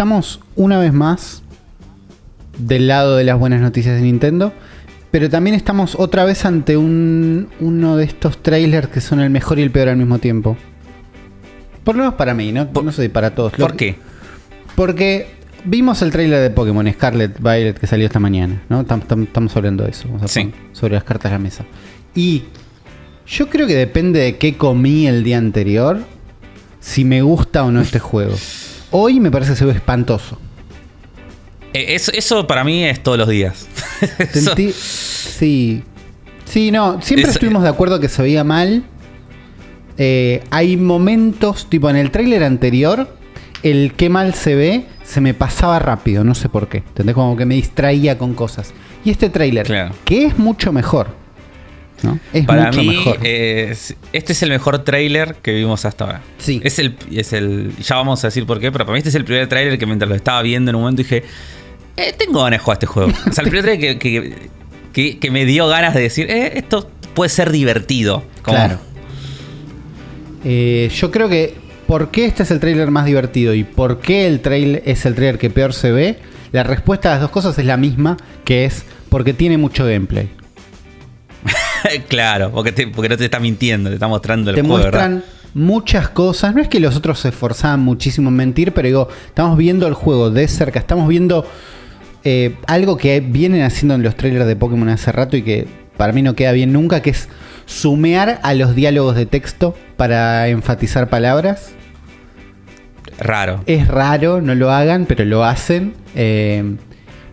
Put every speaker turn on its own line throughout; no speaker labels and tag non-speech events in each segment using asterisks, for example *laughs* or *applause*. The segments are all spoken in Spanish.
estamos una vez más del lado de las buenas noticias de Nintendo. Pero también estamos otra vez ante un, uno de estos trailers que son el mejor y el peor al mismo tiempo. Por lo menos para mí, ¿no? no sé para todos.
¿Por qué?
Porque vimos el trailer de Pokémon Scarlet Violet que salió esta mañana, ¿no? Estamos hablando de eso.
sí.
Sobre las cartas de la mesa. Y yo creo que depende de qué comí el día anterior, si me gusta o no este juego. Hoy me parece que se ve espantoso.
Eh, eso, para mí es todos los días. *laughs*
sí. Sí, no, siempre estuvimos de acuerdo que se veía mal. Eh, hay momentos, tipo en el tráiler anterior, el qué mal se ve se me pasaba rápido, no sé por qué. ¿Entendés? Como que me distraía con cosas. Y este tráiler, que es mucho mejor. ¿No?
Es Para mucho mí, mejor. este es el mejor tráiler que vimos hasta ahora.
Sí.
Es el, es el. Ya vamos a decir por qué, pero para mí este es el primer tráiler que mientras lo estaba viendo en un momento dije eh, tengo ganas de jugar este juego. *laughs* O sea, el primer que, que, me dio ganas de decir, eh, esto puede ser divertido.
Claro. Eh, yo creo que, ¿por qué este es el trailer más divertido y por qué el trailer es el trailer que peor se ve? La respuesta a las dos cosas es la misma, que es porque tiene mucho gameplay. *laughs*
claro, porque, porque, no te está mintiendo, te está mostrando el
te
juego.
Te muestran muchas cosas. No es que los otros se esforzaban muchísimo en mentir, pero digo, estamos viendo el juego de cerca, estamos viendo eh, algo que vienen haciendo en los trailers de Pokémon hace rato y que para mí no queda bien nunca, que es sumear a los diálogos de texto para enfatizar palabras.
Raro.
Es raro, no lo hagan, pero lo hacen. Eh,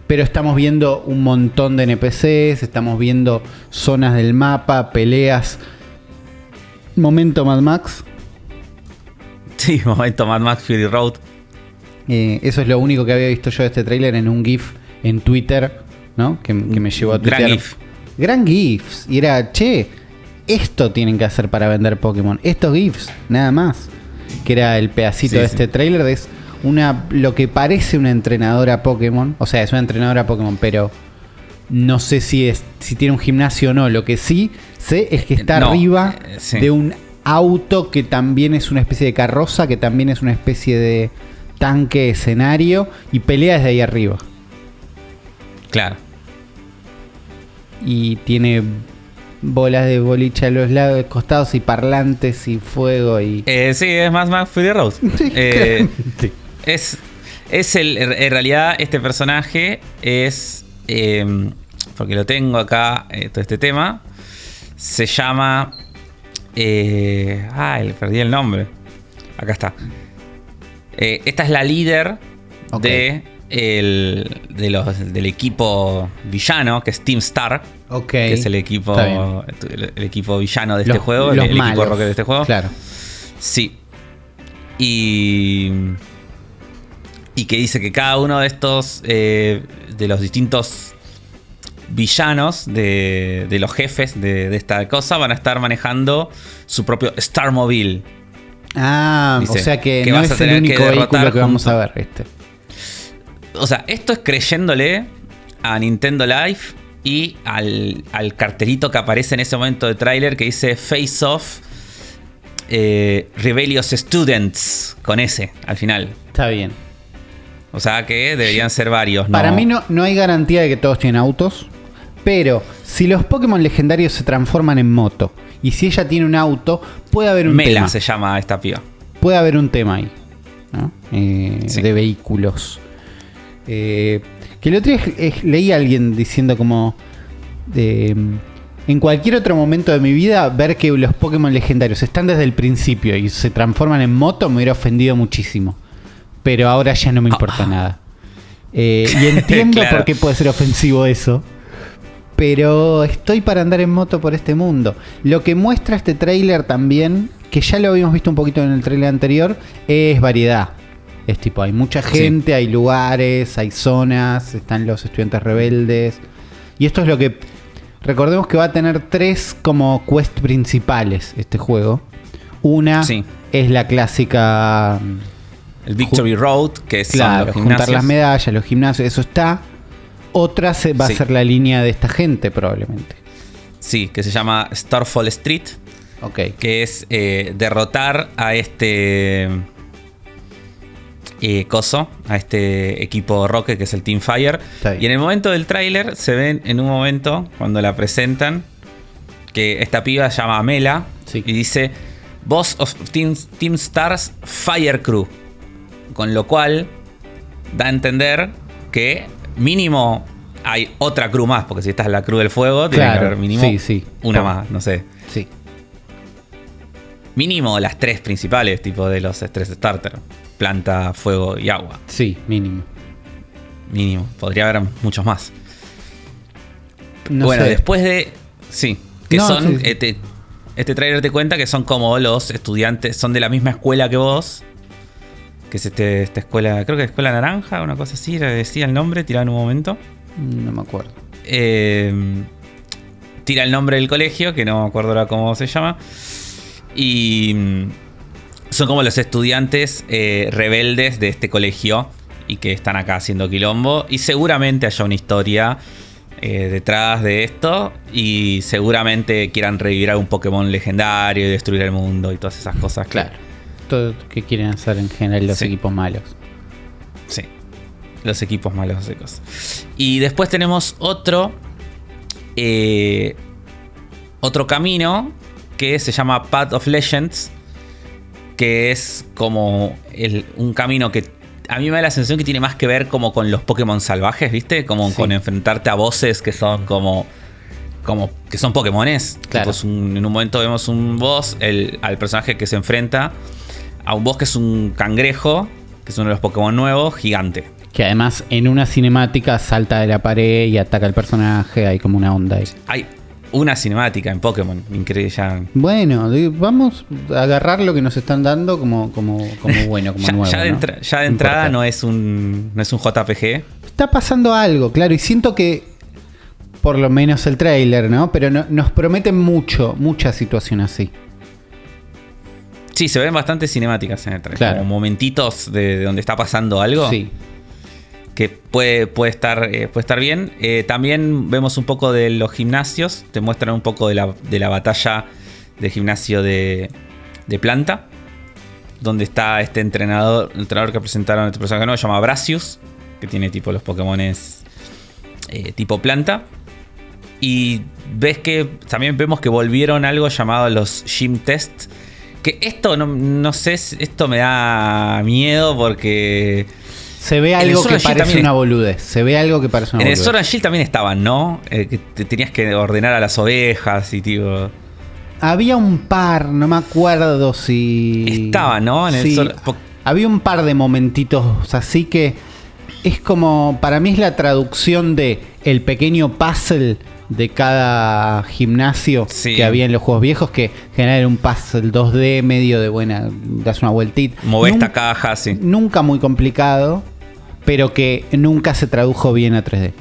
pero estamos viendo un montón de NPCs, estamos viendo zonas del mapa, peleas. Momento Mad Max. *laughs*
Sí, momento Mad Max Fury Road.
Eh, eso es lo único que había visto yo de este tráiler en un GIF en Twitter, ¿no? Que, me llevó a Twitter.
Gran GIF.
Gran GIFs. Y era, che, esto tienen que hacer para vender Pokémon. Estos GIFs, nada más. Que era el pedacito de este tráiler. Es una, lo que parece una entrenadora Pokémon. O sea, es una entrenadora Pokémon, pero no sé si, es, si tiene un gimnasio o no. Lo que sí sé es que está arriba eh, de un auto que también es una especie de carroza, que también es una especie de tanque, escenario y pelea desde ahí arriba.
Claro.
Y tiene bolas de boliche a los lados, costados y parlantes y fuego y...
Eh, sí, es más más Fury Road. *laughs* Eh, es, es el, en realidad este personaje es, em, porque lo tengo acá, eh, todo este tema, se llama... Eh, ah, perdí el nombre. Acá está. Eh, esta es la líder de, el, del equipo villano, que es Team Star. Que es el equipo, el, equipo villano de este juego, el, equipo rocker de este juego.
Claro.
Sí. Y. Y que dice que cada uno de estos. Eh, de los distintos villanos, de, de los jefes de, de, esta cosa, van a estar manejando su propio Star Mobile.
Ah, o sea que, no es el único vehículo que vamos a ver este.
O sea, esto es creyéndole a Nintendo Live y al, cartelito que aparece en ese momento de tráiler que dice Face Off eh, Rebellious Students con S al final.
Está bien.
O sea que deberían ser varios.
Para mí no, no hay garantía de que todos tienen autos. Pero si los Pokémon legendarios se transforman en moto y si ella tiene un auto, puede haber un
Mela
tema.
se llama esta piba.
Puede haber un tema ahí. Eh, de vehículos. Eh, que el otro día leí a alguien diciendo como... en cualquier otro momento de mi vida, ver que los Pokémon legendarios están desde el principio y se transforman en moto me hubiera ofendido muchísimo. Pero ahora ya no me importa ah. nada. Eh, *laughs* y entiendo por qué puede ser ofensivo eso pero estoy para andar en moto por este mundo. Lo que muestra este tráiler también, que ya lo habíamos visto un poquito en el tráiler anterior, es variedad. Es tipo, hay mucha gente, hay lugares, hay zonas, están los estudiantes rebeldes. Y esto es lo que... Recordemos que va a tener tres como quest principales este juego. Una es la clásica...
El Victory Road, que es
claro, juntar las medallas, los gimnasios, eso está. Otra se, va a ser la línea de esta gente, probablemente.
Sí, que se llama Starfall Street.
Ok.
Que es eh, derrotar a este. eh, Coso, a este equipo Rocket que es el Team Fire. Y en el momento del tráiler se ven en un momento, cuando la presentan, que esta piba se llama Mela y dice Boss of Team, Team Stars Fire Crew. Con lo cual da a entender que mínimo hay otra crew más, porque si esta es la crew del fuego, tiene que haber mínimo una más, no sé.
Sí.
Mínimo las tres principales, tipo de los stress starter. Planta, fuego y agua.
Sí, mínimo.
Mínimo. Podría haber muchos más. bueno, después de. Sí. Que son. Este, este trailer te cuenta que son como los estudiantes. Son de la misma escuela que vos que es este, esta escuela, creo que es Escuela Naranja, una cosa así, le decía el nombre, tiraba en un momento.
No me acuerdo.
Eh, tira el nombre del colegio, que no me acuerdo ahora cómo se llama. Y mm, son como los estudiantes eh, rebeldes de este colegio y que están acá haciendo quilombo. Y seguramente haya una historia eh, detrás de esto. Y seguramente quieran revivir a un Pokémon legendario y destruir el mundo y todas esas cosas.
Claro. Todo que quieren hacer en general los equipos malos.
Sí. Los equipos malos secos. Y después tenemos otro. Eh, otro camino que se llama Path of Legends. Que es como un camino que a mí me da la sensación que tiene más que ver como con los Pokémon salvajes, ¿viste? Como con enfrentarte a voces que son como. Como que son Pokémones. Claro. en un momento vemos un boss, el, al personaje que se enfrenta a un boss que es un cangrejo, que es uno de los Pokémon nuevos, gigante.
Que además en una cinemática salta de la pared y ataca al personaje, hay como una onda ahí.
Hay una cinemática en Pokémon, increíble.
Bueno, vamos a agarrar lo que nos están dando como, como, *laughs* bueno, como nuevo.
Ya de, entrada no es, un, no es un JPG.
Está pasando algo, claro, y siento que por lo menos el trailer, ¿no? Pero nos prometen mucho, mucha situación así.
Sí, se ven bastante cinemáticas en el trailer. Como momentitos de, donde está pasando algo. Sí. Que puede, puede, estar, eh, puede estar bien. Eh, también vemos un poco de los gimnasios. Te muestran un poco de la, batalla de gimnasio de, planta. Donde está este entrenador, entrenador que presentaron este personaje nuevo, se llama Bracius. Que tiene tipo los Pokémones eh, tipo planta. Y ves que también vemos que volvieron algo llamado los Gym Tests que esto no, sé, esto me da miedo porque.
Se ve algo que parece una boludez. Se ve algo que parece una
en
boludez.
En el Sword también estaban, ¿no? Eh, que te tenías que ordenar a las ovejas y tipo.
Había un par, no me acuerdo si.
Estaba, ¿no? En el
Había un par de momentitos así que. Es como. Para mí es la traducción de el pequeño puzzle de cada gimnasio que había en los juegos viejos, que genera un puzzle 2D medio de buena, das una vueltita.
Move esta caja, sí.
Nunca muy complicado, pero que nunca se tradujo bien a 3D.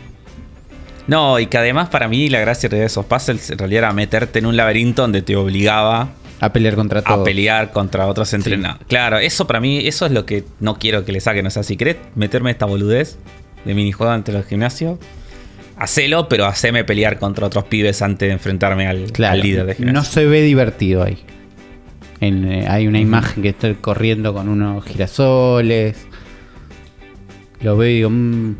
No, y que además para mí la gracia de esos puzzles en realidad era meterte en un laberinto donde te obligaba
a pelear contra
todos. A pelear contra otros entrenados. Claro, eso para mí, eso es lo que no quiero que le saquen. O sea, si querés meterme esta boludez de minijuego entre los gimnasios, hacelo, pero haceme pelear contra otros pibes antes de enfrentarme al, líder de gimnasio.
No se ve divertido ahí. Eh, hay una imagen que está corriendo con unos girasoles. Lo veo y digo. Mm".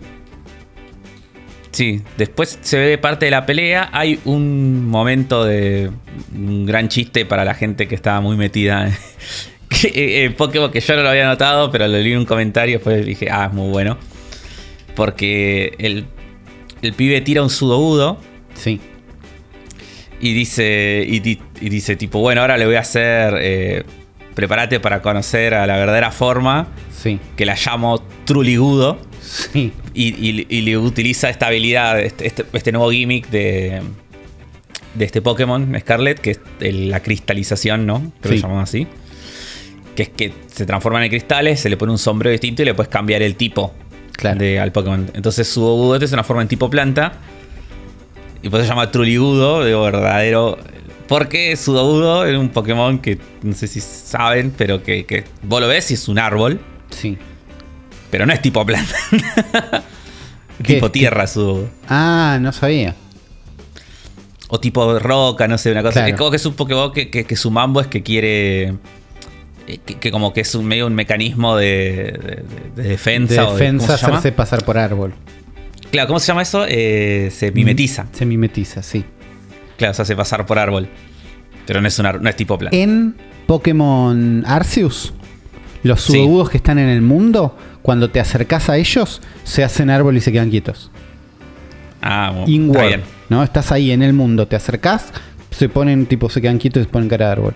Sí, después se ve parte de la pelea. Hay un momento de un gran chiste para la gente que estaba muy metida en *laughs* eh, Pokémon, que yo no lo había notado, pero lo leí en un comentario. Después dije, ah, es muy bueno. Porque el el pibe tira un sudobudo.
Sí.
Y dice, y, dice tipo, bueno, ahora le voy a hacer, eh, prepárate para conocer a la verdadera forma.
Sí.
Que la llamo Truligudo.
Sí.
Y, le utiliza esta habilidad, este, este, este, nuevo gimmick de, de este Pokémon Scarlet, que es la cristalización, ¿no? Que lo llamamos así. Que es que se transforma en cristales, se le pone un sombrero distinto y le puedes cambiar el tipo de, al Pokémon. Entonces su es una forma en tipo planta. Y por eso se llama Truligudo, de verdadero. Porque Sudobudo es un Pokémon que no sé si saben, pero que, vos lo ves y es un árbol.
Sí.
Pero no es tipo planta. *laughs* tipo tierra su
Ah, no sabía.
O tipo roca, no sé, una cosa. Es como que es un Pokémon que, que, su mambo es que quiere eh, que, como que es un medio un mecanismo de, defensa.
De defensa, hacerse pasar por árbol.
Claro, ¿cómo se llama eso? Eh, se mimetiza.
Se mimetiza, sí.
Claro, se hace pasar por árbol. Pero no es, una, no es tipo plan.
En Pokémon Arceus, los sudobudos que están en el mundo, cuando te acercas a ellos, se hacen árbol y se quedan quietos.
Ah, bueno, está bien.
¿no? Estás ahí en el mundo, te acercás, se ponen, tipo, se quedan quietos y se ponen cara de árbol.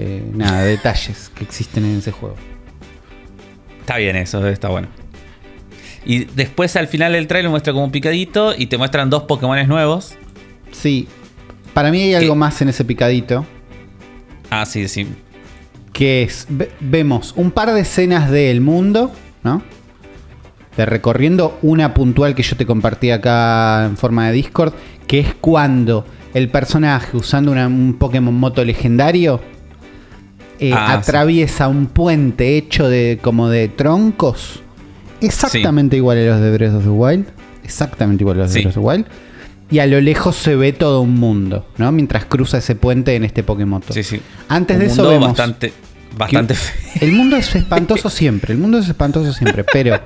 Eh, nada, detalles que existen en ese juego.
Está bien eso, está bueno. Y después al final del trailer muestra como un picadito y te muestran dos Pokémon nuevos.
Sí. Para mí hay algo más en ese picadito.
Ah, sí, sí.
Que es, vemos un par de escenas del mundo, ¿no? De recorriendo una puntual que yo te compartí acá en forma de Discord, que es cuando el personaje usando un Pokémon Moto legendario eh, ah, atraviesa un puente hecho de como de troncos, exactamente igual a los de Breath of the Wild, exactamente igual a los de Breath of the Wild, y a lo lejos se ve todo un mundo, ¿no? Mientras cruza ese puente en este Pokémon.
Sí, sí.
Antes de eso vemos
bastante, bastante
El mundo es *laughs* espantoso siempre, el mundo es espantoso siempre, pero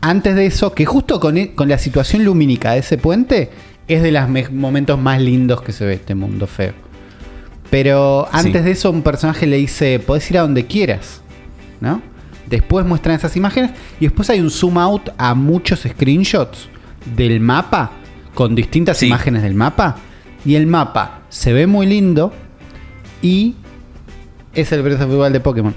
antes de eso, que justo con, e, con la situación lumínica de ese puente, es de los momentos más lindos que se ve este mundo feo. Pero antes de eso, un personaje le dice: Podés ir a donde quieras. ¿No? Después muestran esas imágenes y después hay un zoom out a muchos screenshots del mapa con distintas imágenes del mapa. Y el mapa se ve muy lindo y es el Breath of the Wild de Pokémon.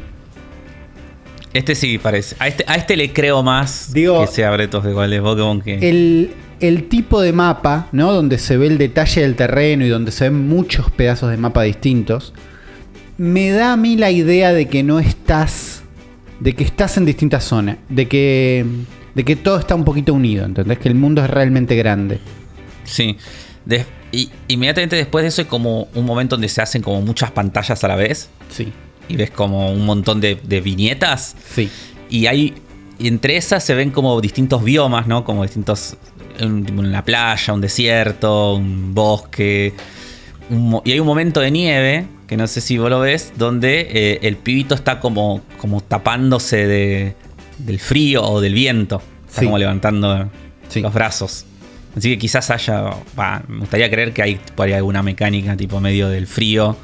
Este sí parece. A este, a este le creo más que sea Breath of the Wild de Pokémon que.
El, el tipo de mapa, ¿no? Donde se ve el detalle del terreno y donde se ven muchos pedazos de mapa distintos, me da a mí la idea de que no estás, de que estás en distintas zonas, de que, de que todo está un poquito unido, ¿entendés? Que el mundo es realmente grande.
Sí. y inmediatamente después de eso hay como un momento donde se hacen como muchas pantallas a la vez.
Sí.
Y ves como un montón de, de viñetas.
Sí.
Y hay. Y entre esas se ven como distintos biomas, ¿no? Como distintos en, la playa, un desierto, un bosque. y hay un momento de nieve, que no sé si vos lo ves, donde eh, el pibito está como, como tapándose de, del frío o del viento. Está como levantando los brazos. Así que quizás haya. me gustaría creer que hay por alguna mecánica tipo medio del frío.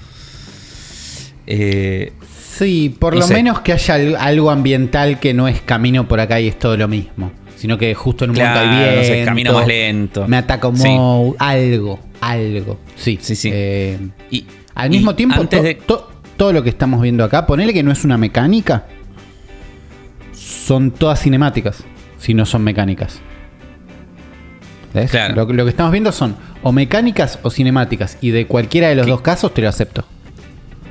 Eh, sí, por lo menos que haya algo ambiental que no es camino por acá y es todo lo mismo sino que justo en un momento hay viento,
camino más lento.
Me ataca como algo, algo. Sí,
sí, sí.
Eh, y al mismo tiempo, todo lo que estamos viendo acá, ponele que no es una mecánica, son todas cinemáticas, si no son mecánicas. ¿Ves? Lo, que estamos viendo son o mecánicas o cinemáticas, y de cualquiera de los dos casos te lo acepto.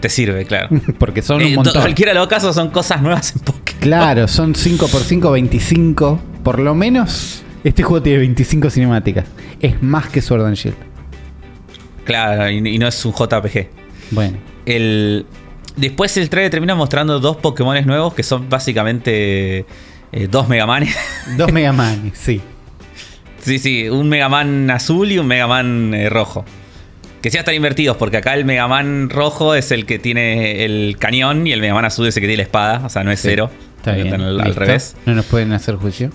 Te sirve, claro. *laughs*
Porque son un eh, montón.
Cualquiera de los casos son cosas nuevas en Pokémon.
Claro, son 5x5, 25 por lo menos este juego tiene 25 cinemáticas. Es más que Sword and Shield.
Claro, y, no es un JPG.
Bueno.
El, después el trailer termina mostrando dos Pokémon nuevos que son básicamente eh, dos Megamanes. *laughs*
Dos Megamanes, sí.
Sí, sí, un Megaman azul y un Megaman eh, rojo. Que ya están invertidos, porque acá el Megaman rojo es el que tiene el cañón y el Megaman azul es el que tiene la espada, o sea, no es cero.
Está bien, al revés. ¿No nos pueden hacer juicio?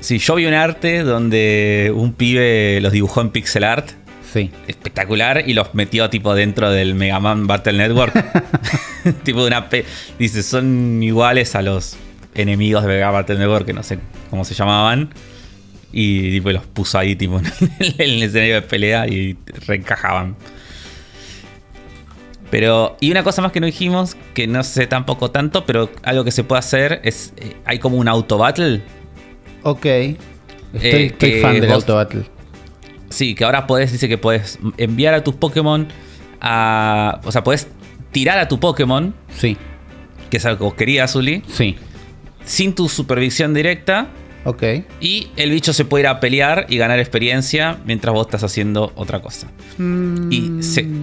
Sí, yo vi un arte donde un pibe los dibujó en pixel art.
Sí.
Espectacular y los metió tipo dentro del Mega Man Battle Network. *laughs* *laughs* tipo de una P. Dice, son iguales a los enemigos de Mega Battle Network, que no sé cómo se llamaban. Y tipo los puso ahí tipo *laughs* en el escenario de pelea y reencajaban. Pero, y una cosa más que no dijimos, que no sé tampoco tanto, pero algo que se puede hacer es, eh, hay como un auto battle
Ok. Estoy, eh, fan del Auto Battle.
Sí, que ahora puedes, dice que puedes enviar a tus Pokémon a. O sea, puedes tirar a tu Pokémon.
Sí.
Que es algo que vos querías, Zuli.
Sí.
Sin tu supervisión directa.
Ok.
Y el bicho se puede ir a pelear y ganar experiencia mientras vos estás haciendo otra cosa. Mm. Y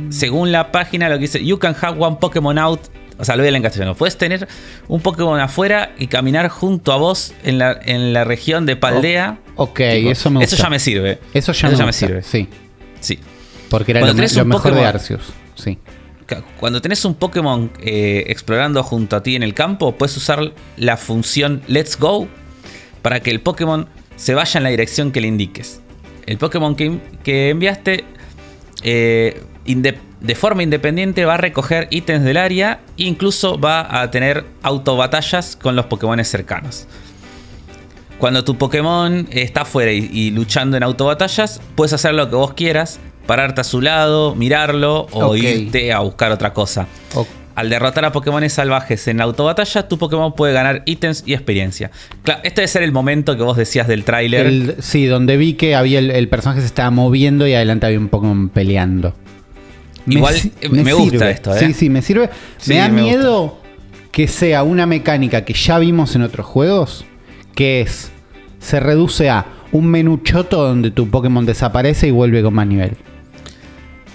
según la página, lo que dice: You can have one Pokémon out o sea, lo voy a en castellano. Puedes tener un Pokémon afuera y caminar junto a vos en la, en la región de Paldea.
Oh, ok, eso me
Eso ya me sirve.
Eso ya, me, sirve. Sí.
Sí.
Porque era lo, mejor de Arceus. Sí.
cuando tenés un Pokémon eh, explorando junto a ti en el campo, puedes usar la función Let's Go para que el Pokémon se vaya en la dirección que le indiques. El Pokémon que, enviaste eh, de forma independiente va a recoger ítems del área e incluso va a tener autobatallas con los Pokémon cercanos. Cuando tu Pokémon está afuera y, luchando en autobatallas, puedes hacer lo que vos quieras, pararte a su lado, mirarlo o irte a buscar otra cosa. Al derrotar a Pokémon salvajes en la autobatalla, tu Pokémon puede ganar ítems y experiencia. Claro, este debe ser el momento que vos decías del tráiler.
Sí, donde vi que había el, personaje se estaba moviendo y adelante había un Pokémon peleando.
Igual me, gusta esto, ¿eh?
Sí, sí, me sirve. me da miedo que sea una mecánica que ya vimos en otros juegos que es, se reduce a un menú choto donde tu Pokémon desaparece y vuelve con más nivel.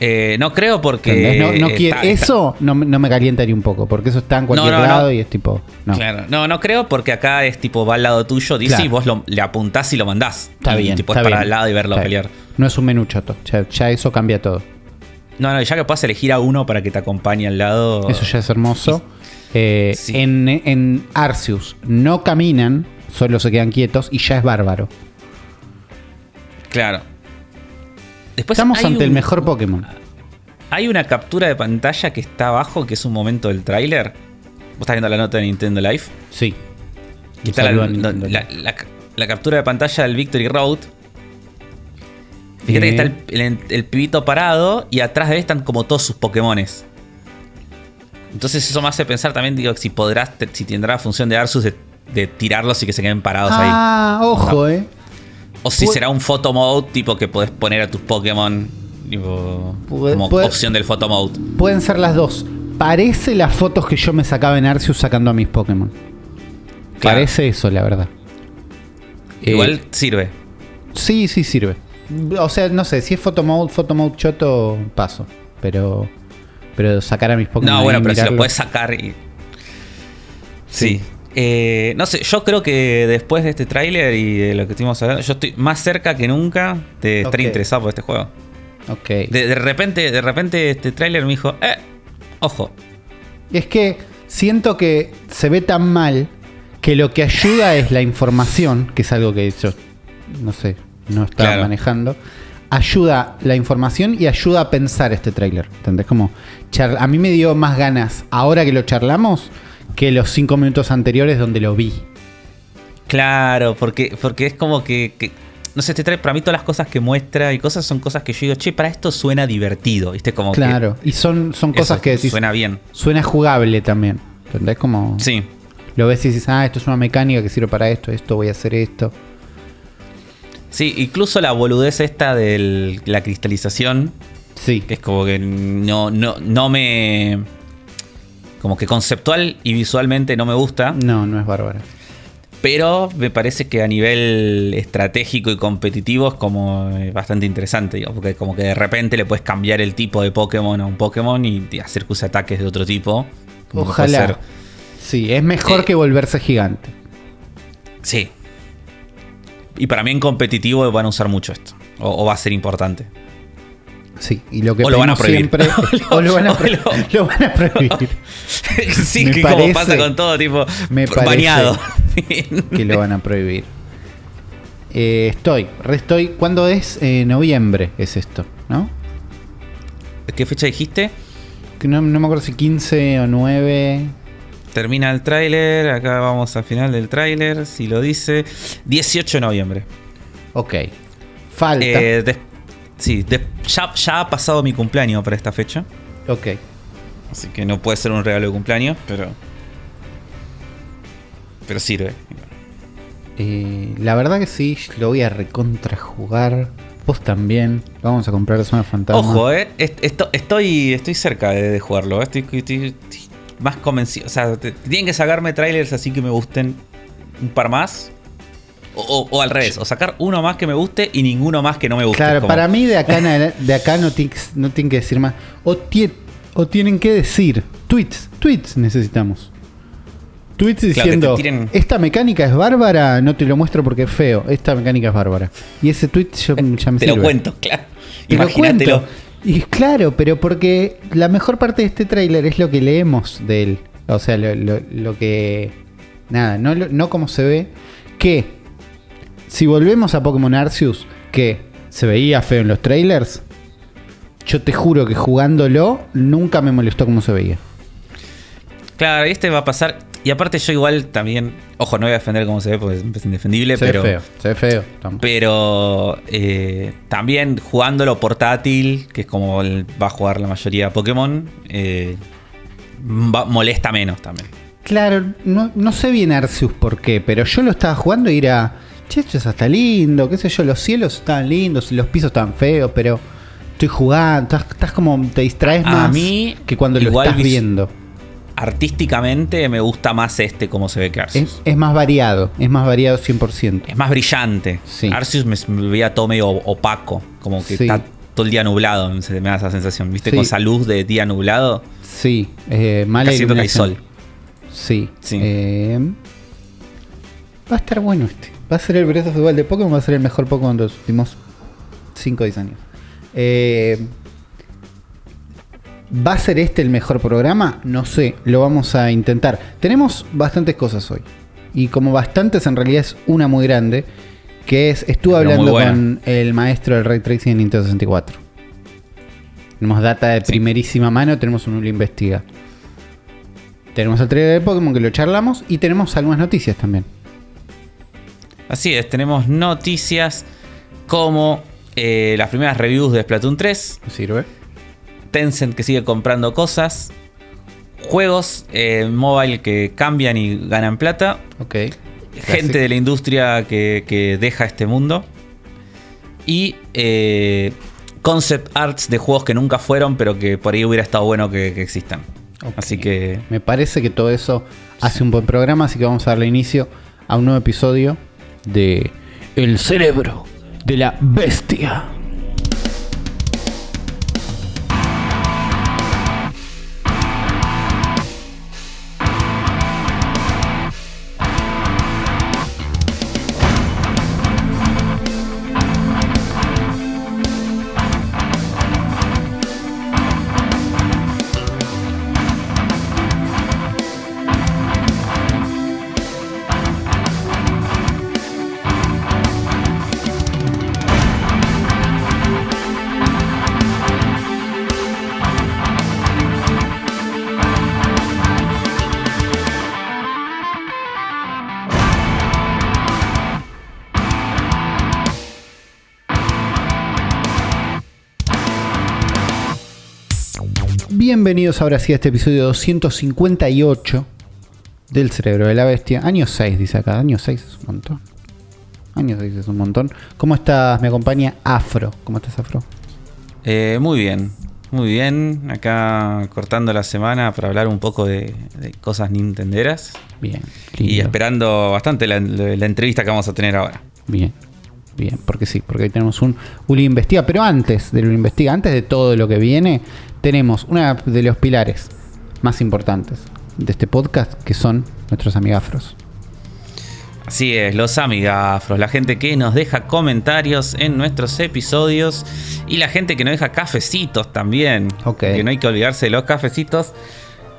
Eh, no creo porque.
No, eso No, me calientaría un poco, porque eso está en cualquier lado y es tipo.
No. Claro, no, no creo porque acá es tipo va al lado tuyo, dice y vos le apuntás y lo mandás.
Está bien.
Tipo es para el lado y verlo pelear.
No es un menú choto, ya, eso cambia todo.
No, no, ya que puedas elegir a uno para que te acompañe al lado.
Eso ya es hermoso. Eh, en, en Arceus no caminan, solo se quedan quietos y ya es bárbaro.
Claro.
Después Estamos ante el mejor Pokémon.
Hay una captura de pantalla que está abajo, que es un momento del tráiler. ¿Vos estás viendo la nota de Nintendo Live?
Sí.
está la, captura de pantalla del Victory Road. Fíjate que está el, pibito parado y atrás de él están como todos sus Pokémones. Entonces eso me hace pensar también, digo, si podrás, si tendrá la función de Arceus de de tirarlos y que se queden parados ahí.
Ah, ojo, eh.
O si será un photo mode tipo que podés poner a tus Pokémon como opción del photo mode.
Pueden ser las dos. Parece las fotos que yo me sacaba en Arceus sacando a mis Pokémon. Parece eso, la verdad.
Igual eh, sirve.
Sí, sí sirve. O sea, no sé, si es photo mode, photo mode choto, paso. Pero pero sacar a mis Pokémon.
No, bueno, pero si lo puedes sacar y. sí. Eh, no sé, yo creo que después de este tráiler y de lo que estuvimos hablando, yo estoy más cerca que nunca de estar interesado por este juego.
Ok.
De, repente, de repente este tráiler me dijo, eh, ojo.
Es que siento que se ve tan mal que lo que ayuda es la información, que es algo que yo, no sé, no estaba manejando. Ayuda la información y ayuda a pensar este tráiler. ¿Entendés? Como, a mí me dio más ganas, ahora que lo charlamos, que los cinco minutos anteriores donde lo vi.
Claro, porque, porque es como que, no sé, te trae para mí todas las cosas que muestra y cosas son cosas que yo digo, che, para esto suena divertido, ¿viste? Como
claro, y son, son cosas que
suena bien.
Suena jugable también. ¿Entendés? Como.
Sí.
Lo ves y dices, ah, esto es una mecánica que sirve para esto, esto voy a hacer esto.
Sí, incluso la boludez esta de la cristalización.
Sí.
Que es como que no, no, no me como que conceptual y visualmente no me gusta.
No, no es bárbara.
Pero me parece que a nivel estratégico y competitivo es como eh, bastante interesante, porque como que de repente le puedes cambiar el tipo de Pokémon a un Pokémon y hacer que use ataques de otro tipo.
Ojalá. Sí, es mejor eh, que volverse gigante.
Sí. Y para mí en competitivo van a usar mucho esto. o va a ser importante.
Sí, y lo que
o lo van a prohibir.
Siempre, *laughs* o, lo, van a, *laughs* prohibir. *laughs*
sí, que como pasa con todo, tipo,
me bañado. que lo van a prohibir. Eh, estoy, restoy. ¿Cuándo es? Eh, noviembre es esto, ¿no?
¿Qué fecha dijiste?
no, no me acuerdo si 15 o 9.
Termina el tráiler, acá vamos al final del tráiler, si lo dice. 18 de noviembre.
Ok. Falta.
Eh, Sí, ya, ha pasado mi cumpleaños para esta fecha.
Ok.
Así que no puede ser un regalo de cumpleaños, pero. Pero sirve.
Eh, la verdad que sí, lo voy a recontrajugar. Vos también. Vamos a comprar Zona Fantasma.
Ojo, eh. estoy, estoy cerca de, jugarlo. Eh. Estoy, más convencido. O sea, tienen que sacarme trailers así que me gusten un par más. O, al revés, o sacar uno más que me guste y ninguno más que no me guste.
Claro, para mí de acá, de acá no, no tienen que decir más. O, o tienen que decir tweets, tweets necesitamos. Tweets diciendo, esta mecánica es bárbara, no te lo muestro porque es feo, esta mecánica es bárbara. Y ese tweet yo,
ya me Te lo cuento, claro.
Te lo cuento. Y claro, pero porque la mejor parte de este tráiler es lo que leemos de él. O sea, lo, que... Nada, no, no como se ve. Que si volvemos a Pokémon Arceus, que se veía feo en los trailers, yo te juro que jugándolo nunca me molestó como se veía.
Claro, y este va a pasar. Y aparte, yo igual también. Ojo, no voy a defender cómo se ve porque es indefendible,
Se
pero.
ve feo, se ve feo.
Pero eh, también jugándolo portátil, que es como va a jugar la mayoría de Pokémon, eh, va- molesta menos también.
Claro, no, no sé bien Arceus por qué, pero yo lo estaba jugando y era, che, esto es hasta lindo, qué sé yo, los cielos estaban lindos, los pisos estaban feos, pero estoy jugando, estás, estás como, te distraes
A
más
mí,
que cuando lo estás viendo.
Artísticamente me gusta más este como se ve que Arceus.
Es, es más variado, es más variado 100%.
Es más brillante.
Sí.
Arceus me, me veía todo medio opaco, como que
Sí.
está todo el día nublado, se me da esa sensación. ¿Viste?
Sí.
Con esa luz de día nublado,
Sí, eh, mala
casi siento que hay sol.
Sí.
Sí.
eh, va a estar bueno este. Va a ser el Breath of the Wild de Pokémon, va a ser el mejor Pokémon de los últimos 5 o 10 años. Eh, ¿Va a ser este el mejor programa? No sé, lo vamos a intentar. Tenemos bastantes cosas hoy. Y como bastantes, en realidad es una muy grande. Que es, estuve
Pero
hablando con el maestro del Ray Tracing en Nintendo 64. Tenemos data de primerísima mano, tenemos un Uli Investiga. Tenemos el trailer de Pokémon que lo charlamos y tenemos algunas noticias también.
Así es, tenemos noticias como eh, las primeras reviews de Splatoon 3,
¿Me sirve?
Tencent que sigue comprando cosas, juegos eh, mobile que cambian y ganan plata, gente de la industria que, que deja este mundo y eh, concept arts de juegos que nunca fueron pero que por ahí hubiera estado bueno que, que existan. Así que
Me parece que todo eso hace un buen programa, así que vamos a darle inicio a un nuevo episodio de El cerebro de la bestia. Bienvenidos ahora sí a este episodio 258 del cerebro de la bestia. Año 6, dice acá. Año 6 es un montón. Año 6 es un montón. ¿Cómo estás? Me acompaña Afro. ¿Cómo estás, Afro?
eh, muy bien, muy bien. Acá cortando la semana para hablar un poco de, de cosas nintenderas
Bien.
y
lindo.
esperando bastante la, la entrevista que vamos a tener ahora.
Bien, bien, porque sí, porque ahí tenemos un Uli Investiga. Pero antes del Uli Investiga, antes de todo lo que viene, tenemos uno de los pilares más importantes de este podcast, que son nuestros amigafros.
Así es, los amigafros, la gente que nos deja comentarios en nuestros episodios y la gente que nos deja cafecitos también. Que no hay que olvidarse de los cafecitos,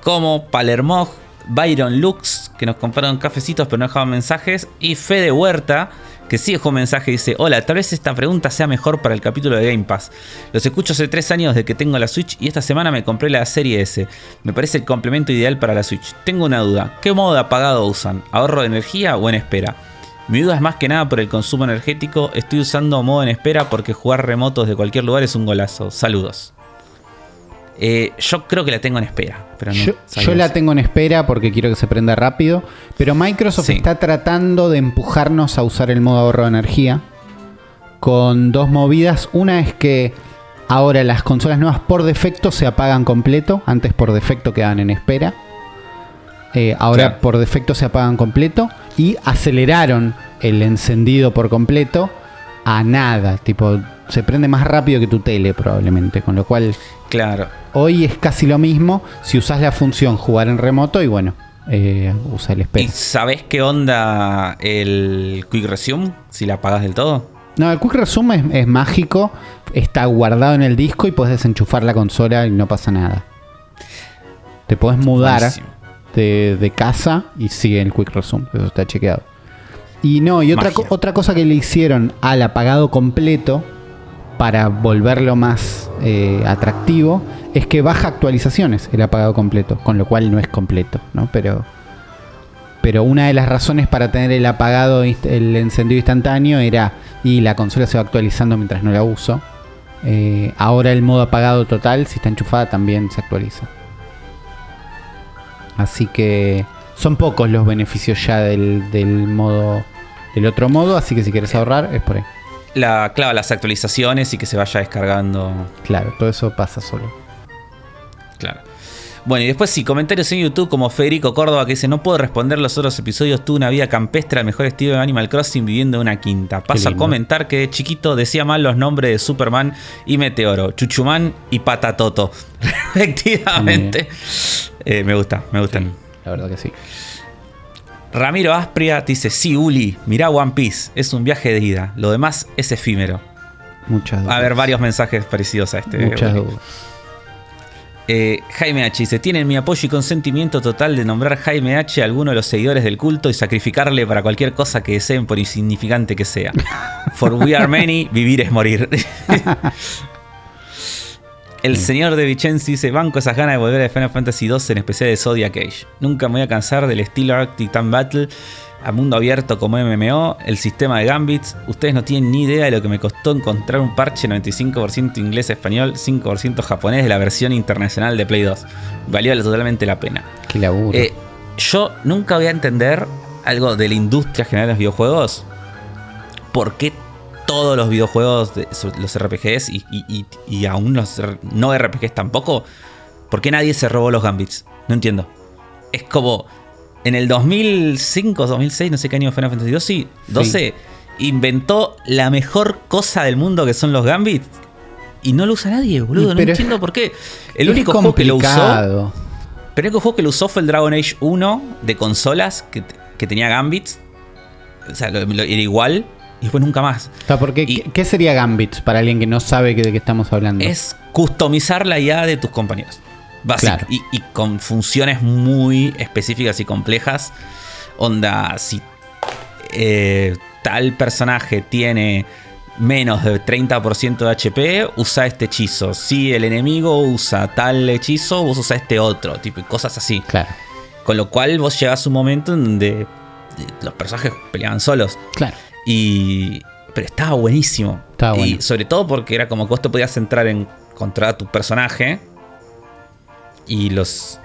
como Palermo, Byron Lux, que nos compraron cafecitos pero no dejaban mensajes, y Fede Huerta, que sí dejó un mensaje y dice: Hola, tal vez esta pregunta sea mejor para el capítulo de Game Pass. Los escucho hace tres años de que tengo la Switch y esta semana me compré la serie S. Me parece el complemento ideal para la Switch. Tengo una duda: ¿qué modo de apagado usan? ¿Ahorro de energía o en espera? Mi duda es más que nada por el consumo energético. Estoy usando modo en espera porque jugar remotos de cualquier lugar es un golazo. Saludos. Eh, yo creo que la tengo en espera. Pero no,
Yo, la tengo en espera porque quiero que se prenda rápido, pero Microsoft
Sí.
está tratando de empujarnos a usar el modo ahorro de energía con dos movidas. Una es que ahora las consolas nuevas por defecto se apagan completo, antes por defecto quedaban en espera. Eh, ahora
Claro.
por defecto se apagan completo y aceleraron el encendido por completo a nada, tipo se prende más rápido que tu tele probablemente, con lo cual
Claro.
Hoy es casi lo mismo si usas la función jugar en remoto y bueno, eh, usa el
¿Y
espejo.
sabés qué onda el Quick Resume? Si la apagás del todo.
No, el Quick Resume es, mágico, está guardado en el disco y puedes desenchufar la consola y no pasa nada. Te puedes mudar de, casa y sigue el Quick Resume, eso está chequeado. Y no, y otra, otra cosa que le hicieron al apagado completo para volverlo más eh, atractivo es que baja actualizaciones el apagado completo, con lo cual no es completo, ¿no? Pero pero una de las razones para tener el apagado, el encendido instantáneo era, y la consola se va actualizando mientras no la uso. Eh, ahora el modo apagado total, si está enchufada, también se actualiza. Así que son pocos los beneficios ya del, del modo del otro modo, así que si quieres ahorrar es por ahí.
La, claro, las actualizaciones y que se vaya descargando.
Claro, todo eso pasa solo.
Claro. Bueno, y después sí, comentarios en YouTube como Federico Córdoba que dice, no puedo responder los otros episodios, tuve una vida campestre al mejor estilo de Animal Crossing viviendo en una quinta. Paso a comentar que de chiquito decía mal los nombres de Superman y Meteoro, Chuchumán y Patatoto. *laughs* Efectivamente. Eh, me gusta, me gustan.
la verdad que sí.
Ramiro Aspria dice, sí, Uli, mirá One Piece, es un viaje de ida, lo demás es efímero.
Muchas dudas.
A ver, varios mensajes parecidos a este.
Muchas dudas.
Eh, Jaime H. dice: Tienen mi apoyo y consentimiento total de nombrar Jaime H. a alguno de los seguidores del culto y sacrificarle para cualquier cosa que deseen, por insignificante que sea. *laughs* For we are many, vivir es morir. *laughs* El señor de Vicenzi dice: Banco esas ganas de volver a Final Fantasy II, en especial de Zodiac Age. Nunca me voy a cansar del estilo Arctic Time Battle a mundo abierto como MMO, el sistema de Gambits. Ustedes no tienen ni idea de lo que me costó encontrar un parche 95% inglés-español, 5% japonés de la versión internacional de Play 2. Valió totalmente la pena.
Qué laburo.
Eh, yo nunca voy a entender algo de la industria general de los videojuegos. ¿Por qué todos los videojuegos, los RPGs y, aún los no RPGs tampoco? ¿Por qué nadie se robó los Gambits? No entiendo. Es como en el 2005, 2006, no sé qué año fue Final Fantasy 12, inventó la mejor cosa del mundo que son los Gambits. Y no lo usa nadie, boludo. no entiendo por qué. El único juego que lo usó. Pero el único juego que lo usó fue el Dragon Age 1 de consolas que, tenía Gambits. O sea, era igual. Y después nunca más.
¿Qué sería Gambits para alguien que no sabe de qué estamos hablando?
Es customizar la IA de tus compañeros y, con funciones muy específicas y complejas. Onda, si eh, tal personaje tiene menos de 30% de HP, usa este hechizo. Si el enemigo usa tal hechizo, vos usa este otro. Tipo, cosas así.
Claro.
Con lo cual vos llegás a un momento en donde los personajes peleaban solos.
Claro.
Y. Pero estaba buenísimo.
Estaba
Y sobre todo porque era como que vos te podías entrar en contra tu personaje y los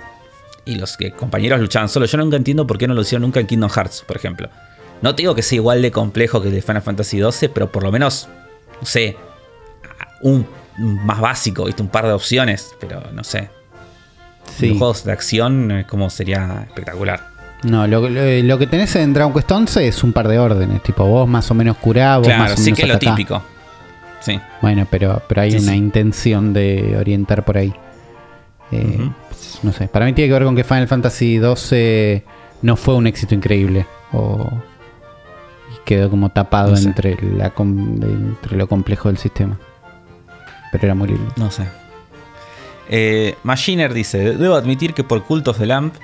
y los que compañeros luchaban solo. Yo nunca entiendo por qué no lo hicieron nunca en Kingdom Hearts, por ejemplo. No te digo que sea igual de complejo que el de Final Fantasy XII, pero por lo menos, no sé, un más básico, ¿viste? un par de opciones, pero no sé. Sí. Los juegos de acción, eh, como sería espectacular.
No, lo, que tenés en Dragon Quest 11 es un par de órdenes, tipo vos más o menos curás, vos más o sí
que es lo típico. Sí.
Bueno, pero, pero hay una intención de orientar por ahí. Eh, no sé, para mí tiene que ver con que Final Fantasy XII no fue un éxito increíble. O quedó como tapado entre, la, entre lo complejo del sistema. Pero era muy lindo.
No sé. Eh, Machiner dice: Debo admitir que por Cult de Lamp,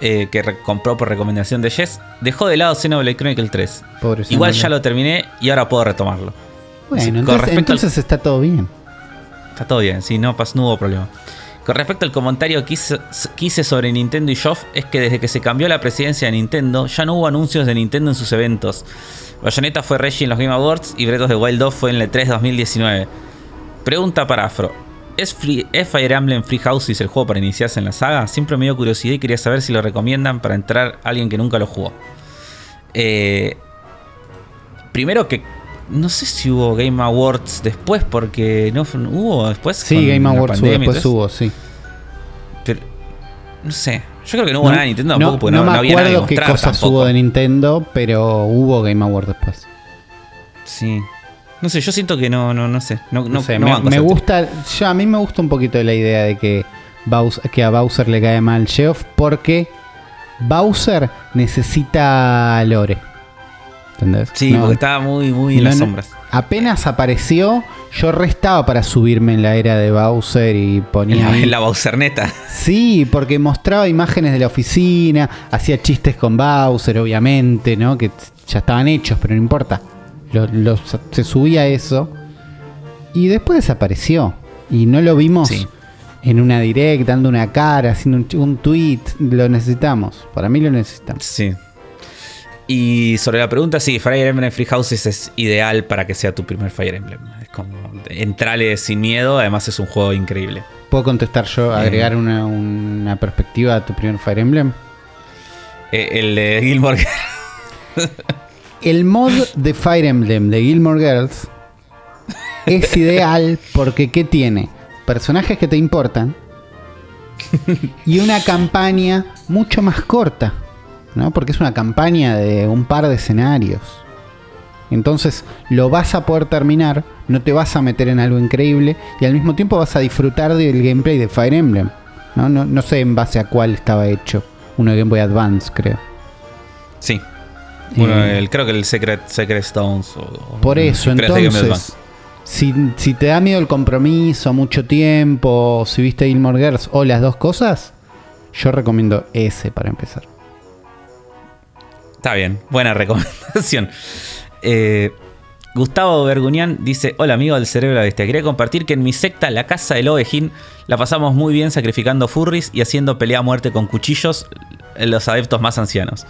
eh, que compró por recomendación de Jess, dejó de lado Xenoblade Chronicle 3. Igual ya lo terminé y ahora puedo retomarlo.
Bueno, entonces, está todo bien.
Está todo bien, sí, no, no hubo problema. Con respecto al comentario que hice, sobre Nintendo y Geoff, es que desde que se cambió la presidencia de Nintendo, ya no hubo anuncios de Nintendo en sus eventos. Bayonetta fue Reggie en los Game Awards y Breath of the Wild 2 fue en el E3 2019. Pregunta para Afro. ¿Es, Fire Emblem Free Houses el juego para iniciarse en la saga? Siempre me dio curiosidad y quería saber si lo recomiendan para entrar a alguien que nunca lo jugó. Eh, primero que no sé si hubo Game Awards después, porque no hubo después.
Sí, Game Awards después hubo, sí.
Pero, no sé. Yo creo que no hubo nada de Nintendo
tampoco, porque no, no, me acuerdo qué cosas hubo de Nintendo, pero hubo Game Awards después.
Sí. No sé, yo siento que no, no, no sé. No, no,
sé, me, gusta, yo, a mí me gusta un poquito la idea de que, que a Bowser le cae mal Geoff porque Bowser necesita lore. ¿Entendés?
Sí, porque estaba muy, muy en las sombras.
Apenas apareció, yo restaba para subirme en la era de Bowser y ponía.
En la, Bowser neta.
Sí, porque mostraba imágenes de la oficina, hacía chistes con Bowser, obviamente, ¿no? Que ya estaban hechos, pero no importa. Se subía eso. Y después desapareció. Y no lo vimos en una direct, dando una cara, haciendo un, un tweet. Lo necesitamos. Para mí lo necesitamos.
Sí. Y sobre la pregunta, sí, Fire Emblem Free Houses es ideal para que sea tu primer Fire Emblem. Es como entrale sin miedo, además es un juego increíble.
¿Puedo contestar yo, eh. agregar una, perspectiva a tu primer Fire Emblem?
Eh, el de Gilmore. *laughs*
el mod de Fire Emblem de Gilmore Girls es ideal porque ¿qué tiene? Personajes que te importan y una campaña mucho más corta. ¿no? Porque es una campaña de un par de escenarios. Entonces lo vas a poder terminar, no te vas a meter en algo increíble y al mismo tiempo vas a disfrutar del gameplay de Fire Emblem. No, no, sé en base a cuál estaba hecho. Uno de Game Boy Advance, creo.
Sí. Eh, creo que el Secret, Secret Stones.
por eso, entonces, si, si, te da miedo el compromiso, mucho tiempo, si viste Gilmore Girls o las dos cosas, yo recomiendo ese para empezar.
Está bien, buena *laughs* recomendación. Eh, Gustavo Berguñán dice: Hola amigo del cerebro de la bestia. Quería compartir que en mi secta, la casa del Ovejín, la pasamos muy bien sacrificando furries y haciendo pelea a muerte con cuchillos los adeptos más ancianos.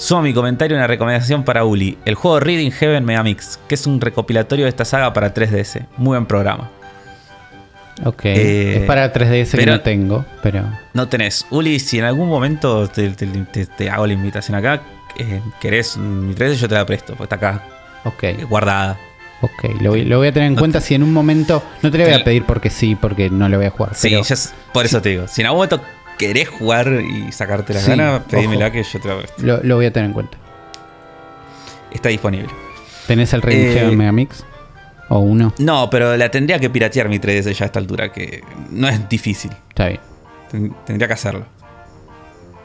Sumo mi comentario una recomendación para Uli: el juego Reading Heaven Megamix, que es un recopilatorio de esta saga para 3DS. Muy buen programa.
Ok, eh, es para 3DS que no tengo, pero.
No tenés. Uli, si en algún momento te hago la invitación acá, eh, querés mi 3 yo te la presto, porque está acá
okay.
guardada.
Ok, lo voy, a tener en cuenta si en un momento. No te lo voy a pedir porque sí, porque no lo voy a jugar.
Sí, por eso te digo. Si en algún momento querés jugar y sacarte la ganas, pedímela que yo te la presto.
Lo, voy a tener en cuenta.
Está disponible.
¿Tenés el Rey eh, Megamix? ¿O uno?
No, pero la tendría que piratear mi 3DS ya a esta altura, que no es difícil.
Está bien.
tendría que hacerlo.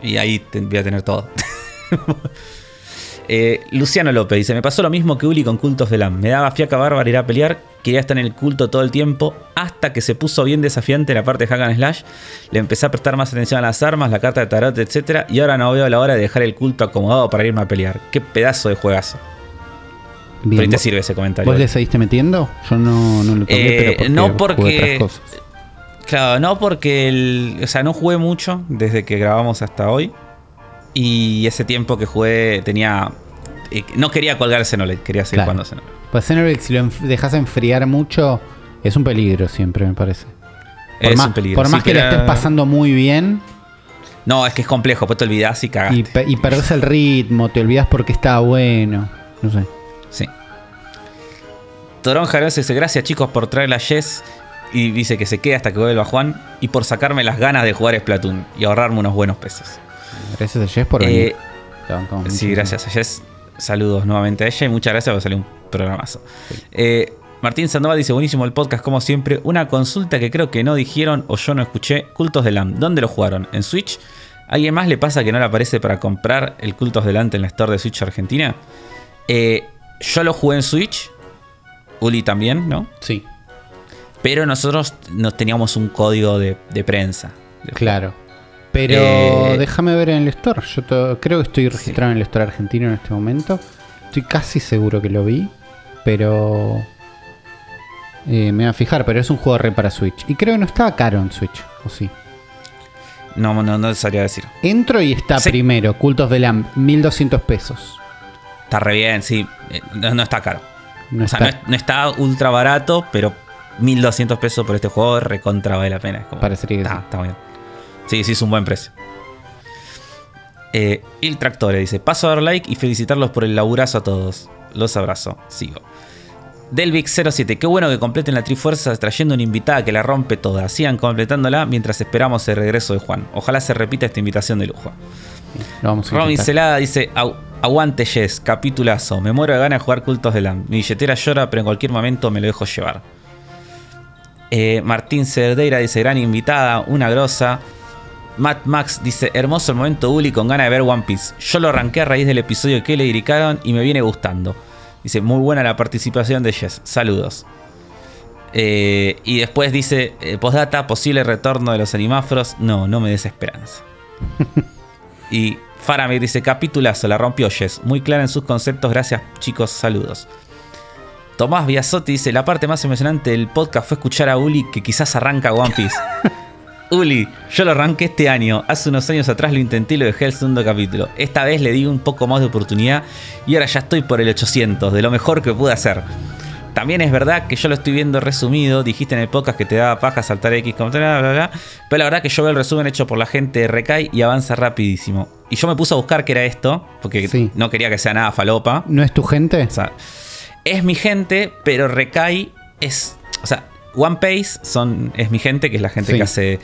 Y ahí voy a tener todo. *laughs* Eh, Luciano López dice: Me pasó lo mismo que Uli con cultos de LAM. Me daba fiaca bárbara ir a pelear. Quería estar en el culto todo el tiempo. Hasta que se puso bien desafiante la parte de Hack and Slash. Le empecé a prestar más atención a las armas, la carta de tarot, etc. Y ahora no veo la hora de dejar el culto acomodado para irme a pelear. Qué pedazo de juegazo. Bien, te sirve ese comentario.
¿Vos le seguiste metiendo? Yo no, no lo toqué,
pero eh, no porque. Claro, no porque el, o sea, no jugué mucho desde que grabamos hasta hoy. Y ese tiempo que jugué tenía. Eh, no quería colgar Xenoblade, quería seguir jugando Xenoblade.
Pues Xenoblade, si lo dejas enfriar mucho, es un peligro siempre, me parece. Por es más, un peligro. Por más que, lo estés pasando muy bien.
No, es que es complejo, pues te olvidas y cagaste.
Y, perdés el ritmo, te olvidas porque estaba bueno. No sé.
Sí. Torón Jaroz dice: Gracias chicos por traer la Jess. Y dice que se quede hasta que vuelva Juan. Y por sacarme las ganas de jugar Splatoon y ahorrarme unos buenos pesos.
Gracias a Jess por venir.
Eh, sí, gracias a Jess. Saludos nuevamente a ella y muchas gracias por salir un programazo. Eh, Martín Sandoval dice: Buenísimo el podcast, como siempre. Una consulta que creo que no dijeron o yo no escuché: Cultos de LAM. ¿Dónde lo jugaron? ¿En Switch? ¿Alguien más le pasa que no le aparece para comprar el Cultos de LAM en la store de Switch Argentina? Eh, yo lo jugué en Switch. Uli también, ¿no?
Sí.
Pero nosotros nos teníamos un código de, prensa.
claro. Pero eh, déjame ver en el store. Yo creo que estoy registrado en el store argentino en este momento. Estoy casi seguro que lo vi. Pero. Eh, me voy a fijar, pero es un juego re para Switch. Y creo que no estaba caro en Switch, ¿o sí?
No, no, no sabría decir.
Entro y está primero, Cultos de Lamb, 1200 pesos.
Está re bien, sí. Eh, no, está caro. No, o sea, está. No, está ultra barato, pero 1200 pesos por este juego recontra vale la pena.
Parecería que
está, está bien. Sí, sí, es un buen precio. Eh, el Tractore dice: Paso a dar like y felicitarlos por el laburazo a todos. Los abrazo. Sigo. Delvic07, qué bueno que completen la Trifuerza trayendo una invitada que la rompe toda. Sigan completándola mientras esperamos el regreso de Juan. Ojalá se repita esta invitación de lujo. Robin Celada dice: Aguante Yes, capitulazo. Me muero de ganas de jugar cultos de LAM. Mi billetera llora, pero en cualquier momento me lo dejo llevar. Eh, Martín Cerdeira dice: Gran invitada, una grosa. Matt Max dice, hermoso el momento Uli con ganas de ver One Piece. Yo lo arranqué a raíz del episodio que le dedicaron y me viene gustando. Dice, muy buena la participación de Jess. Saludos. Eh, y después dice, eh, postdata, posible retorno de los animáforos. No, no me des esperanza. *laughs* y Faramir dice, capitulazo, la rompió Jess. Muy clara en sus conceptos, gracias chicos, saludos. Tomás Biasotti dice, la parte más emocionante del podcast fue escuchar a Uli que quizás arranca One Piece. *laughs* Uli, yo lo arranqué este año. Hace unos años atrás lo intenté y lo dejé el segundo capítulo. Esta vez le di un poco más de oportunidad y ahora ya estoy por el 800, de lo mejor que pude hacer. También es verdad que yo lo estoy viendo resumido. Dijiste en el podcast que te daba paja saltar X, bla, bla, bla, Pero la verdad que yo veo el resumen hecho por la gente de Recai y avanza rapidísimo. Y yo me puse a buscar qué era esto, porque no quería que sea nada falopa.
¿No es tu gente?
O sea, es mi gente, pero Recai es. O sea, One Piece son, es mi gente, que es la gente que hace.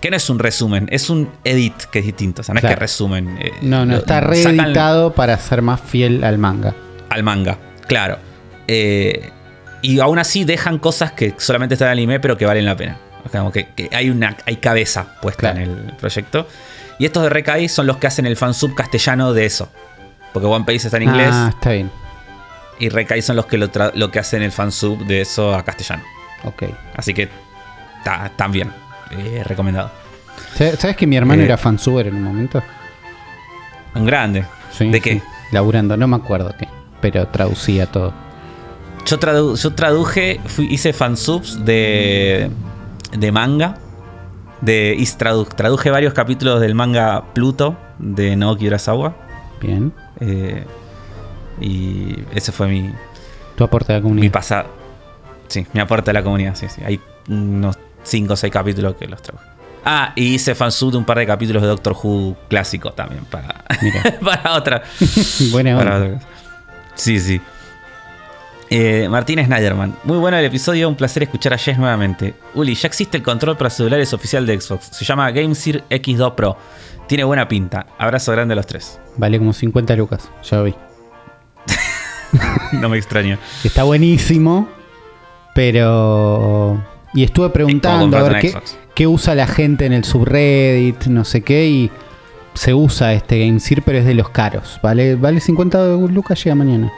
Que no es un resumen, es un edit que es distinto. O sea, no es que resumen.
Eh, no, no, está reeditado para ser más fiel al manga.
Al manga, claro. Eh, y aún así dejan cosas que solamente están en anime, pero que valen la pena. Como que, hay una hay cabeza puesta en el proyecto. Y estos de Rekai son los que hacen el fansub castellano de eso. Porque One Piece está en inglés.
Ah, está bien.
Y Rekai son los que lo, lo que hacen el fansub de eso a castellano.
Ok.
Así que también eh, recomendado.
¿Sabes que mi hermano eh, era fansuber en un momento?
Un grande. ¿De qué?
laburando, no me acuerdo qué, pero traducía todo.
Yo, traduje, hice fansubs de, de manga. De, y traduje varios capítulos del manga Pluto de Naoki Urasawa.
Bien.
Eh, y ese fue mi.
Tu aporte a la comunidad.
Mi pasado. Sí, mi aporte a la comunidad, sí, sí. Hay unos 5 o 6 capítulos que los trauje. Ah, y hice fansub de un par de capítulos de Doctor Who clásico también para, *laughs* para otra. *laughs*
Buena para
Sí, sí. Eh, Martín Snyderman. Muy bueno el episodio, un placer escuchar a Jess nuevamente. Uli, ya existe el control para celulares oficial de Xbox. Se llama GameSir X2 Pro. Tiene buena pinta. Abrazo grande a los tres.
Vale como 50 lucas, ya vi. *laughs*
no me extraño.
Está buenísimo, pero... Y estuve preguntando a ver qué, qué, usa la gente en el subreddit, no sé qué, y se usa este GameSir, pero es de los caros. Vale, vale 50 lucas, llega mañana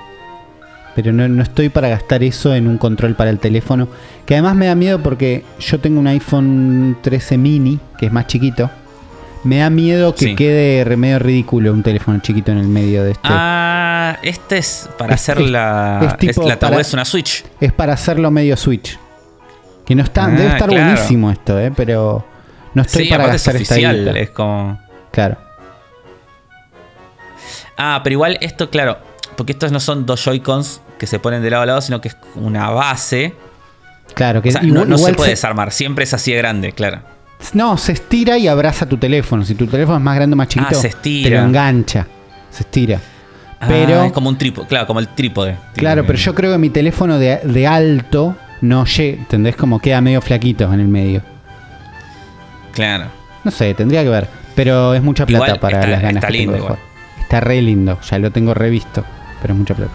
pero no, estoy para gastar eso en un control para el teléfono. Que además me da miedo porque yo tengo un iPhone 13 mini, que es más chiquito. Me da miedo que quede medio ridículo un teléfono chiquito en el medio de este.
Ah, este es para hacer la. Es, la es una Switch.
Es para hacerlo medio Switch. Que no está. debe ah, estar buenísimo esto, ¿eh? Pero no estoy para gastar
es oficial, Es como.
Claro.
Ah, pero igual esto, claro. Porque estos no son dos Joy-Cons que se ponen de lado a lado, sino que es una base.
Claro, que
no, se puede desarmar, siempre es así de grande, claro.
No, se estira y abraza tu teléfono. Si tu teléfono es más grande o más chiquito, ah, se estira. te lo engancha. Se estira. Ah, pero,
es como un trípode, claro, como el trípode.
Claro, pero yo creo que mi teléfono de, alto no llega, ¿entendés? Como queda medio flaquito en el medio.
Claro.
No sé, tendría que ver. Pero es mucha plata para las ganas
está lindo,
Está re lindo, ya lo tengo revisto, pero es mucha plata.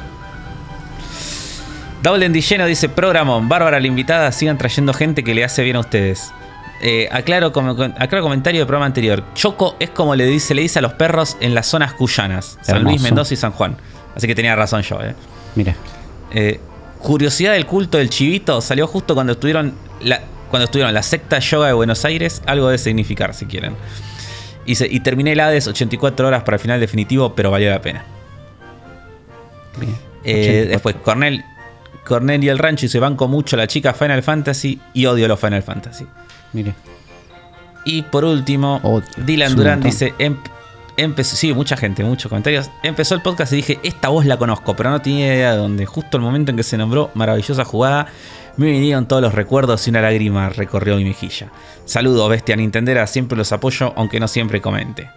Double lleno dice: Programón, bárbara la invitada, sigan trayendo gente que le hace bien a ustedes. Eh, aclaro, aclaro comentario del programa anterior. Choco es como le dice, le dice a los perros en las zonas cuyanas: San Luis, Mendoza y San Juan. Así que tenía razón yo, ¿eh?
Mira.
Eh, curiosidad del culto del chivito salió justo cuando estuvieron la, cuando estuvieron la secta yoga de Buenos Aires. Algo de significar, si quieren. Y, y terminé el Hades 84 horas para el final definitivo, pero valió la pena. Eh, después, Cornel, Cornel y el rancho y se banco mucho la chica Final Fantasy y odio los Final Fantasy.
Mire.
Y por último, Dylan Durán dice: em, empezó, sí, mucha gente, muchos comentarios. Empezó el podcast y dije: Esta voz la conozco, pero no tenía idea de dónde. Justo el momento en que se nombró, maravillosa jugada, me vinieron todos los recuerdos y una lágrima recorrió mi mejilla. Saludos, bestia Nintendera, siempre los apoyo, aunque no siempre comente.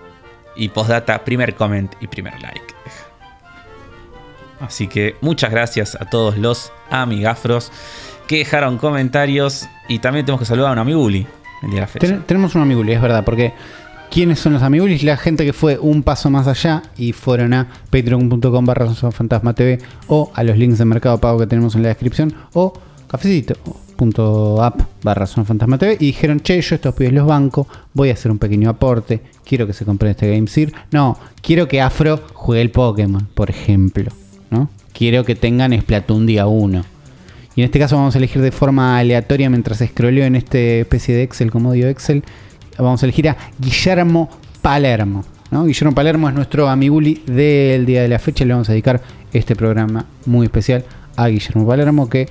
Y postdata, primer comment y primer like. Así que muchas gracias a todos los amigafros que dejaron comentarios. Y también tenemos que saludar a un amiguli el día de la fecha.
tenemos un amiguli, es verdad, porque ¿quiénes son los amigulis? La gente que fue un paso más allá y fueron a patreon.com barra fantasma TV o a los links de Mercado Pago que tenemos en la descripción o cafecito patreon.app barra Fantasma TV y dijeron, che, yo estos pibes los banco, voy a hacer un pequeño aporte, quiero que se compren este Game. No, quiero que Afro juegue el Pokémon, por ejemplo. ¿no? Quiero que tengan Splatoon día 1. Y en este caso vamos a elegir de forma aleatoria mientras scrolleo en este especie de Excel, como digo Excel. Vamos a elegir a Guillermo Palermo. ¿no? Guillermo Palermo es nuestro amiguli del día de la fecha. Le vamos a dedicar este programa muy especial a Guillermo Palermo que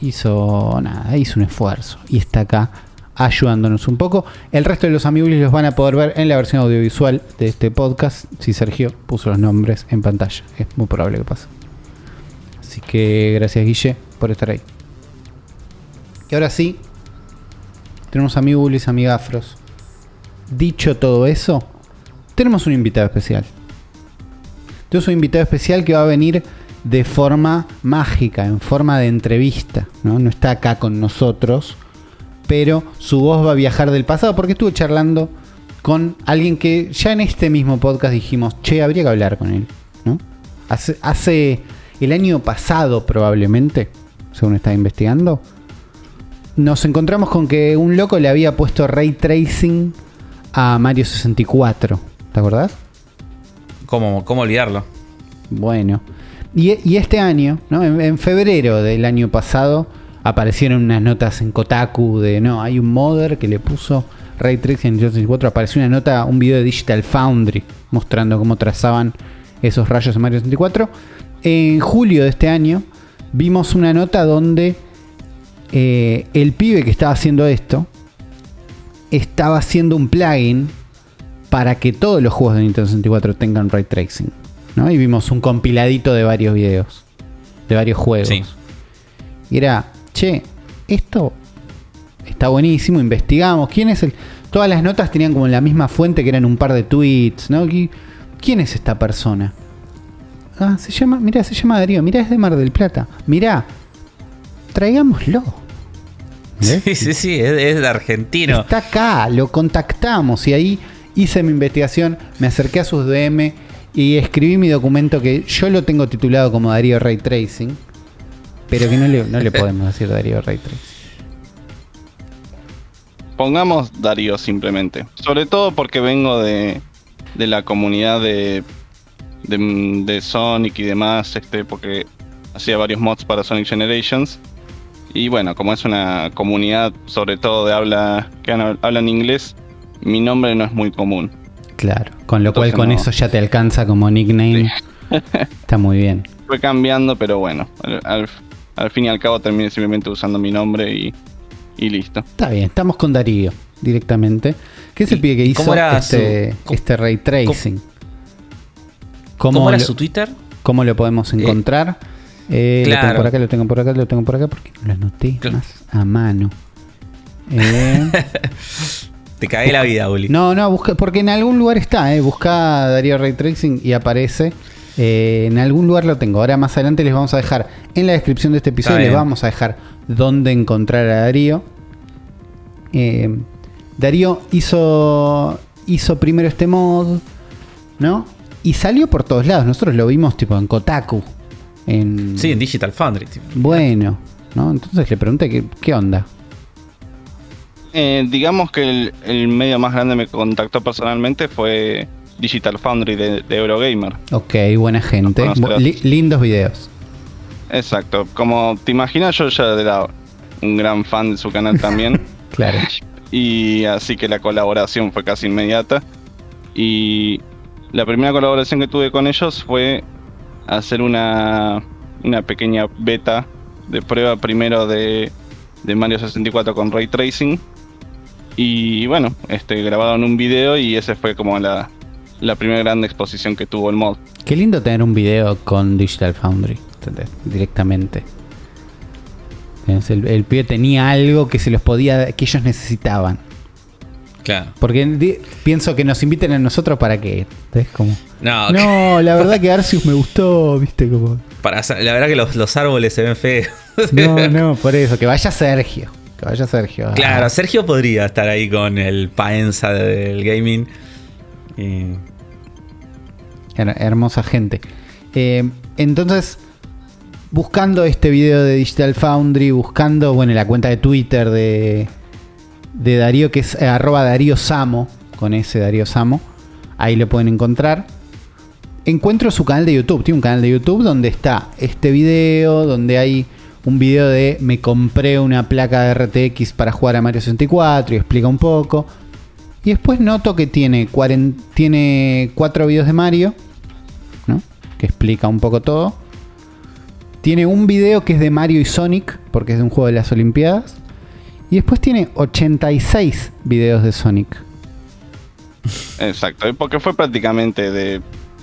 hizo nada, hizo un esfuerzo y está acá ayudándonos un poco. El resto de los amigulis los van a poder ver en la versión audiovisual de este podcast. Si Sergio puso los nombres en pantalla, es muy probable que pase. Así que gracias Guille por estar ahí. Y ahora sí, tenemos amigulis, amigafros. Dicho todo eso, tenemos un invitado especial. Tenemos un invitado especial que va a venir de forma mágica, en forma de entrevista. ¿no? no está acá con nosotros, pero su voz va a viajar del pasado porque estuve charlando con alguien que ya en este mismo podcast dijimos, che, habría que hablar con él. ¿no? Hace, hace el año pasado probablemente, según estaba investigando, nos encontramos con que un loco le había puesto ray tracing a Mario 64. ¿Te acordás?
¿Cómo, cómo olvidarlo?
Bueno. Y, y este año, ¿no? En, en, febrero del año pasado, aparecieron unas notas en Kotaku de, no, hay un modder que le puso Ray Tracing en 64. Apareció una nota, un video de Digital Foundry mostrando cómo trazaban esos rayos en Mario 64. En julio de este año vimos una nota donde eh, el pibe que estaba haciendo esto estaba haciendo un plugin para que todos los juegos de Nintendo 64 tengan ray tracing. ¿no? Y vimos un compiladito de varios videos, de varios juegos.
Sí.
Y era, che, esto está buenísimo, investigamos. ¿Quién es el.? Todas las notas tenían como la misma fuente que eran un par de tweets, ¿no? ¿Quién es esta persona? Ah, se llama, mirá, se llama Darío, mirá, es de Mar del Plata. Mirá, traigámoslo.
Sí, sí, sí, es, es, de argentino.
Está acá, lo contactamos y ahí hice mi investigación, me acerqué a sus DM y escribí mi documento que yo lo tengo titulado como Darío Ray Tracing, pero que no le, no le *laughs* podemos decir Darío Ray Tracing.
Pongamos Darío simplemente. Sobre todo porque vengo de, de la comunidad de, de, de, Sonic y demás, este, porque hacía varios mods para Sonic Generations. Y bueno, como es una comunidad sobre todo de habla que hablan inglés, mi nombre no es muy común.
Claro, con lo Entonces, cual con no. eso ya te alcanza como nickname. Sí. *laughs* Está muy bien.
Fue cambiando, pero bueno, al, al, al, fin y al cabo terminé simplemente usando mi nombre y, y listo.
Está bien, estamos con Darío directamente. ¿Qué es el pibe que hizo este, su, este ray tracing?
¿Cómo, ¿Cómo era lo, su Twitter?
¿Cómo lo podemos encontrar? Eh, claro. Lo tengo por acá, lo tengo por acá, lo tengo por acá, porque no lo anoté claro. más a mano. *laughs*
Eh, Te cae la vida, Uli.
No, no, busca, porque en algún lugar está, eh, busca Darío Ray Tracing y aparece. Eh, en algún lugar lo tengo. Ahora más adelante les vamos a dejar en la descripción de este episodio, les vamos a dejar dónde encontrar a Darío. Eh, Darío hizo, hizo primero este mod, ¿no? Y salió por todos lados. Nosotros lo vimos tipo en Kotaku. En...
Sí, en Digital Foundry. Tipo.
Bueno, ¿no? Entonces le pregunté qué, qué onda.
Eh, digamos que el, el, medio más grande me contactó personalmente fue Digital Foundry de, de Eurogamer.
Ok, buena gente. Li lindos videos.
Exacto. Como te imaginas, yo ya era un gran fan de su canal también. *laughs*
claro.
Y así que la colaboración fue casi inmediata. Y la primera colaboración que tuve con ellos fue hacer una, una pequeña beta de prueba primero de, de Mario 64 con Ray Tracing y bueno, este, grabaron un video y ese fue como la, la primera gran exposición que tuvo el mod.
Qué lindo tener un video con Digital Foundry, directamente. El, el pibe tenía algo que se los podía, que ellos necesitaban.
Claro.
Porque pienso que nos inviten a nosotros para. Como,
no,
no, la *laughs* verdad que Arceus me gustó, viste como.
Para, la verdad que los, los árboles se ven feos. *laughs*
No, no, por eso, que vaya Sergio. Que vaya Sergio.
Claro, Sergio podría estar ahí con el Paenza del gaming. Y...
Her hermosa gente. Eh, entonces, buscando este video de Digital Foundry, buscando, bueno, la cuenta de Twitter de, de Darío, que es eh, arroba Darío Samo, con ese Darío Samo, ahí lo pueden encontrar. Encuentro su canal de YouTube, tiene un canal de YouTube donde está este video, donde hay un video de me compré una placa de RTX para jugar a Mario 64 y explica un poco. Y después noto que tiene, tiene cuatro videos de Mario, ¿no? que explica un poco todo. Tiene un video que es de Mario y Sonic, porque es de un juego de las Olimpiadas. Y después tiene 86 videos de Sonic.
Exacto, porque fue prácticamente de,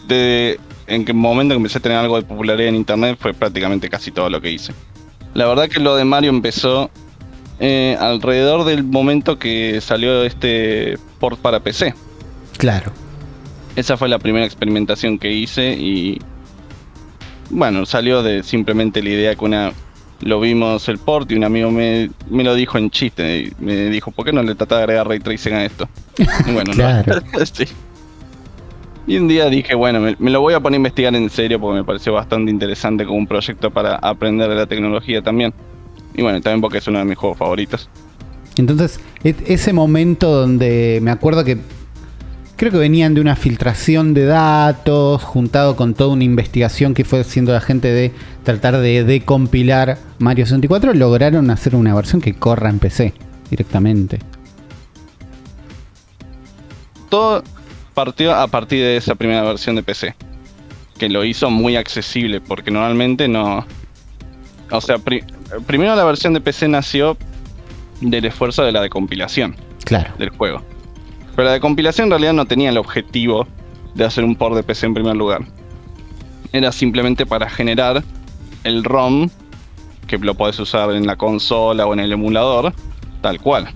de en el momento que empecé a tener algo de popularidad en internet fue prácticamente casi todo lo que hice. La verdad que lo de Mario empezó eh, alrededor del momento que salió este port para PC.
Claro.
Esa fue la primera experimentación que hice y bueno, salió de simplemente la idea que una lo vimos el port y un amigo me, lo dijo en chiste. Me dijo, ¿por qué no le trata de agregar ray tracing a esto? *laughs* Y bueno, claro. *laughs* Y un día dije, bueno, me, me, lo voy a poner a investigar en serio porque me pareció bastante interesante como un proyecto para aprender de la tecnología también. Y bueno, también porque es uno de mis juegos favoritos.
Entonces, e, ese momento donde me acuerdo que creo que venían de una filtración de datos, juntado con toda una investigación que fue haciendo la gente de tratar de decompilar Mario 64, lograron hacer una versión que corra en PC directamente.
Todo partió a partir de esa primera versión de PC, que lo hizo muy accesible, porque normalmente no... O sea, primero la versión de PC nació del esfuerzo de la decompilación
claro.
del juego. Pero la de compilación en realidad no tenía el objetivo de hacer un port de PC en primer lugar. Era simplemente para generar el ROM, que lo podés usar en la consola o en el emulador, tal cual.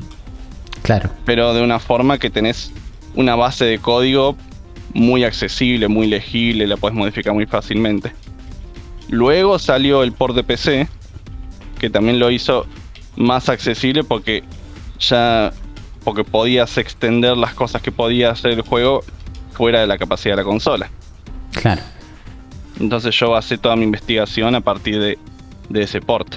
Claro.
Pero de una forma que tenés una base de código muy accesible, muy legible, la podés modificar muy fácilmente. Luego salió el port de PC, que también lo hizo más accesible porque ya porque podías extender las cosas que podía hacer el juego fuera de la capacidad de la consola.
Claro.
Entonces yo basé toda mi investigación a partir de, ese port.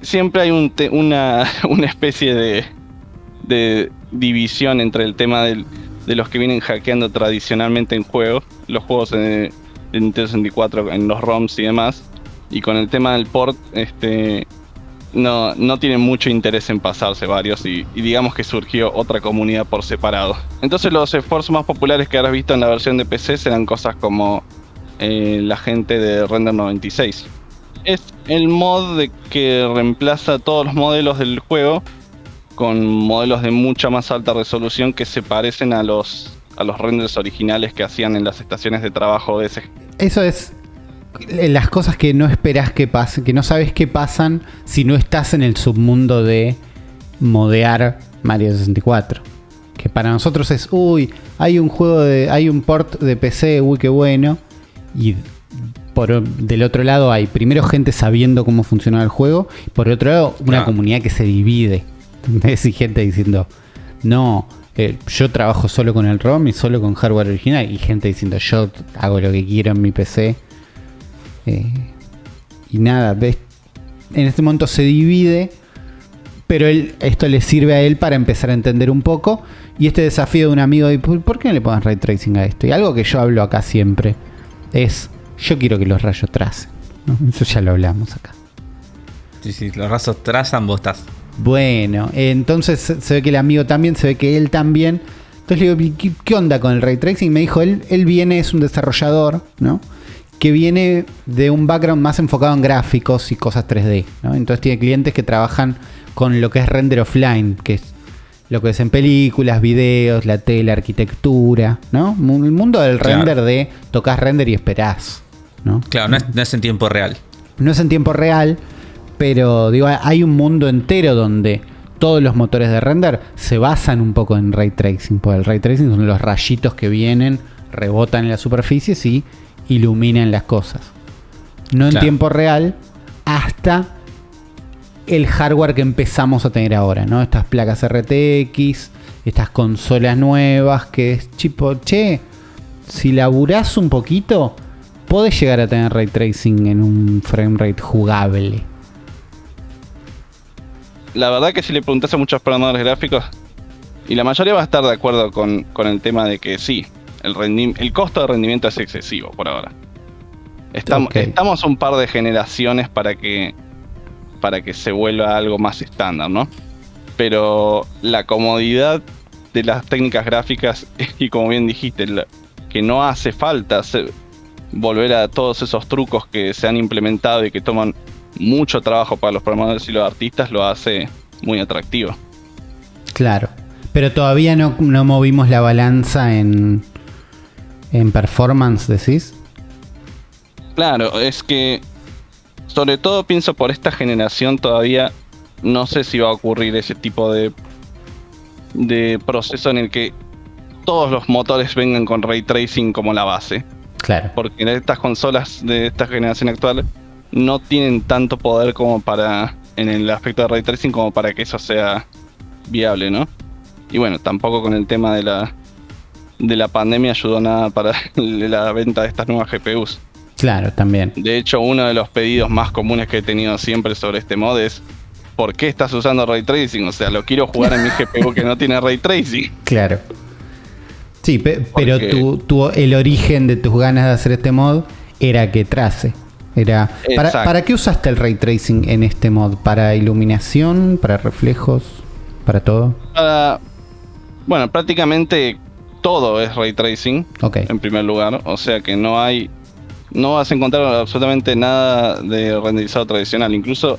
siempre hay *laughs* una, especie de, división entre el tema de los que vienen hackeando tradicionalmente en juegos, los juegos de, de Nintendo 64 en los ROMs y demás, y con el tema del port, este, no, no tienen mucho interés en pasarse varios y, digamos que surgió otra comunidad por separado. Entonces los esfuerzos más populares que habrás visto en la versión de PC serán cosas como eh, la gente de Render 96. Es el mod de que reemplaza todos los modelos del juego con modelos de mucha más alta resolución que se parecen a los, a los renders originales que hacían en las estaciones de trabajo de ese.
Eso es las cosas que no esperas que pasen, que no sabes qué pasan si no estás en el submundo de modear Mario 64. Que para nosotros es, uy, hay un juego de, hay un port de PC, uy, qué bueno. Y por del otro lado hay primero gente sabiendo cómo funciona el juego, y por otro lado una comunidad que se divide. Es *laughs* gente diciendo, no, eh, yo trabajo solo con el ROM y solo con hardware original. Y gente diciendo, yo hago lo que quiero en mi PC eh, y nada, ves, en este momento se divide, pero él, esto le sirve a él para empezar a entender un poco. Y este desafío de un amigo, de, ¿por qué no le pones ray tracing a esto? Y algo que yo hablo acá siempre es, yo quiero que los rayos tracen. Eso ya lo hablamos acá.
Sí, sí, los rayos trazan, vos estás.
Bueno, entonces se ve que el amigo también, se ve que él también. Entonces le digo, ¿qué, onda con el ray tracing? Me dijo, él, él viene, es un desarrollador, ¿no? Que viene de un background más enfocado en gráficos y cosas 3D. Entonces tiene clientes que trabajan con lo que es render offline, que es lo que es en películas, videos, la tele, arquitectura, ¿no? El mundo del render de tocas render y esperás, ¿no?
Claro, no es, en tiempo real.
No es en tiempo real, pero digo, hay un mundo entero donde todos los motores de render se basan un poco en ray tracing, porque el ray tracing son los rayitos que vienen, rebotan en las superficies y iluminen las cosas. No en tiempo real, hasta el hardware que empezamos a tener ahora, ¿no? Estas placas RTX, estas consolas nuevas, que es tipo, che, si laburás un poquito, podés llegar a tener ray tracing en un frame rate jugable?
La verdad que si le preguntas a muchos programadores gráficos, y la mayoría va a estar de acuerdo con, el tema de que sí, el, el costo de rendimiento es excesivo por ahora. Estamos, estamos un par de generaciones para que, para que se vuelva algo más estándar, ¿no? Pero la comodidad de las técnicas gráficas, *laughs* y como bien dijiste, que no hace falta volver a todos esos trucos que se han implementado y que toman mucho trabajo para los programadores y los artistas, lo hace muy atractivo.
Claro. Pero todavía no, no movimos la balanza en, en performance, decís.
Claro, es que sobre todo pienso por esta generación todavía no sé si va a ocurrir ese tipo de, de proceso en el que todos los motores vengan con ray tracing como la base.
Claro.
Porque estas consolas de esta generación actual no tienen tanto poder como para, en el aspecto de ray tracing, como para que eso sea viable, ¿no? Y bueno, tampoco con el tema de la, de la pandemia ayudó nada para *laughs* la venta de estas nuevas GPUs.
Claro, también.
De hecho, uno de los pedidos más comunes que he tenido siempre sobre este mod es ¿por qué estás usando ray tracing? O sea, lo quiero jugar en mi GPU que no tiene ray tracing. *laughs*
Claro. Sí, pero tu, el origen de tus ganas de hacer este mod era que trace. Era, ¿para, qué usaste el ray tracing en este mod? ¿Para iluminación? ¿Para reflejos? ¿Para todo?
bueno, prácticamente todo es ray tracing. En primer lugar. O sea que no hay. No vas a encontrar absolutamente nada de renderizado tradicional. Incluso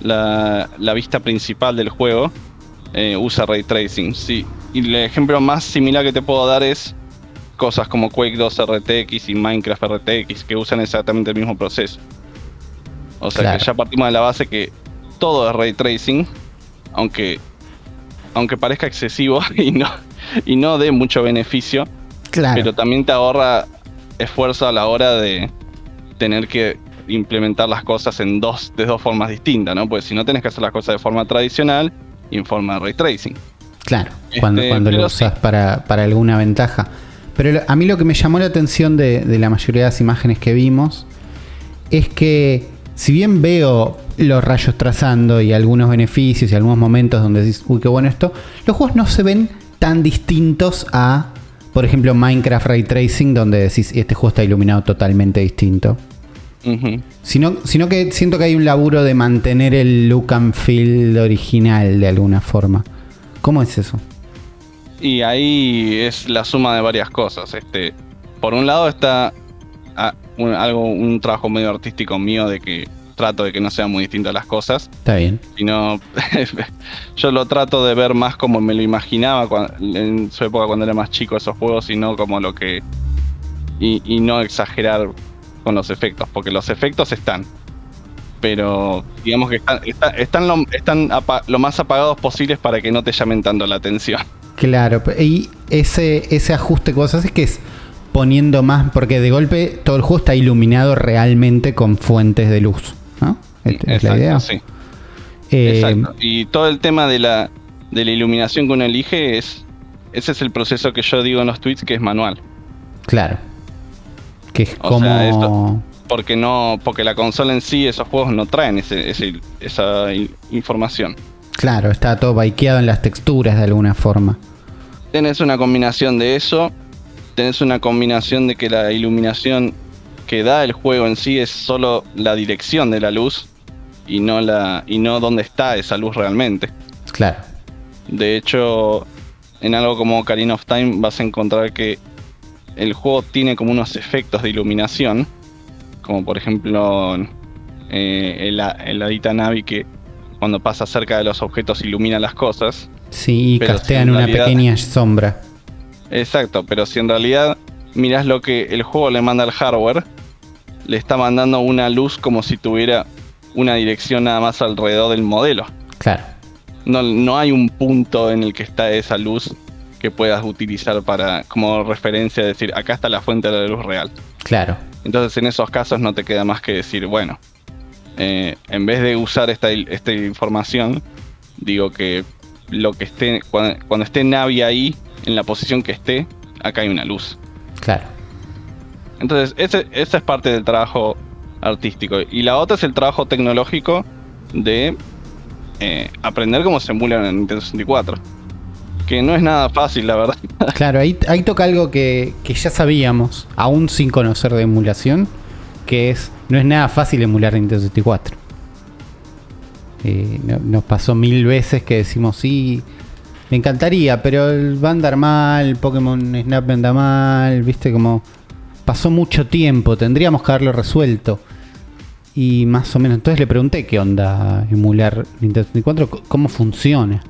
la, vista principal del juego eh, usa ray tracing. Sí. Y el ejemplo más similar que te puedo dar es cosas como Quake 2 RTX y Minecraft RTX que usan exactamente el mismo proceso. O sea que ya partimos de la base que todo es ray tracing, aunque aunque parezca excesivo *laughs* y no y no dé mucho beneficio, pero también te ahorra esfuerzo a la hora de tener que implementar las cosas en dos, de dos formas distintas, ¿no? Porque si no tenés que hacer las cosas de forma tradicional y en forma de ray tracing.
Claro, cuando, este, cuando lo usas para, alguna ventaja. Pero a mí lo que me llamó la atención de, la mayoría de las imágenes que vimos es que si bien veo los rayos trazando y algunos beneficios y algunos momentos donde dices, uy, qué bueno esto, los juegos no se ven tan distintos a, por ejemplo, Minecraft Ray Tracing, donde decís, este juego está iluminado totalmente distinto sino, que siento que hay un laburo de mantener el look and feel original de alguna forma. ¿Cómo es eso?
Y ahí es la suma de varias cosas. Este, por un lado está ah, un, algo, un trabajo medio artístico mío de que trato de que no sean muy distintas las cosas.
Está bien.
Sino, *laughs* yo lo trato de ver más como me lo imaginaba en su época cuando era más chico esos juegos y no como lo que... y no exagerar con los efectos, porque los efectos están. Pero digamos que están, están, lo, están lo más apagados posibles para que no te llamen tanto la atención.
Claro, y ese, ese ajuste que vos haces que es poniendo más, porque de golpe todo el juego está iluminado realmente con fuentes de luz, ¿no?
Es, la idea. Sí. Eh, Exacto. Y todo el tema de la, de la iluminación que uno elige es. Ese es el proceso que yo digo en los tweets que es manual.
Claro. Que es como.
porque no. Porque la consola en sí, esos juegos no traen esa información.
Claro, está todo baikeado en las texturas de alguna forma.
Tenés una combinación de eso. Tenés una combinación de que la iluminación que da el juego en sí es solo la dirección de la luz y no la y no dónde está esa luz realmente.
Claro.
De hecho, en algo como Ocarina of Time vas a encontrar que el juego tiene como unos efectos de iluminación, como por ejemplo eh, el, el Adita Navi que cuando pasa cerca de los objetos ilumina las cosas.
Sí, y castean una pequeña sombra.
Exacto, pero si en realidad miras lo que el juego le manda al hardware, le está mandando una luz como si tuviera una dirección nada más alrededor del modelo.
Claro.
No, no hay un punto en el que está esa luz que puedas utilizar para como referencia decir acá está la fuente de la luz real.
Claro.
Entonces en esos casos no te queda más que decir, bueno, eh, en vez de usar esta, esta, información, digo que lo que esté, cuando, esté Navi ahí, en la posición que esté, acá hay una luz.
Claro.
Entonces, esa es parte del trabajo artístico. Y la otra es el trabajo tecnológico de eh, aprender cómo se emula en Nintendo 64. Que no es nada fácil, la verdad. *laughs*
Claro, ahí, toca algo que, ya sabíamos, aún sin conocer de emulación, que es, no es nada fácil emular Nintendo 64. Eh, no- nos pasó mil veces que decimos, sí, me encantaría, pero el va a andar mal, Pokémon Snap anda mal, viste, como pasó mucho tiempo, tendríamos que haberlo resuelto. Y más o menos, entonces le pregunté qué onda emular Nintendo 64, c- cómo funciona.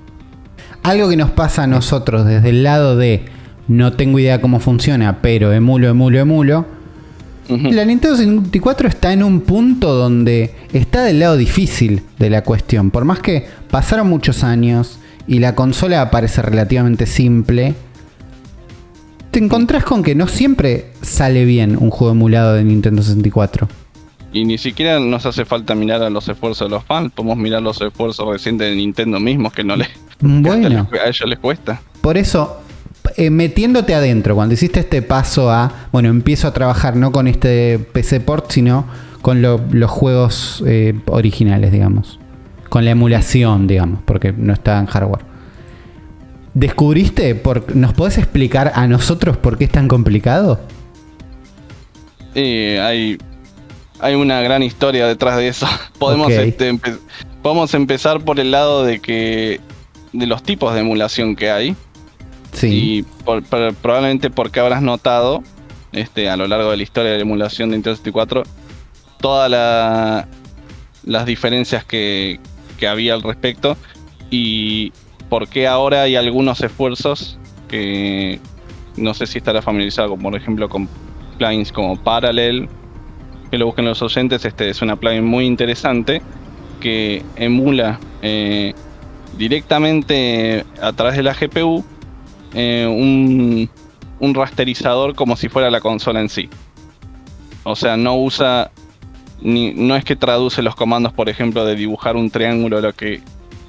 Algo que nos pasa a nosotros desde el lado de no tengo idea cómo funciona, pero emulo, emulo, emulo. La Nintendo 64 está en un punto donde está del lado difícil de la cuestión. Por más que pasaron muchos años y la consola parece relativamente simple, te encontrás con que no siempre sale bien un juego emulado de Nintendo 64.
Y ni siquiera nos hace falta mirar a los esfuerzos de los fans, podemos mirar los esfuerzos recientes de Nintendo mismos que no *laughs* les,
Bueno,
a ellos les cuesta.
por eso, eh, metiéndote adentro, cuando hiciste este paso a, bueno, empiezo a trabajar no con este PC port, sino con lo- los juegos eh, originales, digamos. Con la emulación, digamos, porque no está en hardware. ¿Descubriste? Por, ¿Nos podés explicar a nosotros por qué es tan complicado?
Y hay, hay una gran historia detrás de eso. *laughs* Podemos, este, empe- podemos empezar por el lado de que de los tipos de emulación que hay.
Sí.
Y por- por- probablemente porque habrás notado este, a lo largo de la historia de la emulación de Nintendo 64 todas la- las diferencias que, que había al respecto y por qué ahora hay algunos esfuerzos que no sé si estará familiarizado con, por ejemplo con plugins como Parallel que lo busquen los oyentes este es una plugin muy interesante que emula eh, directamente a través de la GPU eh, un, un rasterizador como si fuera la consola en sí. O sea, no usa, ni, no es que traduce los comandos, por ejemplo, de dibujar un triángulo, lo que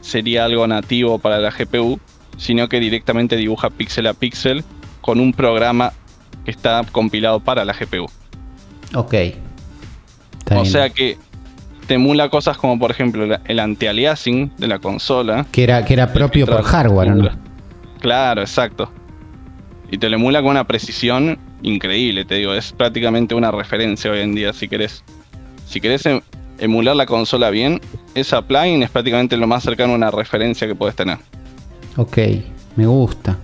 sería algo nativo para la GPU, sino que directamente dibuja píxel a píxel con un programa que está compilado para la GPU.
Ok. Está
o
bien.
sea que te emula cosas como, por ejemplo, el anti-aliasing de la consola.
que era, que era propio por hardware, ¿o ¿no?
Claro, exacto. Y te lo emula con una precisión increíble, te digo, es prácticamente una referencia hoy en día si querés. Si querés em- emular la consola bien, esa plugin es prácticamente lo más cercano a una referencia que puedes tener.
Ok, me gusta.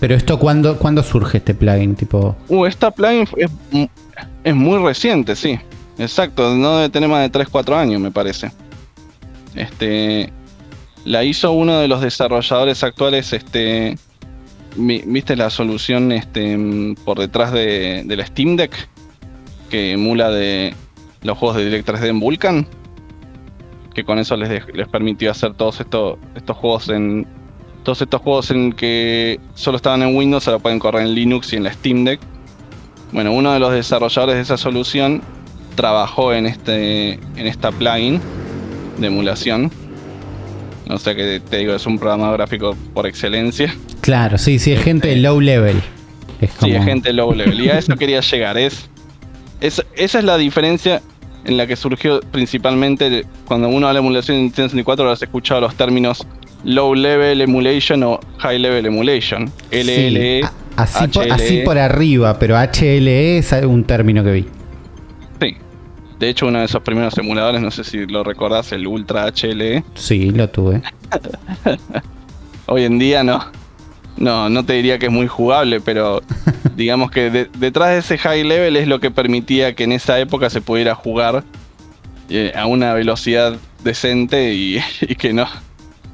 Pero esto, ¿cuándo, ¿cuándo surge este plugin? Tipo,
Uh, esta plugin es, mu- es muy reciente, sí. Exacto, no debe tener más de 3-4 años, me parece. Este. La hizo uno de los desarrolladores actuales, este. ¿Viste la solución este, mm, por detrás de, de la Steam Deck? Que emula de los juegos de Direct 3D en Vulkan. Que con eso les, les permitió hacer todos estos, estos juegos en. Todos estos juegos en que solo estaban en Windows, ahora pueden correr en Linux y en la Steam Deck. Bueno, uno de los desarrolladores de esa solución trabajó en este en esta plugin de emulación. O sea que te digo, es un programa gráfico por excelencia.
claro, sí, sí, es gente de low level. Es como,
Sí, es gente low level. Y a eso quería llegar. Es, es- esa es la diferencia en la que surgió principalmente cuando uno habla de emulación en Nintendo 64, habrás escuchado los términos low level emulation o high level emulation. LLE,
así, por, así por arriba, pero HLE es un término que vi.
Sí. De hecho, uno de esos primeros emuladores, no sé si lo recordás, el Ultra HLE.
Sí, lo tuve. *laughs*
Hoy en día no. No, no te diría que es muy jugable, pero *laughs* digamos que de- detrás de ese high level es lo que permitía que en esa época se pudiera jugar eh, a una velocidad decente y, *laughs* y que no.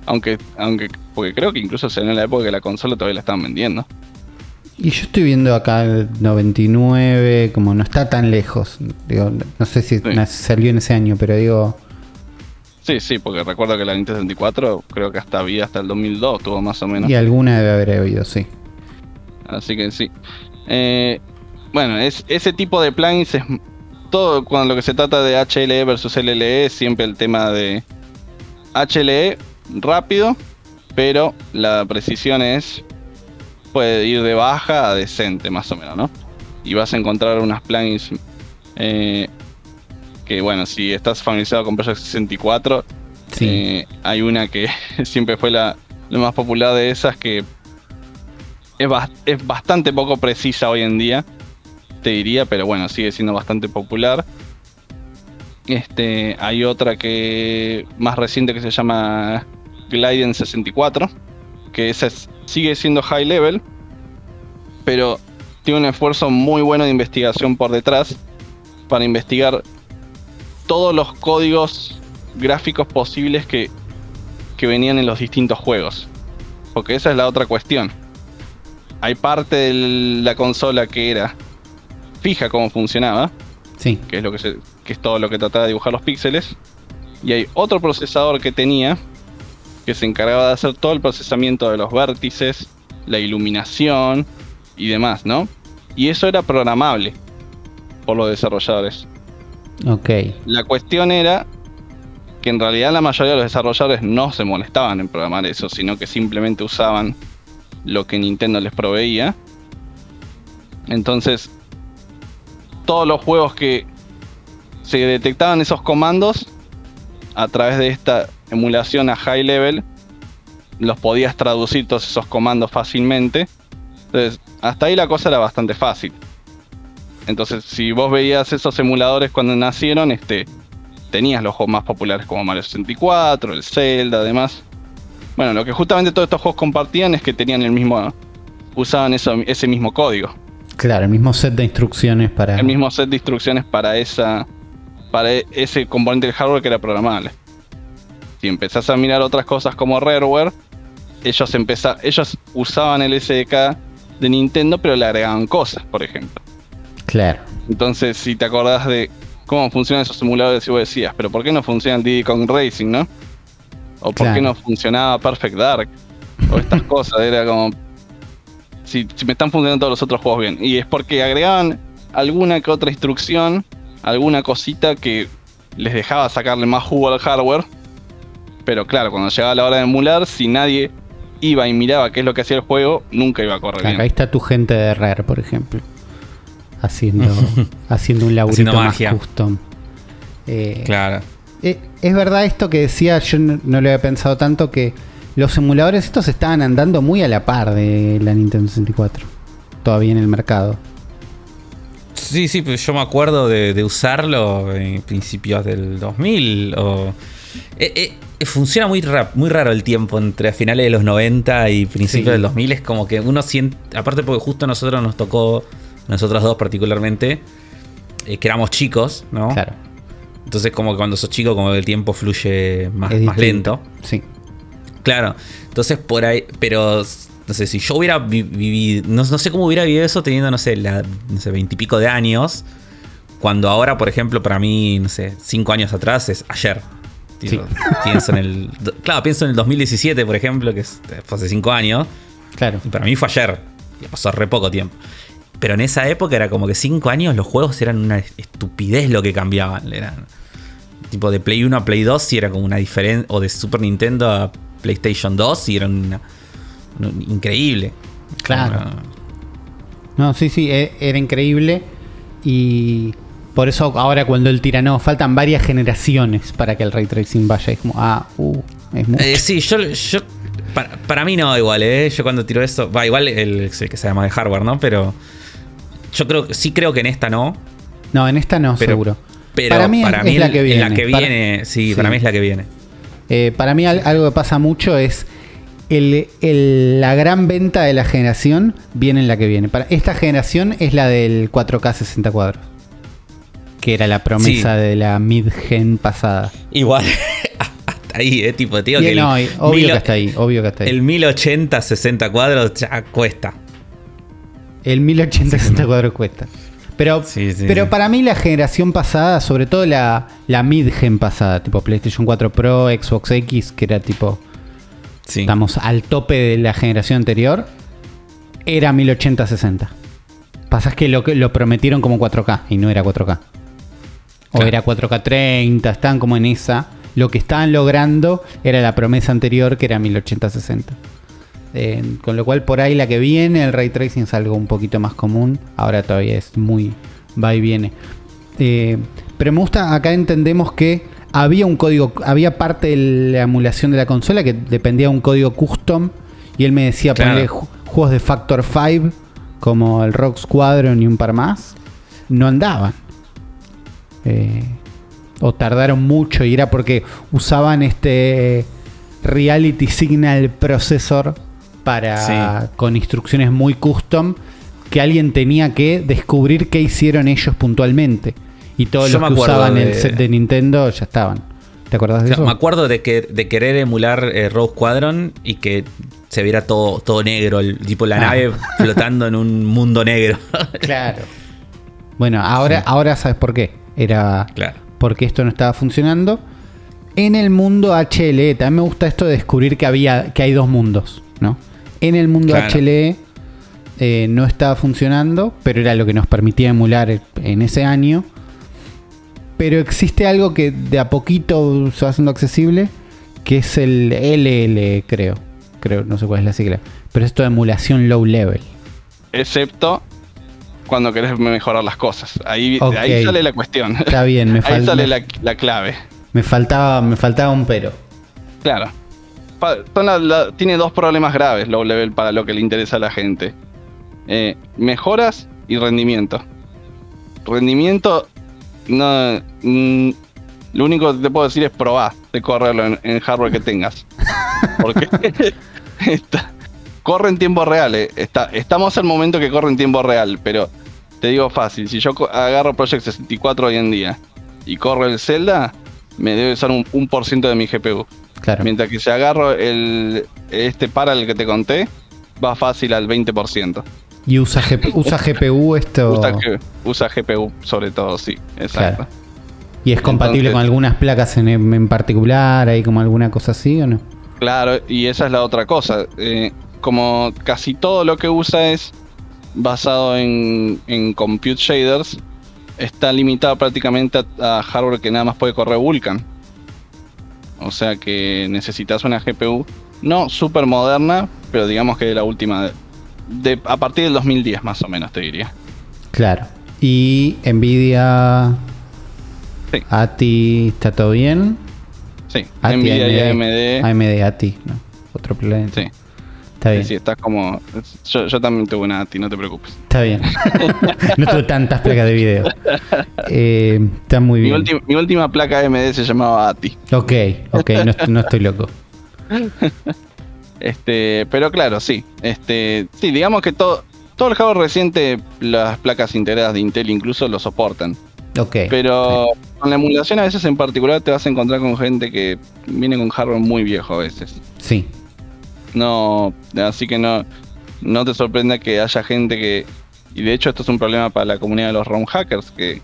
Aunque, aunque, porque creo que incluso se en la época que la consola todavía la estaban vendiendo.
Y yo estoy viendo acá el 99, como no está tan lejos. Digo, no sé si
Sí.
salió en ese año, pero digo,
Sí, sí, porque recuerdo que la Nintendo 64 creo que hasta había hasta el 2002 tuvo más o menos.
y alguna debe haber oído, sí.
Así que sí. Eh, bueno, es, ese tipo de plugins es todo cuando lo que se trata de HLE versus LLE, es siempre el tema de HLE rápido, pero la precisión es puede ir de baja a decente más o menos, ¿no? y vas a encontrar unas plugins eh, que, bueno, si estás familiarizado con Project 64, eh, hay una que *laughs* siempre fue la, más popular de esas que es, es bastante poco precisa hoy en día, te diría, pero bueno, sigue siendo bastante popular. Este, hay otra que más reciente que se llama Gliden 64, que esa sigue siendo high level, pero tiene un esfuerzo muy bueno de investigación por detrás para investigar todos los códigos gráficos posibles que, que venían en los distintos juegos. Porque esa es la otra cuestión. Hay parte de la consola que era fija cómo funcionaba.
Sí.
Que es, lo que, que es todo lo que trataba de dibujar los píxeles. Y hay otro procesador que tenía que se encargaba de hacer todo el procesamiento de los vértices, la iluminación y demás, ¿no? Y eso era programable por los desarrolladores.
Ok.
La cuestión era que en realidad la mayoría de los desarrolladores no se molestaban en programar eso, sino que simplemente usaban lo que Nintendo les proveía. Entonces, todos los juegos que se detectaban esos comandos a través de esta emulación a high level, los podías traducir todos esos comandos fácilmente. Entonces, hasta ahí la cosa era bastante fácil. Entonces, si vos veías esos emuladores cuando nacieron, este, tenías los juegos más populares como Mario 64, el Zelda, además. Bueno, lo que justamente todos estos juegos compartían es que tenían el mismo, usaban eso, ese mismo código.
Claro, el mismo set de instrucciones para.
El mismo set de instrucciones para esa, para ese componente del hardware que era programable. Si empezás a mirar otras cosas como Rareware, ellos ellos usaban el SDK de Nintendo, pero le agregaban cosas, por ejemplo.
Claro.
Entonces, si te acordás de cómo funcionan esos simuladores, y vos decías, pero ¿por qué no funciona el Diddy Kong Racing, no? O ¿por qué no funcionaba Perfect Dark? O estas *laughs* cosas, era como. Si, me están funcionando todos los otros juegos bien. Y es porque agregaban alguna que otra instrucción, alguna cosita que les dejaba sacarle más jugo al hardware. Pero claro, cuando llegaba la hora de emular, si nadie iba y miraba qué es lo que hacía el juego, nunca iba a correr bien.
Ahí está tu gente de Rare, por ejemplo haciendo, *laughs* haciendo un laburito más custom.
Eh, claro.
Eh, es verdad esto que decía, yo no, lo había pensado tanto, que los emuladores estos estaban andando muy a la par de la Nintendo 64. Todavía en el mercado.
Sí, sí, pues yo me acuerdo de, usarlo en principios del 2000 eh, funciona muy, muy raro el tiempo entre finales de los 90 y principios del 2000. Es como que uno siente, aparte porque justo a nosotros nos tocó nosotros dos particularmente, eh, que éramos chicos, ¿no? Claro. Entonces, como que cuando sos chico, como que el tiempo fluye más, más lento.
Sí.
Claro. Entonces, por ahí, pero no sé, si yo hubiera vivido, no, sé cómo hubiera vivido eso teniendo, no sé, la, no sé, veintipico de años, cuando ahora, por ejemplo, para mí, no sé, cinco años atrás es ayer. sí. Pienso en el, claro, pienso en el 2017, por ejemplo, que es, fue hace cinco años.
Claro.
Y para mí fue ayer. Ya pasó re poco tiempo. Pero en esa época era como que 5 años los juegos eran una estupidez lo que cambiaban. Eran tipo de Play 1 a Play 2 y era como una diferencia. O de Super Nintendo a PlayStation 2 y era una, increíble.
Claro. No, sí, sí, e, era increíble. Y por eso ahora cuando él tira, no, faltan varias generaciones para que el ray tracing vaya. Es como, ah, uh, es mucho.
Eh, sí, yo, yo para, mí no, igual, ¿eh? Yo cuando tiro esto, va, igual el, el que se llama de hardware, ¿no? Pero yo creo sí creo que en esta no.
No, en esta no, seguro.
Pero para mí, es, la que viene. la que viene, sí, para mí es la que viene.
Eh, para mí algo que pasa mucho es el, la gran venta de la generación viene en la que viene. Para, esta generación es la del 4K 60 cuadros. Que era la promesa de la mid-gen pasada.
Igual. *laughs* hasta ahí, eh, tipo, tío,
que no, obvio que está ahí, obvio que está ahí.
El 1080 60 cuadros ya cuesta.
El 1080 60 cuadros cuesta. Pero, pero para mí la generación pasada, sobre todo la, la mid-gen pasada, tipo PlayStation 4 Pro, Xbox X, que era tipo... Estamos al tope de la generación anterior, era 1080-60. Pasa que lo, lo prometieron como 4K y no era 4K. O era 4K 30, estaban como en esa. Lo que estaban logrando era la promesa anterior que era 1080-60. Eh, con lo cual por ahí la que viene, el ray tracing es algo un poquito más común. Ahora todavía es muy va y viene. Eh, pero me gusta, acá entendemos que había un código, había parte de la emulación de la consola que dependía de un código custom. Y él me decía ponerle juegos de Factor 5, como el Rock Squadron y un par más, no andaban. Eh, o tardaron mucho y era porque usaban este Reality Signal Processor para con instrucciones muy custom que alguien tenía que descubrir qué hicieron ellos puntualmente. Y todos los que usaban el set de Nintendo ya estaban. ¿Te acuerdas de eso?
Me acuerdo de, que, de querer emular eh, Rogue Squadron y que se viera todo, todo negro, el, tipo la ah. nave *laughs* flotando en un mundo negro.
claro. Bueno, ahora, ahora sabes por qué. Era claro. porque esto no estaba funcionando. En el mundo HLE, también me gusta esto de descubrir que había, que hay dos mundos, ¿no? En el mundo HLE eh, no estaba funcionando, pero era lo que nos permitía emular en ese año. Pero existe algo que de a poquito se va haciendo accesible, que es el LL, creo. Creo, no sé cuál es la sigla. Pero esto de emulación low level.
Excepto cuando querés mejorar las cosas. Ahí, ahí sale la cuestión.
Está bien,
me *laughs* Ahí sale la, clave.
Me faltaba, me faltaba un pero.
Claro. Tiene dos problemas graves low level para lo que le interesa a la gente. Eh, mejoras y rendimiento. Rendimiento, no, mm, lo único que te puedo decir es probar de correrlo en, hardware que tengas. Porque *laughs* corre en tiempo real. Eh. Está, estamos al momento que corre en tiempo real, pero te digo fácil. Si yo agarro Project 64 hoy en día y corro el Zelda, me debe usar un, un por ciento de mi GPU. Claro. Mientras que si agarro el, este para el que te conté, va fácil al 20%.
¿Y usa, usa GPU esto?
Usa, GPU sobre todo, sí, exacto.
¿Y es compatible con algunas placas en, particular? ¿Hay como alguna cosa así o no?
Claro, y esa es la otra cosa. Eh, como casi todo lo que usa es basado en, compute shaders, está limitado prácticamente a, hardware que nada más puede correr Vulkan. O sea que necesitas una GPU no súper moderna, pero digamos que de la última de, a partir del 2010 más o menos, te diría.
Claro. Y Nvidia... Sí. ATI, ¿está todo bien?
Sí, Nvidia y AMD.
AMD, ATI, ¿no? Otro planeta.
Sí. Está bien. Sí, estás como. Yo, también tuve una ATI, no te preocupes.
Está bien. *laughs* no tuve tantas placas de video. Eh, está muy bien.
Mi, última placa AMD se llamaba ATI.
Ok, ok, no, no estoy loco.
Este, pero claro, sí. Este, sí, digamos que todo, todo el hardware reciente, las placas integradas de Intel incluso lo soportan.
Ok.
Pero con la emulación a veces en particular te vas a encontrar con gente que viene con hardware muy viejo a veces.
Sí.
No, así que no, no te sorprenda que haya gente que, y de hecho esto es un problema para la comunidad de los ROM hackers, que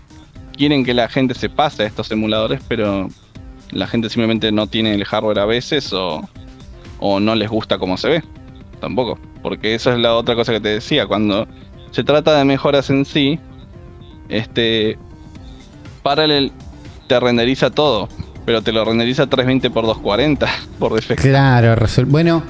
quieren que la gente se pase a estos emuladores, pero la gente simplemente no tiene el hardware a veces o, o no les gusta cómo se ve. Tampoco. Porque esa es la otra cosa que te decía. Cuando se trata de mejoras en sí, este Parallel te renderiza todo, pero te lo renderiza 320 por 240 *laughs* por defecto.
Claro, bueno,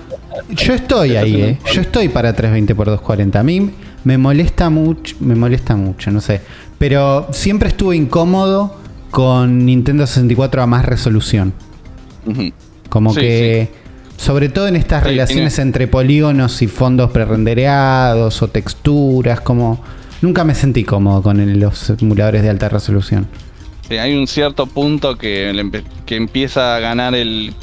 yo estoy ahí, ¿eh? Yo estoy para 320 por 240. A mí me molesta mucho, me molesta mucho, no sé. Pero siempre estuve incómodo con Nintendo 64 a más resolución. Como que sobre todo en estas relaciones entre polígonos y fondos prerendereados o texturas, como nunca me sentí cómodo con los emuladores de alta resolución.
Sí, hay un cierto punto que, que empieza a ganar el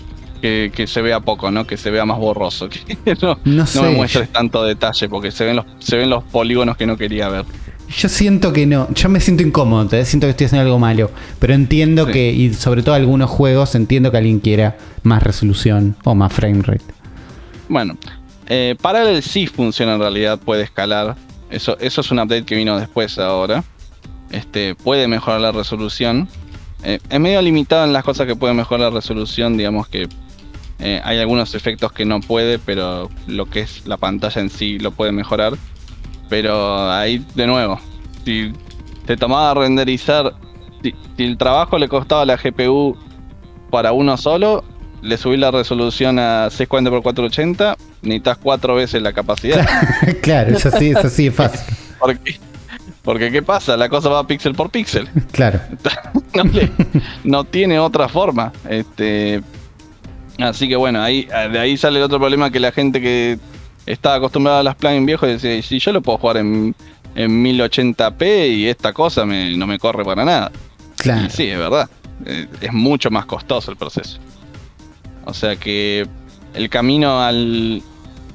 que, se vea poco, ¿no? Que se vea más borroso. *laughs* Que no, no, me muestres tanto detalle porque se ven los, se ven los polígonos que no quería ver.
Yo siento que no, yo me siento incómodo, siento que estoy haciendo algo malo, pero entiendo que, y sobre todo algunos juegos, entiendo que alguien quiera más resolución o más frame rate.
Bueno, eh, el sí funciona en realidad, puede escalar. Eso, eso es un update que vino después ahora. Este, puede mejorar la resolución. Eh, es medio limitado en las cosas que puede mejorar la resolución, digamos que eh, hay algunos efectos que no puede, pero lo que es la pantalla en sí lo puede mejorar. Pero ahí, de nuevo, si te tomaba renderizar, si, el trabajo le costaba a la GPU para uno solo, le subí la resolución a 640x480 necesitas cuatro veces la capacidad. *laughs*
claro, eso sí, eso sí es fácil.
Porque, porque ¿qué pasa? La cosa va píxel por píxel.
Claro. *laughs*
no, le- no tiene otra forma. Este, así que bueno, ahí, de ahí sale el otro problema que la gente que está acostumbrada a las plugins viejos dice, si yo lo puedo jugar en, en 1080p y esta cosa me- no me corre para nada.
Claro.
Y sí, es verdad. Eh, Es mucho más costoso el proceso. O sea que el camino al,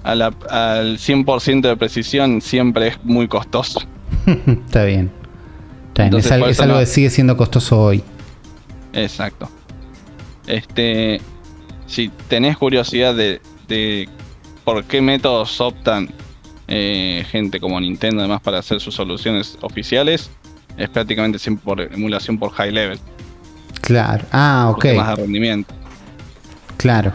a la- al 100% de precisión siempre es muy costoso. *laughs*
Está bien. Está bien.
Entonces,
es algo,
por
es
eso
algo
no-
que sigue siendo costoso hoy.
Exacto. Este, si tenés curiosidad de, de por qué métodos optan eh, gente como Nintendo además para hacer sus soluciones oficiales, es prácticamente siempre por emulación por high level,
Claro. Ah, ok.
temas de rendimiento.
Claro.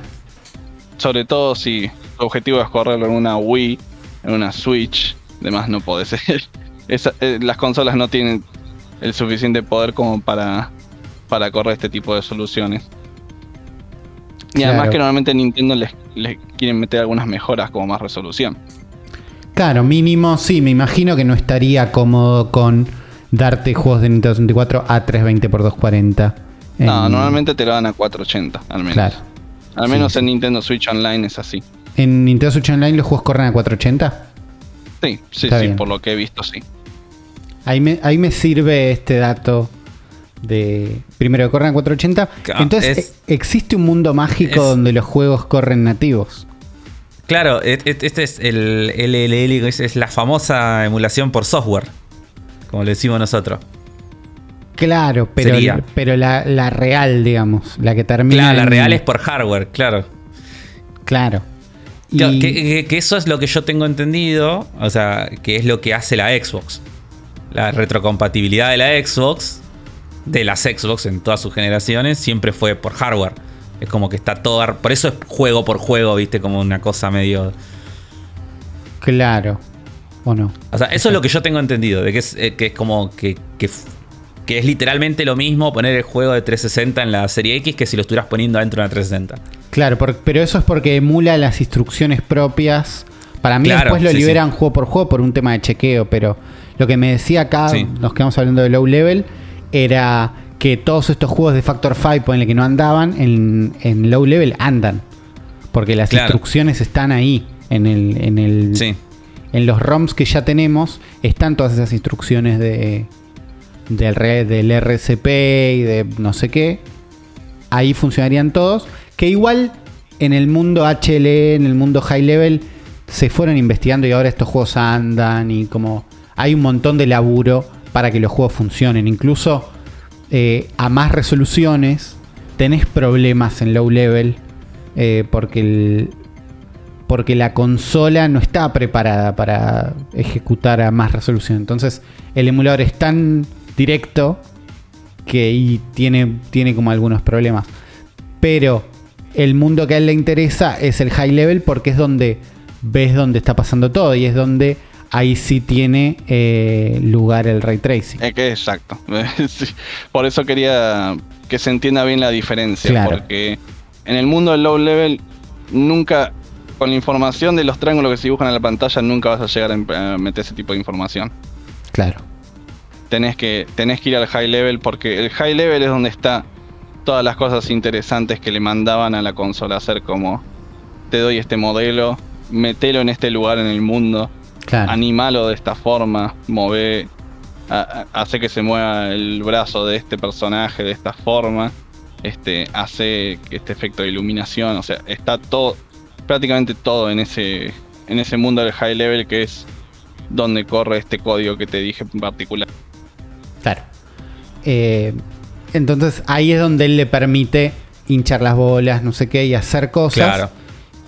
Sobre todo si tu objetivo es correrlo en una Wii, en una Switch, demás no puede ser. Esa- eh, las consolas no tienen el suficiente poder como para, para correr este tipo de soluciones. Y además que normalmente Nintendo les, les quieren meter algunas mejoras como más resolución.
Claro, mínimo, sí, me imagino que no estaría cómodo con darte juegos de Nintendo 64 a 320x240.
No,
En-
normalmente te lo dan a 480, al menos.
Claro.
Al menos
Sí,
en Nintendo Switch Online es así.
¿En Nintendo Switch Online los juegos corren a 480?
Sí, sí,
Está
sí,
bien.
por lo que he visto, sí.
Ahí me, ahí me sirve este dato de primero que corren a 480.
Claro,
Entonces,
es-
e- existe un mundo mágico
es-
donde los juegos corren nativos.
Claro, et- et- este es el LLL, es, la famosa emulación por software, como le decimos nosotros.
Claro, pero,
Sería.
pero la, la real, digamos, la que termina.
Claro, la
en-
real es por hardware, claro.
Claro.
Claro,
Y-
que, que- que eso es lo que yo tengo entendido, o sea, que es lo que hace la Xbox. La retrocompatibilidad de la Xbox, de las Xbox en todas sus generaciones, siempre fue por hardware. Es como que está todo... Por eso es juego por juego, viste, como una cosa medio...
Claro. ¿O no?
O sea, eso es lo que yo tengo entendido, de que es, eh, que es como que, que, es literalmente lo mismo poner el juego de 360 en la serie X que si lo estuvieras poniendo adentro de una 360.
Claro, por- pero eso es porque emula las instrucciones propias. Para mí
Claro,
después lo
sí,
liberan juego por juego por un tema de chequeo, pero lo que me decía acá,
Sí.
nos quedamos hablando de low level, era que todos estos juegos de Factor 5, ponele que no andaban, en, en low level andan. Porque las
Claro.
instrucciones están ahí, en el, en el
Sí.
en los ROMs que ya tenemos, están todas esas instrucciones de del, del RCP y de no sé qué. Ahí funcionarían todos. Que igual en el mundo HLE, en el mundo high level, se fueron investigando y ahora estos juegos andan y como hay un montón de laburo para que los juegos funcionen. Incluso eh, a más resoluciones tenés problemas en low level eh, porque el, porque la consola no está preparada para ejecutar a más resolución. Entonces, el emulador es tan directo que tiene, tiene como algunos problemas. Pero el mundo que a él le interesa es el high level porque es donde ves donde está pasando todo y es donde ahí sí tiene eh, lugar el ray tracing.
Es que exacto. *laughs* Sí, Por eso quería que se entienda bien la diferencia.
Claro.
Porque en el mundo del low level, nunca, con la información de los triángulos que se dibujan en la pantalla, nunca vas a llegar a em- a meter ese tipo de información.
Claro.
Tenés que, tenés que ir al high level porque el high level es donde está todas las cosas interesantes que le mandaban a la consola hacer como te doy este modelo, metelo en este lugar en el mundo,
Claro.
animalo de esta forma, move, a- a- hace que se mueva el brazo de este personaje de esta forma, este, hace que este efecto de iluminación, o sea, está todo, prácticamente todo en ese, en ese mundo del high level que es donde corre este código que te dije en particular.
Claro. Eh, entonces ahí es donde él le permite hinchar las bolas, no sé qué, y hacer cosas.
Claro.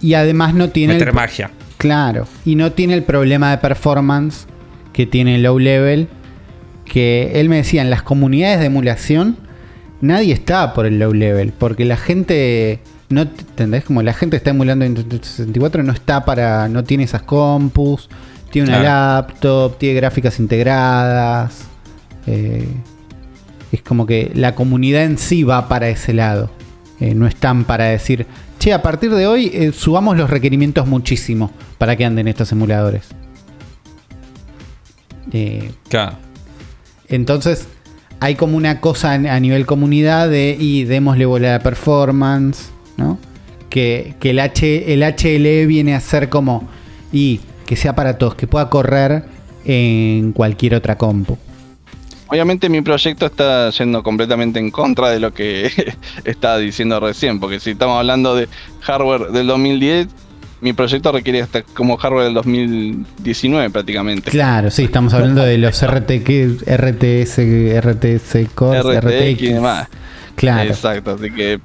Y además no tiene.
Meter
el-
magia.
Claro. Y no tiene el problema de performance que tiene el low level. Que él me decía, en las comunidades de emulación, nadie está por el low level. Porque la gente. No, ¿Entendés? Como la gente está emulando en 64, no está para. No tiene esas compus. Tiene una
Claro.
laptop, tiene gráficas integradas. eh, es como que la comunidad en sí va para ese lado. Eh, no están para decir che, a partir de hoy eh, subamos los requerimientos muchísimo para que anden estos emuladores. Eh,
Claro.
entonces, hay como una cosa a nivel comunidad de y démosle bola a la performance, ¿no? Que, que el, H, el HLE viene a ser como y que sea para todos, que pueda correr en cualquier otra compu.
Obviamente mi proyecto está yendo completamente en contra de lo que *laughs* estaba diciendo recién, porque si estamos hablando de hardware del 2010, mi proyecto requiere hasta como hardware del 2019 prácticamente.
Claro, sí, estamos hablando de los *laughs* RT, que- RTS, RTS Core,
RTX y demás.
Claro,
Exacto, así que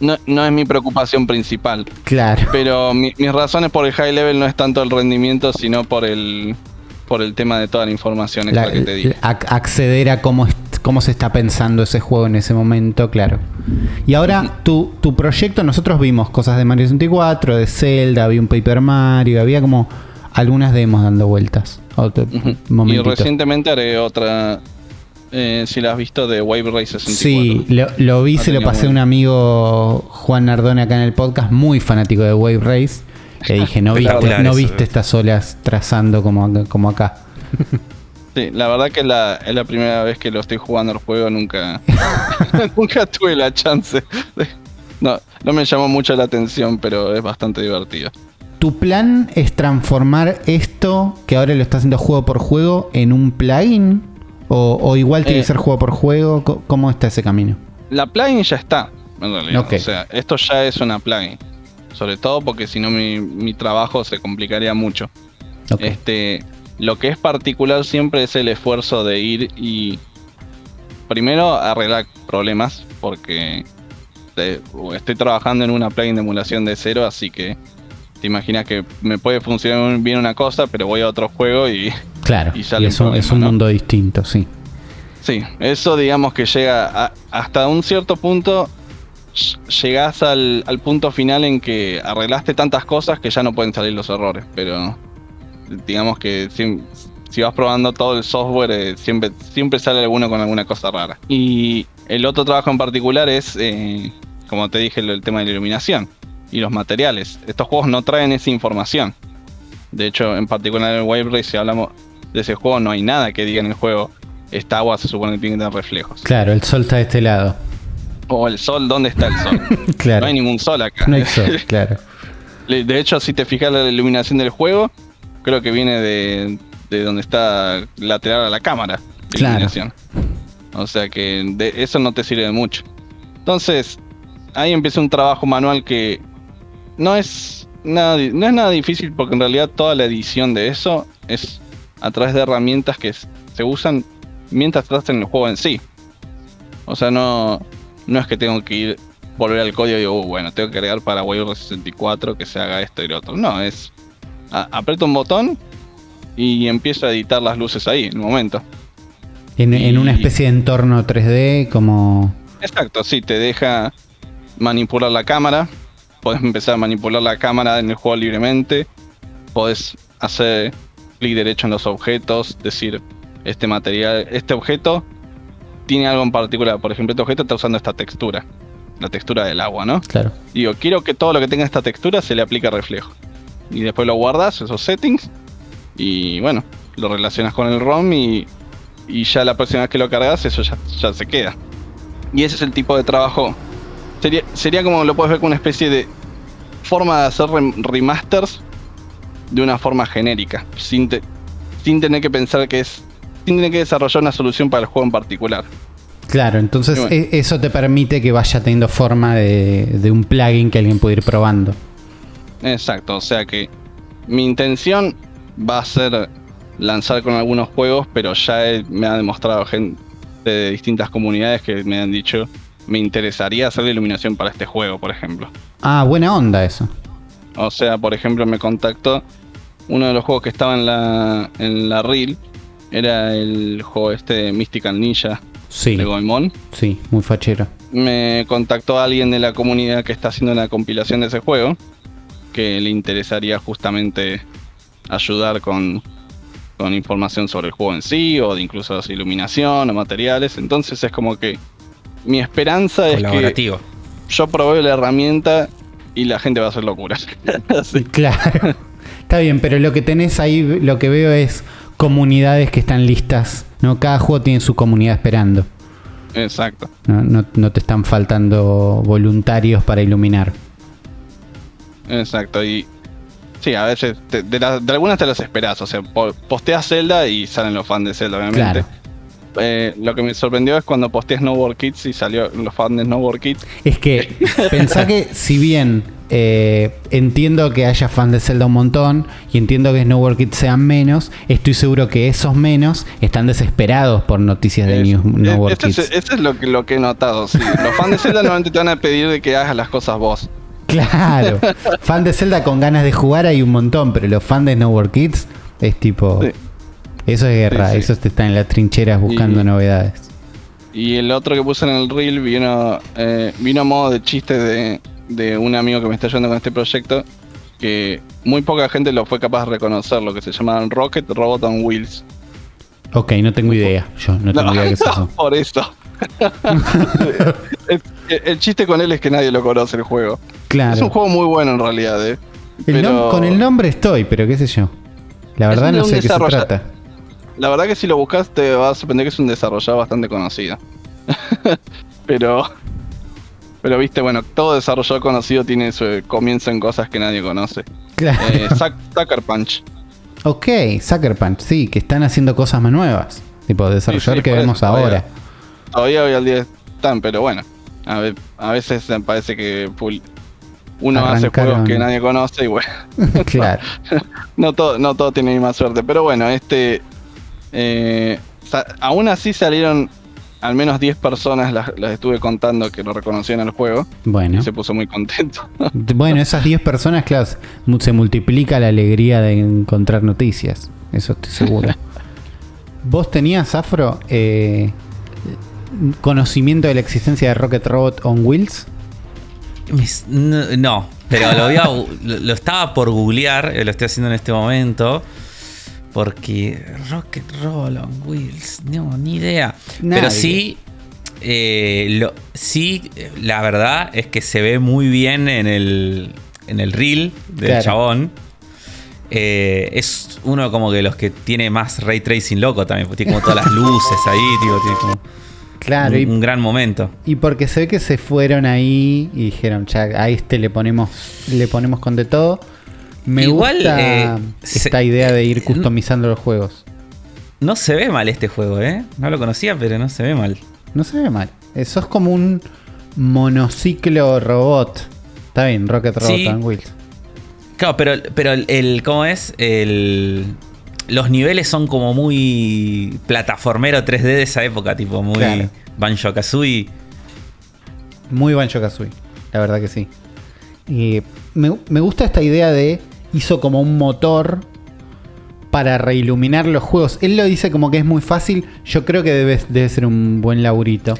no, no es mi preocupación principal.
claro.
Pero mi- mis razones por el high level no es tanto el rendimiento, sino por el por el tema de toda la información
La-
extra que te di.
ac- acceder a cómo, cómo se está pensando ese juego en ese momento, claro. Y ahora, tu, tu proyecto, nosotros vimos cosas de Mario 64, de Zelda, había un Paper Mario, había como algunas demos dando vueltas. Otro
Ujú. Y recientemente haré otra, eh, si la has visto, de Wave Race 64.
Sí, lo, lo vi,
No
se lo pasé a un amigo Juan Nardone acá en el podcast, muy fanático de Wave Race. Le dije, no viste, no viste
eh.
estas olas trazando como, acá- como acá. *laughs*
Sí, la verdad que la, es la primera vez que lo estoy jugando el juego, nunca, *laughs* *laughs* nunca tuve la chance. de- no, no me llamó mucho la atención, pero es bastante divertido.
¿Tu plan es transformar esto, que ahora lo está haciendo juego por juego, en un plugin? ¿O, o igual tiene
Eh.
que ser juego por juego? ¿Cómo está ese camino?
La plugin ya está, en realidad. O sea, esto ya es una plugin. Sobre todo porque si no mi, mi trabajo se complicaría mucho. Este, lo que es particular siempre es el esfuerzo de ir y primero arreglar problemas, porque te- estoy trabajando en una plugin de emulación de cero, así que te imaginas que me puede funcionar bien una cosa, pero voy a otro juego y
claro,
y
es
un
un, es
problema,
un
¿no?
mundo distinto, sí.
sí, eso digamos que llega a- hasta un cierto punto. Ll- Llegás al, punto final en que arreglaste tantas cosas que ya no pueden salir los errores, pero digamos que si, vas probando todo el software, eh, siempre, siempre sale alguno con alguna cosa rara. Y el otro trabajo en particular es, eh, como te dije, el, tema de la iluminación y los materiales. Estos juegos no traen esa información. De hecho, en particular en el Wave Race, si hablamos de ese juego, no hay nada que diga en el juego. Esta agua se supone que tiene reflejos.
Claro, el sol está de este lado.
O el sol, ¿dónde está el sol? *laughs*
Claro.
No hay ningún sol acá.
No hay sol, *laughs* claro.
De hecho, si te fijas la iluminación del juego, creo que viene de, de donde está lateral a la cámara. de
Claro.
iluminación. O sea que de eso no te sirve de mucho. Entonces, ahí empieza un trabajo manual que no es nada, no es nada difícil porque en realidad toda la edición de eso es a través de herramientas que se usan mientras estás en el juego en sí. O sea, no, no es que tengo que ir, volver al código y digo, "Uh, bueno, tengo que agregar para Wave 64 que se haga esto y lo otro. No, es a- aprieto un botón y empiezo a editar las luces ahí, en el momento.
En, en una especie de entorno 3D, como.
Exacto, sí, te deja manipular la cámara. Puedes empezar a manipular la cámara en el juego libremente. Puedes hacer clic derecho en los objetos, decir, este material, este objeto tiene algo en particular. Por ejemplo, este objeto está usando esta textura, la textura del agua, ¿no?
Claro.
Digo, quiero que todo lo que tenga esta textura se le aplique reflejo. Y después lo guardas, esos settings, y bueno, lo relacionas con el ROM y, y ya la próxima vez que lo cargas, eso ya, ya se queda. Y ese es el tipo de trabajo. Sería, sería como lo puedes ver como una especie de forma de hacer rem- remasters de una forma genérica, sin, te- sin tener que pensar que es. Sin tener que desarrollar una solución para el juego en particular.
Claro, entonces
bueno.
e- eso te permite que vaya teniendo forma de, de un plugin que alguien puede ir probando.
Exacto, o sea que mi intención va a ser lanzar con algunos juegos, pero ya he- me ha demostrado gente de distintas comunidades que me han dicho me interesaría hacer la iluminación para este juego, por ejemplo.
Ah, buena onda eso.
O sea, por ejemplo, me contactó uno de los juegos que estaba en la en la reel era el juego este de Mystical Ninja
Sí,
de Goemon.
sí, muy fachero.
me contactó alguien de la comunidad que está haciendo una compilación de ese juego que le interesaría justamente ayudar con, con información sobre el juego en sí o de incluso de iluminación o materiales entonces es como que mi esperanza es que yo probé la herramienta y la gente va a hacer locuras. *laughs*
Claro. Está bien, pero lo que tenés ahí, lo que veo es comunidades que están listas. ¿no? Cada juego tiene su comunidad esperando.
Exacto.
No, no, te están faltando voluntarios para iluminar.
Exacto. Y sí, a veces de, algunas te las esperas. O sea, posteas Zelda y salen los fans de Zelda, obviamente. Eh, lo que me sorprendió es cuando posteé Snowboard Kids y salió los fans de Snowboard Kids.
Es que *laughs* pensá que si bien eh, entiendo que haya fans de Zelda un montón y entiendo que Snowboard Kids sean menos, estoy seguro que esos menos están desesperados por noticias de New Snowboard Kids.
eso es lo que, lo que he notado. Los fans de Zelda normalmente te van a pedir de que hagas las cosas vos. *laughs*
Claro, fan de Zelda con ganas de jugar hay un montón, pero los fans de Snowboard Kids es tipo... Eso es guerra, eso te está en las trincheras buscando novedades.
Y el otro que puse en el reel vino, eh, vino a modo de chiste de, de un amigo que me está ayudando con este proyecto, que muy poca gente lo fue capaz de reconocer, lo que se llama Rocket Robot on Wheels.
Ok, no tengo idea. Yo no tengo idea qué es *laughs* eso.
Por eso. *laughs* el, chiste con él es que nadie lo conoce el juego. Claro. Es un juego muy bueno en realidad, ¿eh?
con el nombre estoy, pero qué sé yo. La verdad no sé de qué se trata.
La verdad que si lo buscas te vas a sorprender que es un desarrollador bastante conocido. *laughs* pero pero viste, bueno, todo desarrollador conocido tiene su comienzo en cosas que nadie conoce. Claro. Eh, Sucker Punch.
Ok, Sucker Punch, sí, que están haciendo cosas más nuevas. Tipo, desarrollador que vemos ahora.
Todavía hoy al día están, pero bueno. A, veces parece que uno hace juegos que nadie conoce y bueno. *laughs* claro. *laughs* no, todo, no todo tiene misma suerte. Pero bueno, este. Eh, aún así salieron al menos 10 personas las, estuve contando que lo reconocían al juego. Bueno. Y se puso muy contento.
bueno, esas 10 personas, claro, se multiplica la alegría de encontrar noticias. Eso estoy seguro. *laughs* ¿Vos tenías, Afro, eh, conocimiento de la existencia de Rocket Robot on Wheels?
No, pero lo, lo estaba por googlear, eh, lo estoy haciendo en este momento. Porque Rocket Roll on Wheels, no, ni idea. Pero sí, eh, lo, sí, la verdad es que se ve muy bien en el, en el reel del chabón. Eh, es uno como que los que tiene más ray tracing loco también, porque tiene como todas las luces ahí, tipo, tiene como claro, un, un, gran momento.
Y porque se ve que se fueron ahí y dijeron, ya, a este le ponemos, le ponemos con de todo. Me Igual, gusta eh, esta idea de ir customizando los juegos.
No se ve mal este juego, ¿eh? No lo conocía, pero no se ve mal.
No se ve mal. Eso es como un monociclo robot. Está bien, Rocket Robot and Wheels.
Claro, pero, pero el, ¿cómo es? El, los niveles son como muy plataformero 3D de esa época, tipo muy Banjo Kazooie.
Muy Banjo Kazooie, la verdad que sí. Y me, me gusta esta idea de hizo como un motor para reiluminar los juegos. Él lo dice como que es muy fácil. Yo creo que debe, debe ser un buen laburito.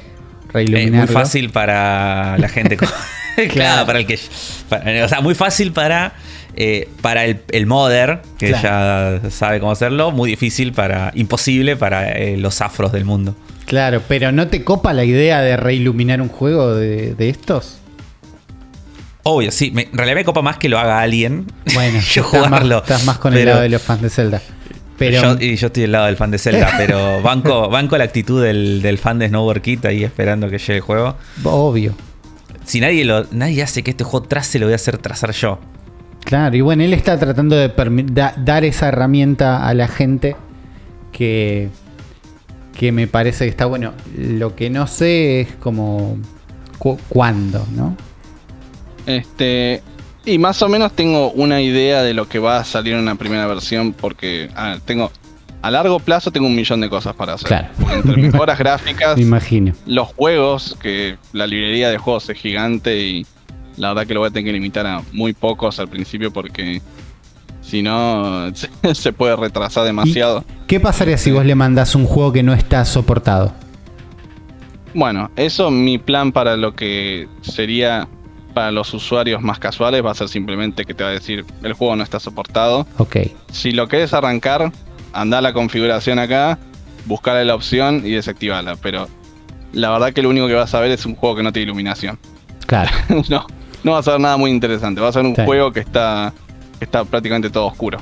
Es muy fácil para la gente. *laughs* claro, para el que. o sea, muy fácil para. Eh, para el, el, modder, que ya sabe cómo hacerlo, muy difícil para. imposible para eh, los afros del mundo.
Claro, pero ¿no te copa la idea de reiluminar un juego de, de estos?
Obvio, sí. en realidad me copa más que lo haga alguien.
Bueno, *laughs* yo jugarlo. estás más con el lado de los fans de Zelda.
Pero, y yo estoy del lado del fan de Zelda, *laughs* pero banco, banco la actitud del, fan de Snowboard ahí esperando que llegue el juego.
Obvio.
Si nadie lo, nadie hace que este juego trace, lo voy a hacer trazar yo.
Claro, y bueno, él está tratando de dar esa herramienta a la gente que, que me parece que está bueno. Lo que no sé es como cuándo, ¿no?
Este, y más o menos tengo una idea de lo que va a salir en una primera versión porque ah, tengo a largo plazo tengo un millón de cosas para hacer. Claro. Entre mejoras gráficas, *laughs*
imagino.
los juegos, que la librería de juegos es gigante y la verdad que lo voy a tener que limitar a muy pocos al principio porque si no *laughs* se puede retrasar demasiado.
¿Qué pasaría si vos le mandás un juego que no está soportado?
Bueno, eso mi plan para lo que sería para los usuarios más casuales va a ser simplemente que te va a decir el juego no está soportado.
Ok.
Si lo querés arrancar, anda a la configuración acá, buscarle la opción y desactivarla. Pero la verdad que lo único que vas a ver es un juego que no tiene iluminación.
Claro. *laughs*
no. no va a ser nada muy interesante. Va a ser un juego que está, está prácticamente todo oscuro.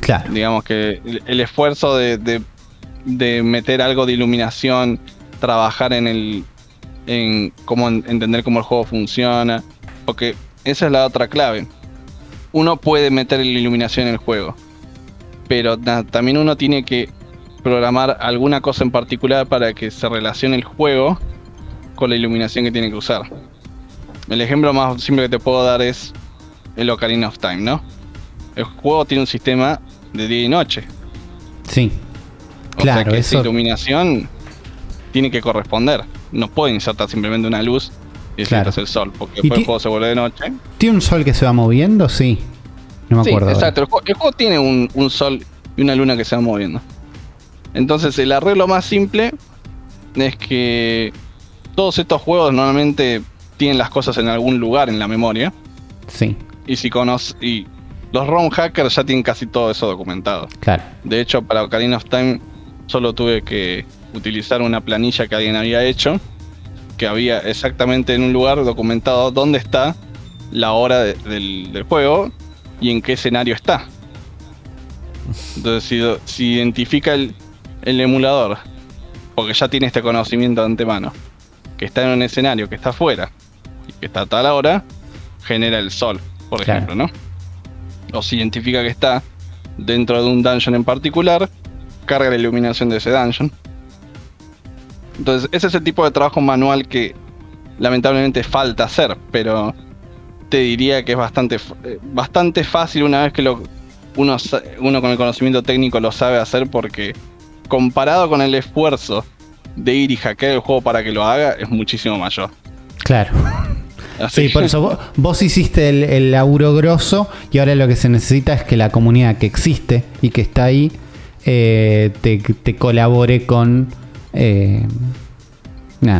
Claro.
Digamos que el, esfuerzo de, meter algo de iluminación, trabajar en el. en cómo entender cómo el juego funciona. Porque esa es la otra clave. Uno puede meter la iluminación en el juego. Pero también uno tiene que programar alguna cosa en particular para que se relacione el juego con la iluminación que tiene que usar. El ejemplo más simple que te puedo dar es el Ocarina of Time, ¿no? El juego tiene un sistema de día y noche.
Sí.
O claro, sea que esa iluminación tiene que corresponder. No puede insertar simplemente una luz y claro. es el sol, porque después el juego se vuelve de noche.
¿Tiene un sol que se va moviendo? Sí.
No me acuerdo. Exacto, el juego, tiene un, un sol y una luna que se va moviendo. Entonces el arreglo más simple es que todos estos juegos normalmente tienen las cosas en algún lugar en la memoria.
Sí.
Y si conoces. Y los ROM hackers ya tienen casi todo eso documentado.
Claro.
De hecho, para Ocarina of Time solo tuve que utilizar una planilla que alguien había hecho. Que había exactamente en un lugar documentado dónde está la hora del, juego y en qué escenario está. Entonces, si, si identifica el, el emulador, porque ya tiene este conocimiento de antemano, que está en un escenario que está afuera y que está a tal hora, genera el sol, por ejemplo, ¿no? O si identifica que está dentro de un dungeon en particular, carga la iluminación de ese dungeon. Entonces, ese es el tipo de trabajo manual que lamentablemente falta hacer, pero te diría que es bastante, eh, bastante fácil una vez que lo, uno, uno con el conocimiento técnico lo sabe hacer porque comparado con el esfuerzo de ir y hackear el juego para que lo haga, es muchísimo mayor.
Claro. *laughs* Sí, por eso vos, hiciste el, laburo grosso y ahora lo que se necesita es que la comunidad que existe y que está ahí eh, te, colabore con eh,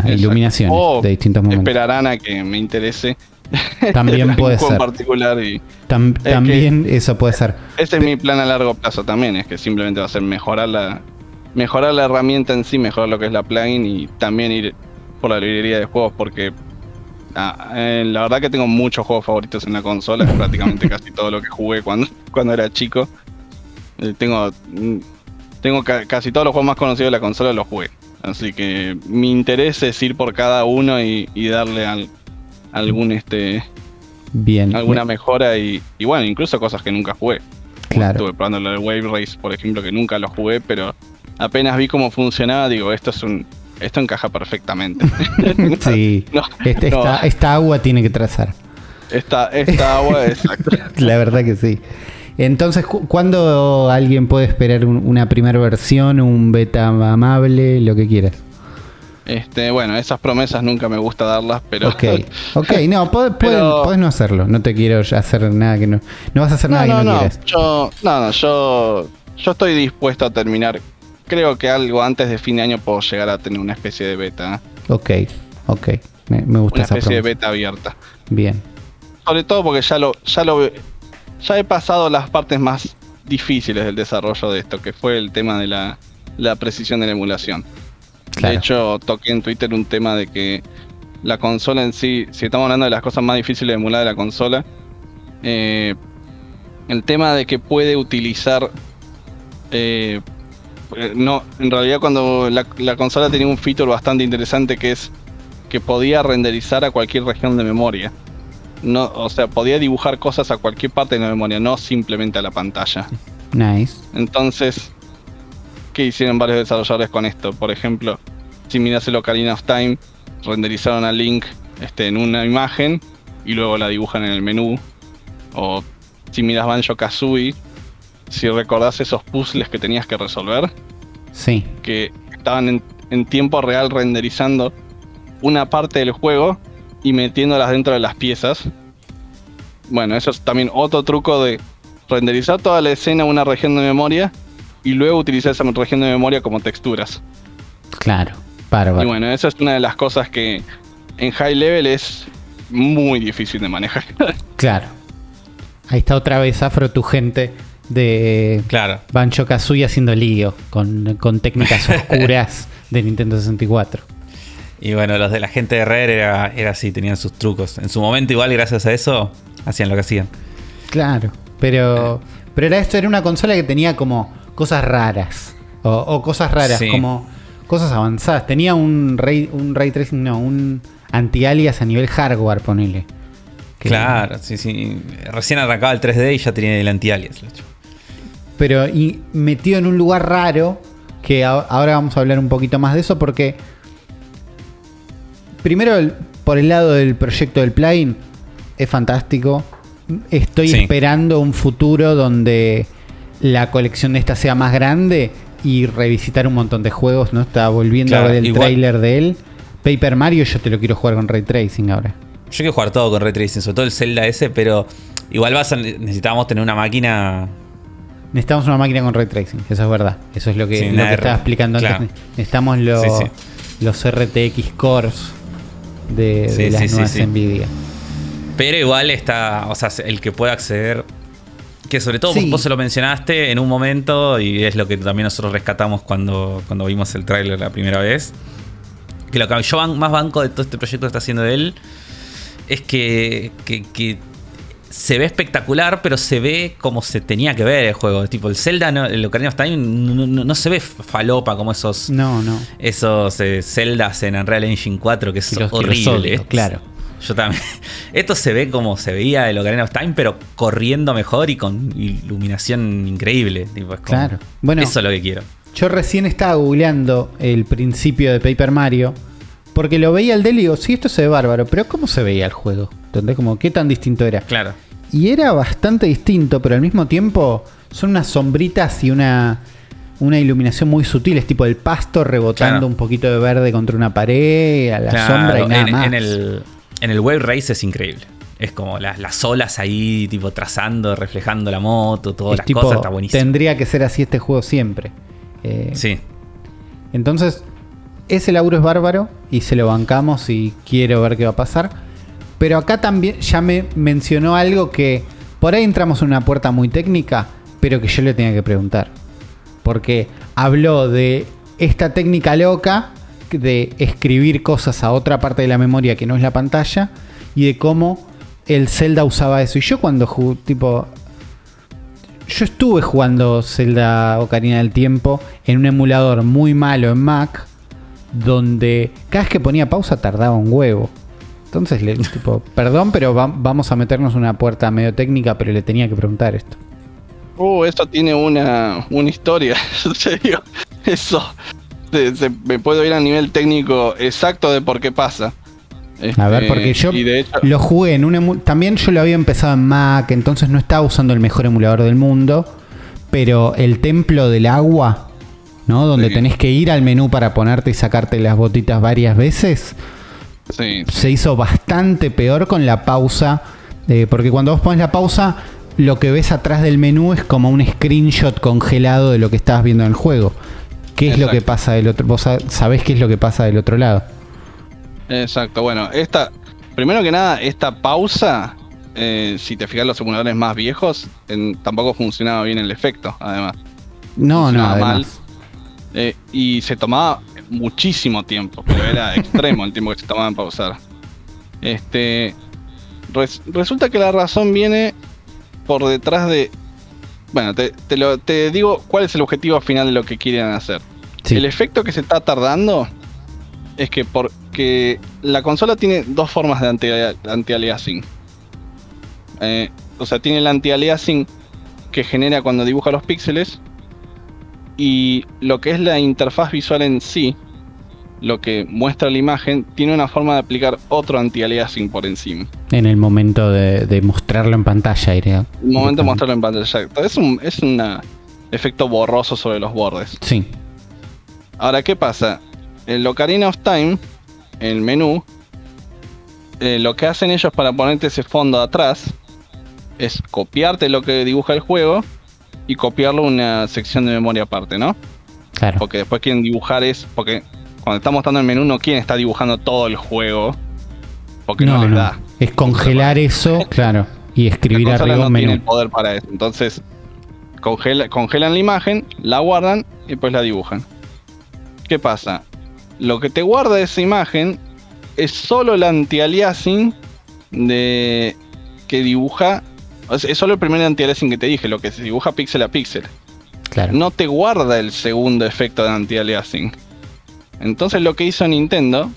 iluminaciones de distintos momentos.
Esperarán a que me interese. *laughs*
También puede ser.
particular y
también eso puede ser.
Ese es mi plan a largo plazo también, es que simplemente va a ser mejorar la, mejorar la herramienta en sí, mejorar lo que es la plugin y también ir por la librería de juegos porque ah, eh, la verdad que tengo muchos juegos favoritos en la consola, es prácticamente *laughs* casi todo lo que jugué cuando, cuando era chico. Eh, tengo mm, tengo casi todos los juegos más conocidos de la consola los jugué. Así que mi interés es ir por cada uno y, darle al, algún este
bien
alguna mejora y, y, bueno, incluso cosas que nunca jugué.
Claro.
Estuve probando el Wave Race, por ejemplo, que nunca lo jugué, pero apenas vi cómo funcionaba, digo, esto es un. Esto encaja perfectamente. *laughs*
sí. *laughs* Este, esta, agua tiene que trazar.
Esta, esta agua, exacto. *laughs*
La verdad que sí. Entonces, ¿cuándo alguien puede esperar una primera versión, un beta amable, lo que quieras?
Este, bueno, esas promesas nunca me gusta darlas, pero.
Ok, ok, no, *laughs* puedes, no hacerlo. No te quiero hacer nada que no. No vas a hacer nada que no, no quieras.
Yo, no, no, yo, yo estoy dispuesto a terminar creo que algo antes de fin de año puedo llegar a tener una especie de beta.
Ok, ok. Me, gusta
una especie de beta abierta.
Bien.
Sobre todo porque ya lo, ya lo ya he pasado las partes más difíciles del desarrollo de esto, que fue el tema de la, precisión de la emulación. De hecho, toqué en Twitter un tema de que la consola en sí, si estamos hablando de las cosas más difíciles de emular de la consola, eh, el tema de que puede utilizar eh, eh, no, en realidad cuando la, consola tenía un feature bastante interesante que es que podía renderizar a cualquier región de memoria. No, o sea, podía dibujar cosas a cualquier parte de la memoria, no simplemente a la pantalla.
Nice.
Entonces, ¿qué hicieron varios desarrolladores con esto? Por ejemplo, si miras el Ocarina of Time, renderizaron a Link este, en una imagen y luego la dibujan en el menú. O si miras Banjo Kazooie, si recordás esos puzzles que tenías que resolver.
Sí.
Que estaban en, tiempo real renderizando una parte del juego y metiéndolas dentro de las piezas. Bueno, eso es también otro truco de renderizar toda la escena en una región de memoria y luego utilizar esa región de memoria como texturas.
Claro, bárbaro.
Y bueno, esa es una de las cosas que en high level es muy difícil de manejar. *laughs*
Claro. Ahí está otra vez Afro, tu gente de
claro.
Bancho Kazooie haciendo lío con, técnicas *laughs* oscuras de Nintendo 64.
Y bueno, los de la gente de Rare era, era así, tenían sus trucos. En su momento, igual, gracias a eso, hacían lo que hacían.
Claro, pero, pero era esto, era una consola que tenía como cosas raras. O, cosas raras, como cosas avanzadas. Tenía un ray, un ray tracing, no, un anti-alias a nivel hardware, ponele.
Claro, sí, sí. Recién arrancaba el 3D y ya tenía el anti-alias.
Pero y metido en un lugar raro, que ahora vamos a hablar un poquito más de eso, porque primero, por el lado del proyecto del plugin, es fantástico. Estoy esperando un futuro donde la colección de esta sea más grande y revisitar un montón de juegos, ¿no? Está volviendo a ver el trailer de él. Paper Mario yo te lo quiero jugar con Ray Tracing ahora.
Yo quiero jugar todo con Ray Tracing, sobre todo el Zelda ese, pero igual vas a, necesitamos tener una máquina...
Necesitamos una máquina con Ray Tracing, eso es verdad. Eso es lo que, estaba explicando antes. Necesitamos los, los RTX Cores de, las nuevas Nvidia.
Pero igual está, o sea, el que pueda acceder, que sobre todo vos se lo mencionaste en un momento y es lo que también nosotros rescatamos cuando, cuando vimos el tráiler la primera vez. Que lo que yo más banco de todo este proyecto que está haciendo él es que, que, se ve espectacular, pero se ve como se tenía que ver el juego. Tipo, el Zelda, no, el Ocarina of Time, no, se ve falopa como esos.
No, no.
Esos eh, Zeldas en Unreal Engine 4 que es horrible.
claro.
Yo también. *laughs* Esto se ve como se veía el Ocarina of Time, pero corriendo mejor y con iluminación increíble.
claro. Bueno,
eso es lo que quiero.
Yo recién estaba googleando el principio de Paper Mario. Porque lo veía el del y digo, sí, esto se ve bárbaro, pero ¿cómo se veía el juego? ¿Entendés? Como, ¿qué tan distinto era?
Claro.
Y era bastante distinto, pero al mismo tiempo son unas sombritas y una, una iluminación muy sutil. Es tipo el pasto rebotando un poquito de verde contra una pared, a la sombra y nada más.
En el, en el Wave Race es increíble. Es como las, olas ahí, tipo trazando, reflejando la moto, todas las cosas, está buenísimo.
Tendría que ser así este juego siempre.
Eh, sí.
Entonces, ese laburo es bárbaro y se lo bancamos y quiero ver qué va a pasar. Pero acá también ya me mencionó algo que por ahí entramos en una puerta muy técnica, pero que yo le tenía que preguntar. Porque habló de esta técnica loca de escribir cosas a otra parte de la memoria que no es la pantalla y de cómo el Zelda usaba eso. Y yo cuando jugué, tipo, yo estuve jugando Zelda Ocarina del Tiempo en un emulador muy malo en Mac, donde cada vez que ponía pausa tardaba un huevo. Entonces, le, *laughs* tipo, perdón, pero vamos a meternos una puerta medio técnica, pero le tenía que preguntar esto.
Uh, esto tiene una, una historia, *laughs* en serio. Eso. me puedo ir a nivel técnico exacto de por qué pasa.
a ver, porque este, yo lo jugué en un También yo lo había empezado en Mac, entonces no estaba usando el mejor emulador del mundo. Pero el templo del agua, ¿no? Donde tenés que ir al menú para ponerte y sacarte las botitas varias veces se hizo bastante peor con la pausa. Eh, porque cuando vos pones la pausa, lo que ves atrás del menú es como un screenshot congelado de lo que estabas viendo en el juego. ¿Qué es lo que pasa del otro? Vos sabés qué es lo que pasa del otro lado.
Exacto, bueno, esta. Primero que nada, esta pausa, eh, si te fijas los simuladores más viejos, tampoco funcionaba bien el efecto, además.
No, no, además.
Eh, y se tomaba muchísimo tiempo, pero era *laughs* extremo el tiempo que se tomaba en pausar. Este, resulta que la razón viene por detrás de... Bueno, te, lo, te digo cuál es el objetivo final de lo que quieren hacer. El efecto que se está tardando es que porque la consola tiene dos formas de anti-aliasing. Eh, o sea, tiene el anti-aliasing que genera cuando dibuja los píxeles y lo que es la interfaz visual en sí, lo que muestra la imagen, tiene una forma de aplicar otro anti-aliasing por encima.
En el momento de, mostrarlo en pantalla, iría.
El momento de mostrarlo en pantalla. Es un es efecto borroso sobre los bordes.
Sí.
Ahora, ¿qué pasa? En Ocarina of Time, el menú, eh, lo que hacen ellos para ponerte ese fondo atrás es copiarte lo que dibuja el juego y copiarlo a una sección de memoria aparte, ¿no?
Claro.
Porque después quieren dibujar es. Porque cuando está mostrando el menú no quieren estar dibujando todo el juego. Porque no, les da.
Es congelar eso, *laughs* claro. Y escribir arriba no menú.
el poder para eso. Entonces, congelan la imagen, la guardan y pues la dibujan. ¿Qué pasa? lo que te guarda esa imagen es solo el anti-aliasing de que dibuja. Es solo el primer anti-aliasing que te dije, lo que se dibuja píxel a píxel.
Claro.
No te guarda el segundo efecto de anti-aliasing. Entonces lo que hizo Nintendo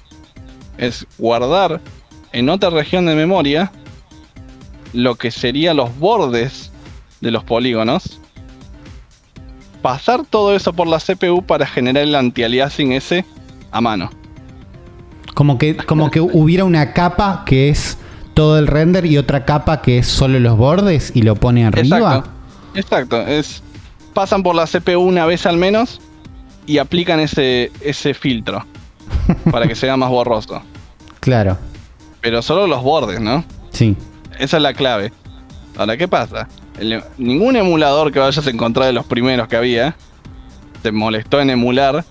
es guardar en otra región de memoria lo que serían los bordes de los polígonos. Pasar todo eso por la CPU para generar el anti-aliasing ese a mano.
Como que, como que hubiera una capa que es todo el render y otra capa que es solo los bordes y lo pone arriba.
Exacto. Exacto. Es, pasan por la CPU una vez al menos y aplican ese, ese filtro *laughs* para que sea más borroso.
Claro.
Pero solo los bordes, ¿no?
Sí.
Esa es la clave. Ahora, ¿qué pasa? ningún emulador que vayas a encontrar de los primeros que había te molestó en emular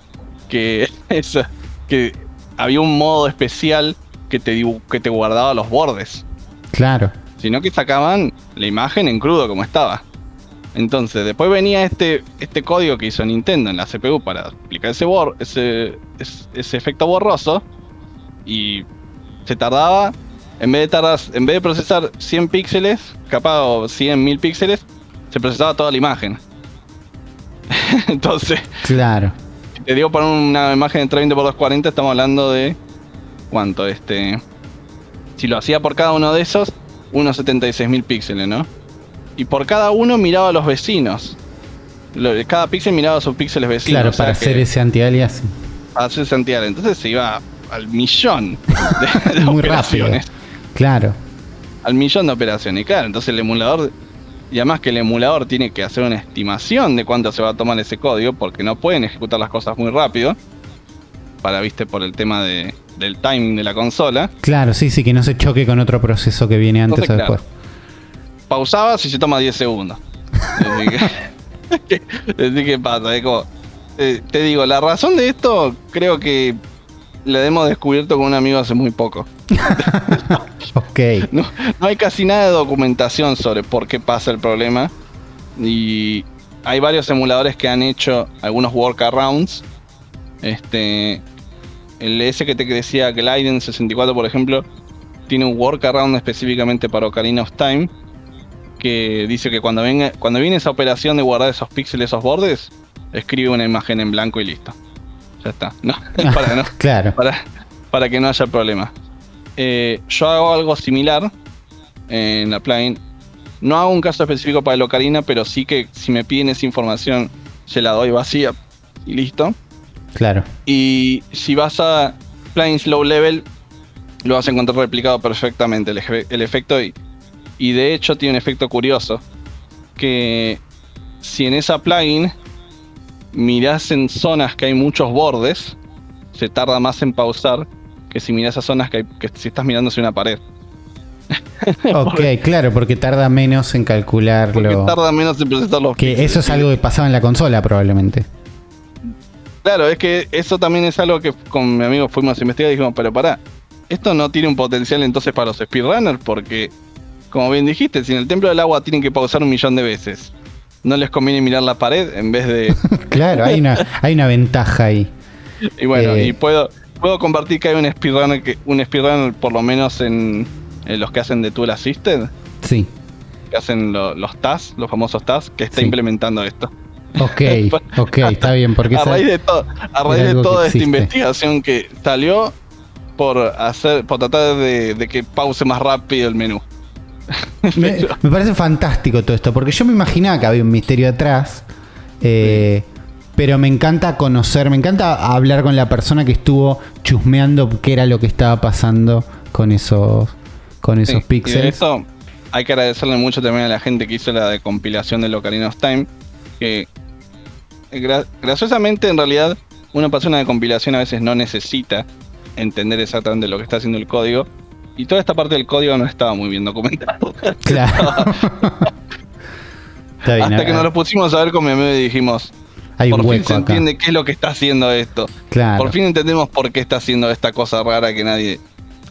que, *laughs* eso, que había un modo especial que te, que te guardaba los bordes.
Claro.
Sino que sacaban la imagen en crudo como estaba. Entonces, después venía este, este código que hizo Nintendo en la CPU para aplicar ese, ese, ese, efecto borroso. Y se tardaba, en vez de tardar, en vez de procesar 100 píxeles, capaz o 100 mil píxeles, se procesaba toda la imagen. *laughs* Entonces,
claro.
Si te digo poner una imagen de 30 por 240, estamos hablando de. ¿Cuánto? Este. Si lo hacía por cada uno de esos, unos 76 mil píxeles, ¿no? y por cada uno miraba a los vecinos. Cada píxel miraba a sus píxeles vecinos.
Claro, para hacer ese anti-alias.
Para hacer ese anti-alias. Entonces se iba al millón de, *laughs*
Muy operaciones. Claro.
Al millón de operaciones. Y claro, entonces el emulador. Y además que el emulador tiene que hacer una estimación de cuánto se va a tomar ese código, porque no pueden ejecutar las cosas muy rápido. Para, viste, por el tema de, del timing de la consola.
Claro, sí, sí, que no se choque con otro proceso que viene antes o después
pausabas y se toma 10 segundos. *laughs* *laughs* Así que, pasa, eh, te digo, la razón de esto creo que la hemos descubierto con un amigo hace muy poco. *laughs*
ok.
No, hay casi nada de documentación sobre por qué pasa el problema. Y hay varios emuladores que han hecho algunos workarounds. Este. El S que te decía Gliden 64, por ejemplo, tiene un workaround específicamente para Ocarina of Time que dice que cuando, venga, cuando viene esa operación de guardar esos píxeles, esos bordes, escribe una imagen en blanco y listo. Ya está. *laughs* *laughs* para, no,
claro.
para, que no haya problema. Eh, yo hago algo similar en la plugin. No hago un caso específico para el Ocarina, pero sí que si me piden esa información, se la doy vacía y listo.
Claro.
Y si vas a plugins low level, lo vas a encontrar replicado perfectamente el, el efecto y y de hecho tiene un efecto curioso. Que si en esa plugin miras en zonas que hay muchos bordes, se tarda más en pausar que si miras a zonas que, que si estás mirando hacia una pared. *laughs*
ok, claro, porque tarda menos en calcularlo. Porque
tarda menos en procesar los
Que eso es algo que pasaba en la consola probablemente.
Claro, es que eso también es algo que con mi amigo fuimos a investigar y dijimos, pero pará, esto no tiene un potencial entonces para los speedrunners porque como bien dijiste, si en el templo del agua tienen que pausar un millón de veces, no les conviene mirar la pared en vez de. *laughs*
claro, hay una, hay una ventaja ahí.
Y bueno, eh, y puedo, puedo compartir que hay un speedrunner, que, un speedrunner por lo menos en, los que hacen de Tool Assisted.
Sí.
Que hacen los TAS, los famosos TAS, que está implementando esto.
Ok, ok, está bien. Porque
a raíz de, a raíz de toda esta investigación que salió por hacer, por tratar de que pause más rápido el menú. *laughs*
me, parece fantástico todo esto, porque yo me imaginaba que había un misterio atrás. Eh, pero me encanta conocer, me encanta hablar con la persona que estuvo chusmeando qué era lo que estaba pasando con esos, con esos píxeles.
Eso hay que agradecerle mucho también a la gente que hizo la compilación de Ocarina of Time. Que eh, graciosamente, en realidad, una persona de compilación a veces no necesita entender exactamente lo que está haciendo el código, y toda esta parte del código no estaba muy bien documentado. *laughs* Claro. *laughs* Hasta que nos lo pusimos a ver con mi amigo y dijimos, por fin se entiende qué es lo que está haciendo esto. Por fin entendemos por qué está haciendo esta cosa rara que nadie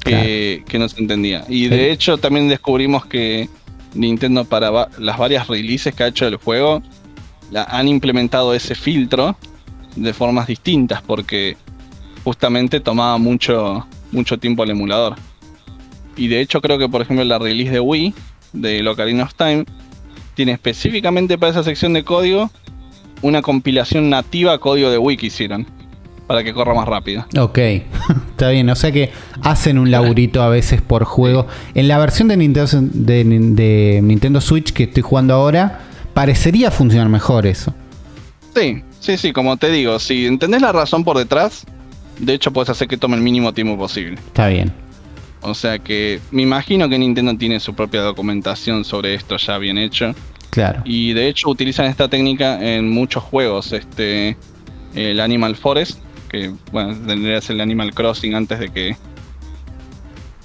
que, no se entendía. Y de hecho también descubrimos que Nintendo para las varias releases que ha hecho del juego han implementado ese filtro de formas distintas porque justamente tomaba mucho, mucho tiempo el emulador. Y de hecho creo que por ejemplo la release de Wii, de Ocarina of Time, tiene específicamente para esa sección de código una compilación nativa código de Wii que hicieron. Para que corra más rápido.
Ok, *laughs* está bien. O sea que hacen un laburito a veces por juego. En la versión de Nintendo, de, de Nintendo Switch que estoy jugando ahora, parecería funcionar mejor eso.
Sí, sí, sí, como te digo, si entendés la razón por detrás, de hecho puedes hacer que tome el mínimo tiempo posible.
Está bien.
O sea que me imagino que Nintendo tiene su propia documentación sobre esto ya bien hecho.
Claro.
Y de hecho utilizan esta técnica en muchos juegos. Este, el Animal Forest, que bueno, tendría que ser el Animal Crossing antes de que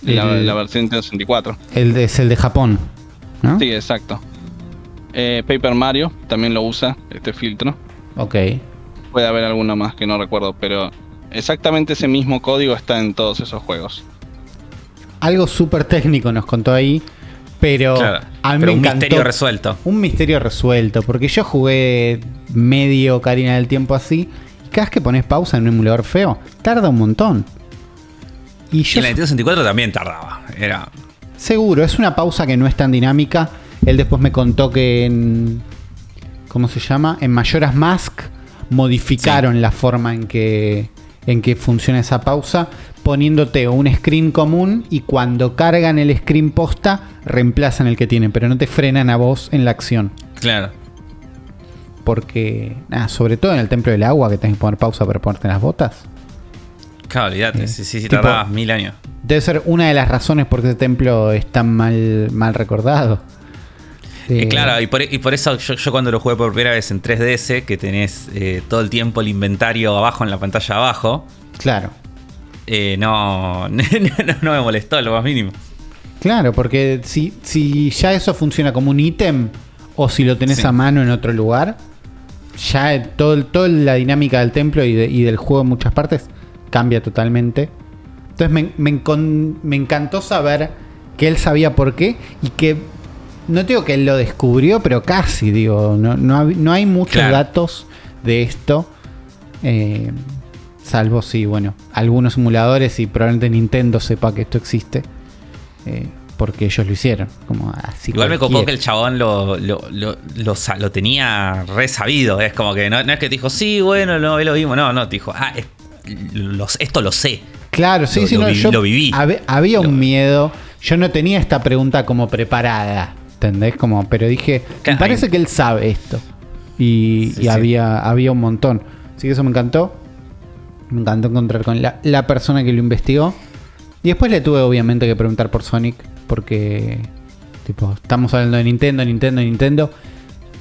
la, versión Nintendo 64.
El de, es el de Japón, ¿no?
Sí, exacto. Eh, Paper Mario también lo usa, este filtro.
Ok.
Puede haber alguno más que no recuerdo, pero exactamente ese mismo código está en todos esos juegos.
Algo súper técnico nos contó ahí, pero
a mí un misterio resuelto.
Un misterio resuelto, porque yo jugué medio Karina del Tiempo así, y cada vez que pones pausa en un emulador feo, tarda un montón.
Y, yo, en la Nintendo 64 también tardaba. Era...
Seguro, es una pausa que no es tan dinámica. Él después me contó que en. ¿Cómo se llama? En Mayoras Mask modificaron la forma en que, en que funciona esa pausa, poniéndote un screen común y cuando cargan el screen posta, reemplazan el que tienen, pero no te frenan a vos en la acción.
Claro.
Porque, nada, sobre todo en el templo del agua, que tenés que poner pausa para ponerte las botas.
Claro, olvídate, eh, sí, sí, sí, tardabas mil años.
Debe ser una de las razones por qué ese templo es tan mal, mal recordado.
Eh, claro, y por, eso yo, cuando lo jugué por primera vez en 3DS, que tenés eh, todo el tiempo el inventario abajo en la pantalla abajo.
Claro.
Eh, *laughs* no, no, me molestó lo más mínimo.
Claro, porque si, si ya eso funciona como un ítem, o si lo tenés a mano en otro lugar, ya todo, toda la dinámica del templo y, del juego en muchas partes cambia totalmente. Entonces me, me encantó saber que él sabía por qué y que no digo que él lo descubrió, pero casi, digo, no, no, hay muchos datos de esto. Eh, salvo si, bueno, algunos simuladores y probablemente Nintendo sepa que esto existe. Eh, porque ellos lo hicieron. Como así
Igual me copó que el chabón lo, lo, lo, tenía re sabido. Es como que no, es que te dijo, sí, bueno, no, lo vimos. No, no, te dijo, ah, esto lo sé.
Claro, sí, sí, no, yo lo viví. había un miedo. Yo no tenía esta pregunta como preparada. ¿Entendés? Como, pero dije, me parece que él sabe esto. Y, había, había un montón. Así que eso me encantó. Me encantó encontrar con la, persona que lo investigó. Y después le tuve obviamente que preguntar por Sonic. Porque, tipo, estamos hablando de Nintendo, Nintendo, Nintendo.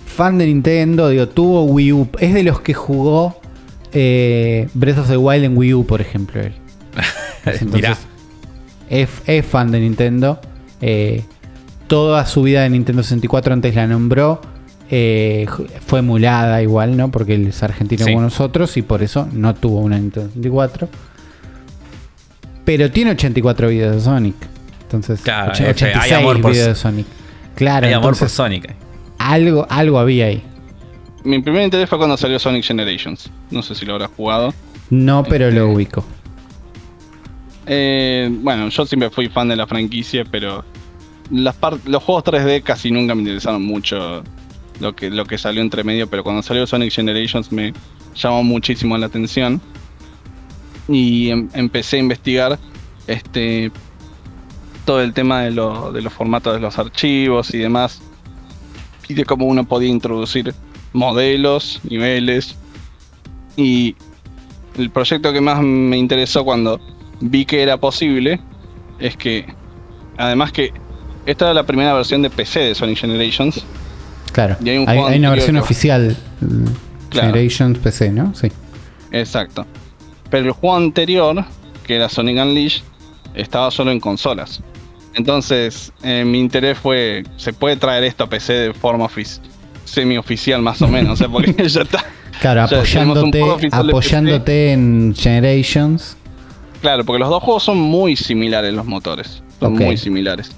Fan de Nintendo, digo, tuvo Wii U. Es de los que jugó eh, Breath of the Wild en Wii U, por ejemplo. Él. *laughs* Entonces, es, es, fan de Nintendo. Eh, toda su vida de Nintendo 64 antes la nombró. Eh, fue emulada igual, ¿no? Porque él es argentino como nosotros y por eso no tuvo una Nintendo 64. Pero tiene 84 videos de Sonic. Entonces,
claro, 86 videos
de Sonic. Claro,
hay amor por Sonic.
Algo, algo había ahí.
Mi primer interés fue cuando salió Sonic Generations. No sé si lo habrás jugado.
No, pero lo este, ubico.
Eh, bueno, yo siempre fui fan de la franquicia, pero los juegos 3D casi nunca me interesaron mucho lo que, lo que salió entre medio, pero cuando salió Sonic Generations me llamó muchísimo la atención. Y em, empecé a investigar este todo el tema de, de los formatos de los archivos y demás. Y de cómo uno podía introducir modelos, niveles. Y el proyecto que más me interesó cuando vi que era posible es que, además que esta era la primera versión de PC de Sonic Generations.
Claro. hay, una versión oficial mm, Generations PC, ¿no? Sí.
Exacto. Pero el juego anterior, que era Sonic Unleashed, estaba solo en consolas. Entonces, eh, mi interés fue, ¿se puede traer esto a PC de forma semi-oficial más o menos? porque *laughs* ya está.
Claro, apoyándote, apoyándote en Generations.
Claro, porque los dos juegos son muy similares los motores. Son muy similares.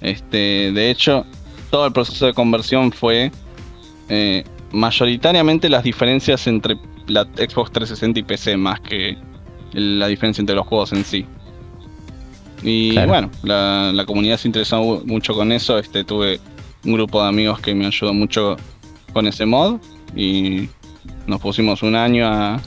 Este, de hecho, todo el proceso de conversión fue eh, mayoritariamente las diferencias entre la Xbox 360 y PC más que la diferencia entre los juegos en sí. Y bueno, la, la, comunidad se interesó mucho con eso. Este, tuve un grupo de amigos que me ayudó mucho con ese mod y nos pusimos un año a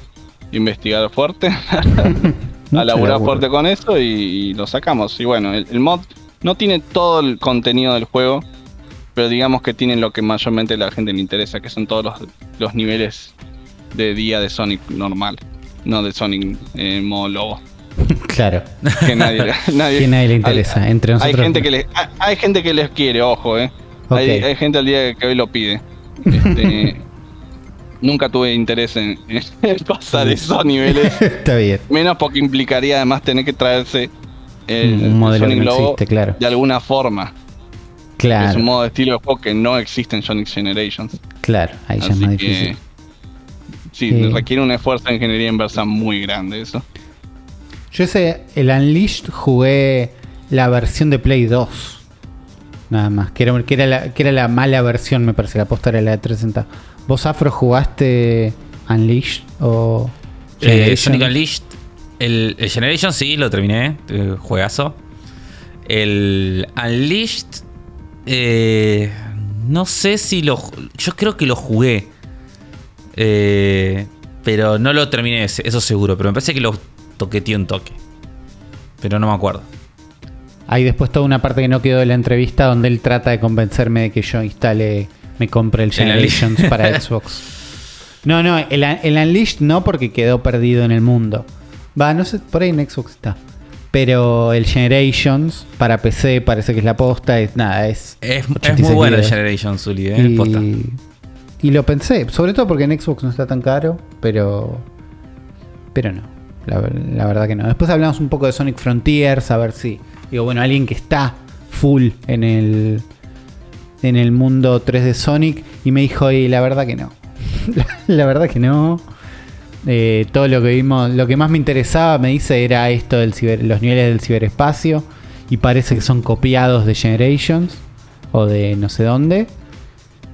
investigar fuerte, *laughs* a *laughs* laburar fuerte con eso y, lo sacamos. Y bueno, el, mod no tiene todo el contenido del juego, pero digamos que tiene lo que mayormente a la gente le interesa, que son todos los, niveles de día de Sonic normal, no de Sonic eh, modo lobo. *laughs*
Claro.
Que nadie, *laughs*
nadie, nadie le interesa.
Hay,
entre nosotros.
Hay gente, que les, hay, gente que les quiere, ojo, eh. Hay, gente al día que hoy lo pide. Este, *laughs* nunca tuve interés en, pasar esos niveles.
Está bien.
Menos porque implicaría además tener que traerse el,
un modelo Sonic existe, claro.
de alguna forma.
Claro.
Es un modo de estilo de juego que no existe en Sonic Generations.
Claro, ahí ya es más difícil.
Sí, eh. requiere un esfuerzo de ingeniería inversa muy grande eso.
Yo sé, el Unleashed jugué la versión de Play 2. Nada más. Que era, que era, la, que era la mala versión, me parece. La posta era la de 360. ¿Vos, Afro, jugaste Unleashed o
eh, Sonic Unleashed? El, Generation sí, lo terminé. Eh, juegazo. El Unleashed. Eh, no sé si lo. Yo creo que lo jugué. pero no lo terminé, eso seguro. Pero me parece que lo toqueteé un toque. Pero no me acuerdo.
Hay después toda una parte que no quedó de la entrevista donde él trata de convencerme de que yo instale me compré el *laughs* Generations para *laughs* Xbox. No, no, el, el, Unleashed no porque quedó perdido en el mundo. Va, no sé, por ahí en Xbox está. Pero el Generations para PC parece que es la posta. Es, nada, es.
Es, muy bueno el Generations, ¿eh?
y, posta. y lo pensé, sobre todo porque en Xbox no está tan caro, pero. Pero no. La, la, verdad que no. Después hablamos un poco de Sonic Frontiers, a ver si. Digo, bueno, alguien que está full en el en el mundo 3 de Sonic y me dijo, y la verdad que no. *laughs* la, verdad que no. Eh, todo lo que vimos, lo que más me interesaba, me dice, era esto del los niveles del ciberespacio. Y parece que son copiados de Generations o de no sé dónde.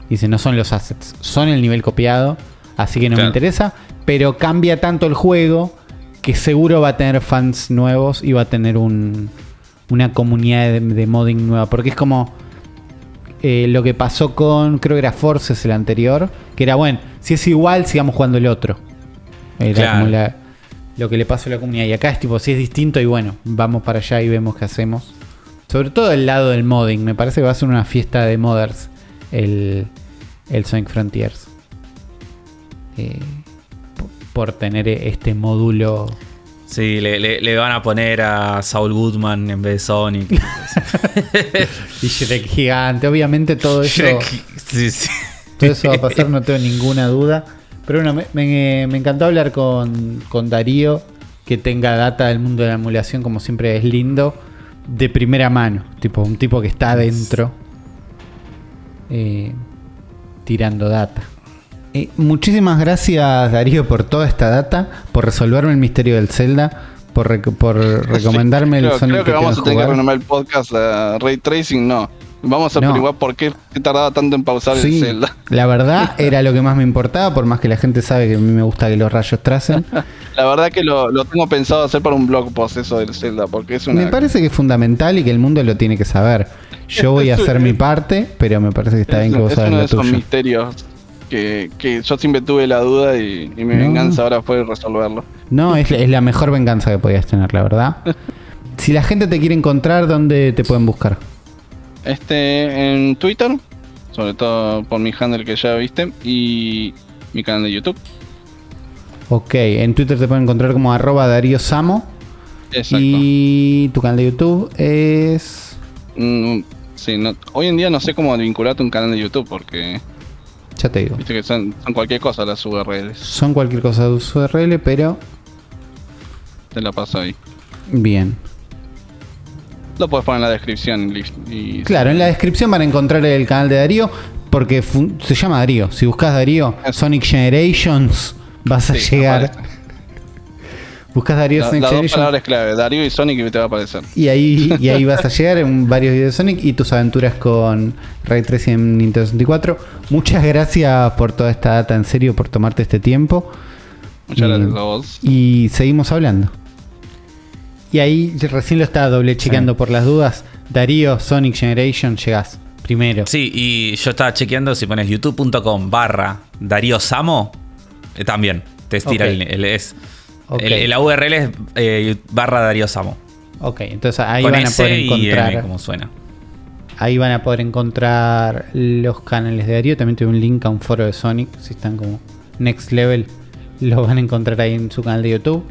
Dice, no son los assets, son el nivel copiado. Así que no me interesa. Pero cambia tanto el juego que seguro va a tener fans nuevos y va a tener un, una comunidad de modding nueva. Porque es como eh, lo que pasó con, creo que era Forces el anterior, que era, bueno, si es igual, sigamos jugando el otro. Era como lo que le pasó a la comunidad. Y acá es tipo, si es distinto y bueno, vamos para allá y vemos qué hacemos. Sobre todo el lado del modding, me parece que va a ser una fiesta de modders el, el Sonic Frontiers. Eh, por tener este módulo
Sí, le, van a poner a Saul Goodman en vez de Sonic. *laughs*
y Shrek gigante. Obviamente todo eso. Todo eso va a *laughs* pasar, no tengo ninguna duda. Pero bueno, me, encantó hablar con, Darío, que tenga data del mundo de la emulación, como siempre es lindo, de primera mano. Tipo, un tipo que está adentro. Eh, tirando data. Eh, muchísimas gracias Darío por toda esta data, por resolverme el misterio del Zelda, por, por *laughs* recomendarme el
Sonic creo que, vamos a tener que renovar el podcast, la Ray Tracing no. Vamos a averiguar por qué tardaba tanto en pausar el Zelda.
La verdad *laughs* era lo que más me importaba, por más que la gente sabe que a mí me gusta que los rayos tracen. *laughs*
la verdad que lo, tengo pensado hacer para un blog post eso del Zelda, porque es una...
Me parece que es fundamental y que el mundo lo tiene que saber. Yo voy a *laughs* hacer mi parte, pero me parece que está bien que vos hagas la tuya.
misterios que, yo siempre tuve la duda y, mi venganza ahora fue resolverlo.
No, es, la mejor venganza que podías tener, la verdad. si la gente te quiere encontrar, ¿dónde te pueden buscar?
Este, en Twitter, sobre todo por mi handle que ya viste, y mi canal de YouTube.
Ok, en Twitter te pueden encontrar como arroba Darío Samo. Exacto. Y tu canal de YouTube es...
Mm, sí, hoy en día no sé cómo vincularte a un canal de YouTube porque
ya te digo.
Viste que son, cualquier cosa las URLs.
Son cualquier cosa de URL, pero.
Te la paso ahí.
Bien.
Lo puedes poner en la descripción. Y,
claro, en la descripción van a encontrar el canal de Darío. Porque se llama Darío. Si buscas Darío, Sonic Generations, vas a llegar. *laughs* Buscas Darío
Sonic las dos palabras clave, Darío y Sonic y te va a aparecer.
Y ahí, y ahí vas a *laughs* llegar en varios videos de Sonic y tus aventuras con Ray 3 y en Nintendo 64. Muchas gracias por toda esta data, en serio, por tomarte este tiempo.
Muchas gracias a vos.
Y seguimos hablando. Y ahí recién lo estaba doble chequeando por las dudas. Darío, Sonic Generation, llegás primero.
Sí, y yo estaba chequeando si pones youtube.com barra Darío Samo, eh, también te estira el, el- es, el- la URL es eh, barra Darío Samo.
Ok, entonces ahí
Con
van a poder
y M,
encontrar.
como suena.
Ahí van a poder encontrar los canales de Darío. También tengo un link a un foro de Sonic. Si están como next level, lo van a encontrar ahí en su canal de YouTube.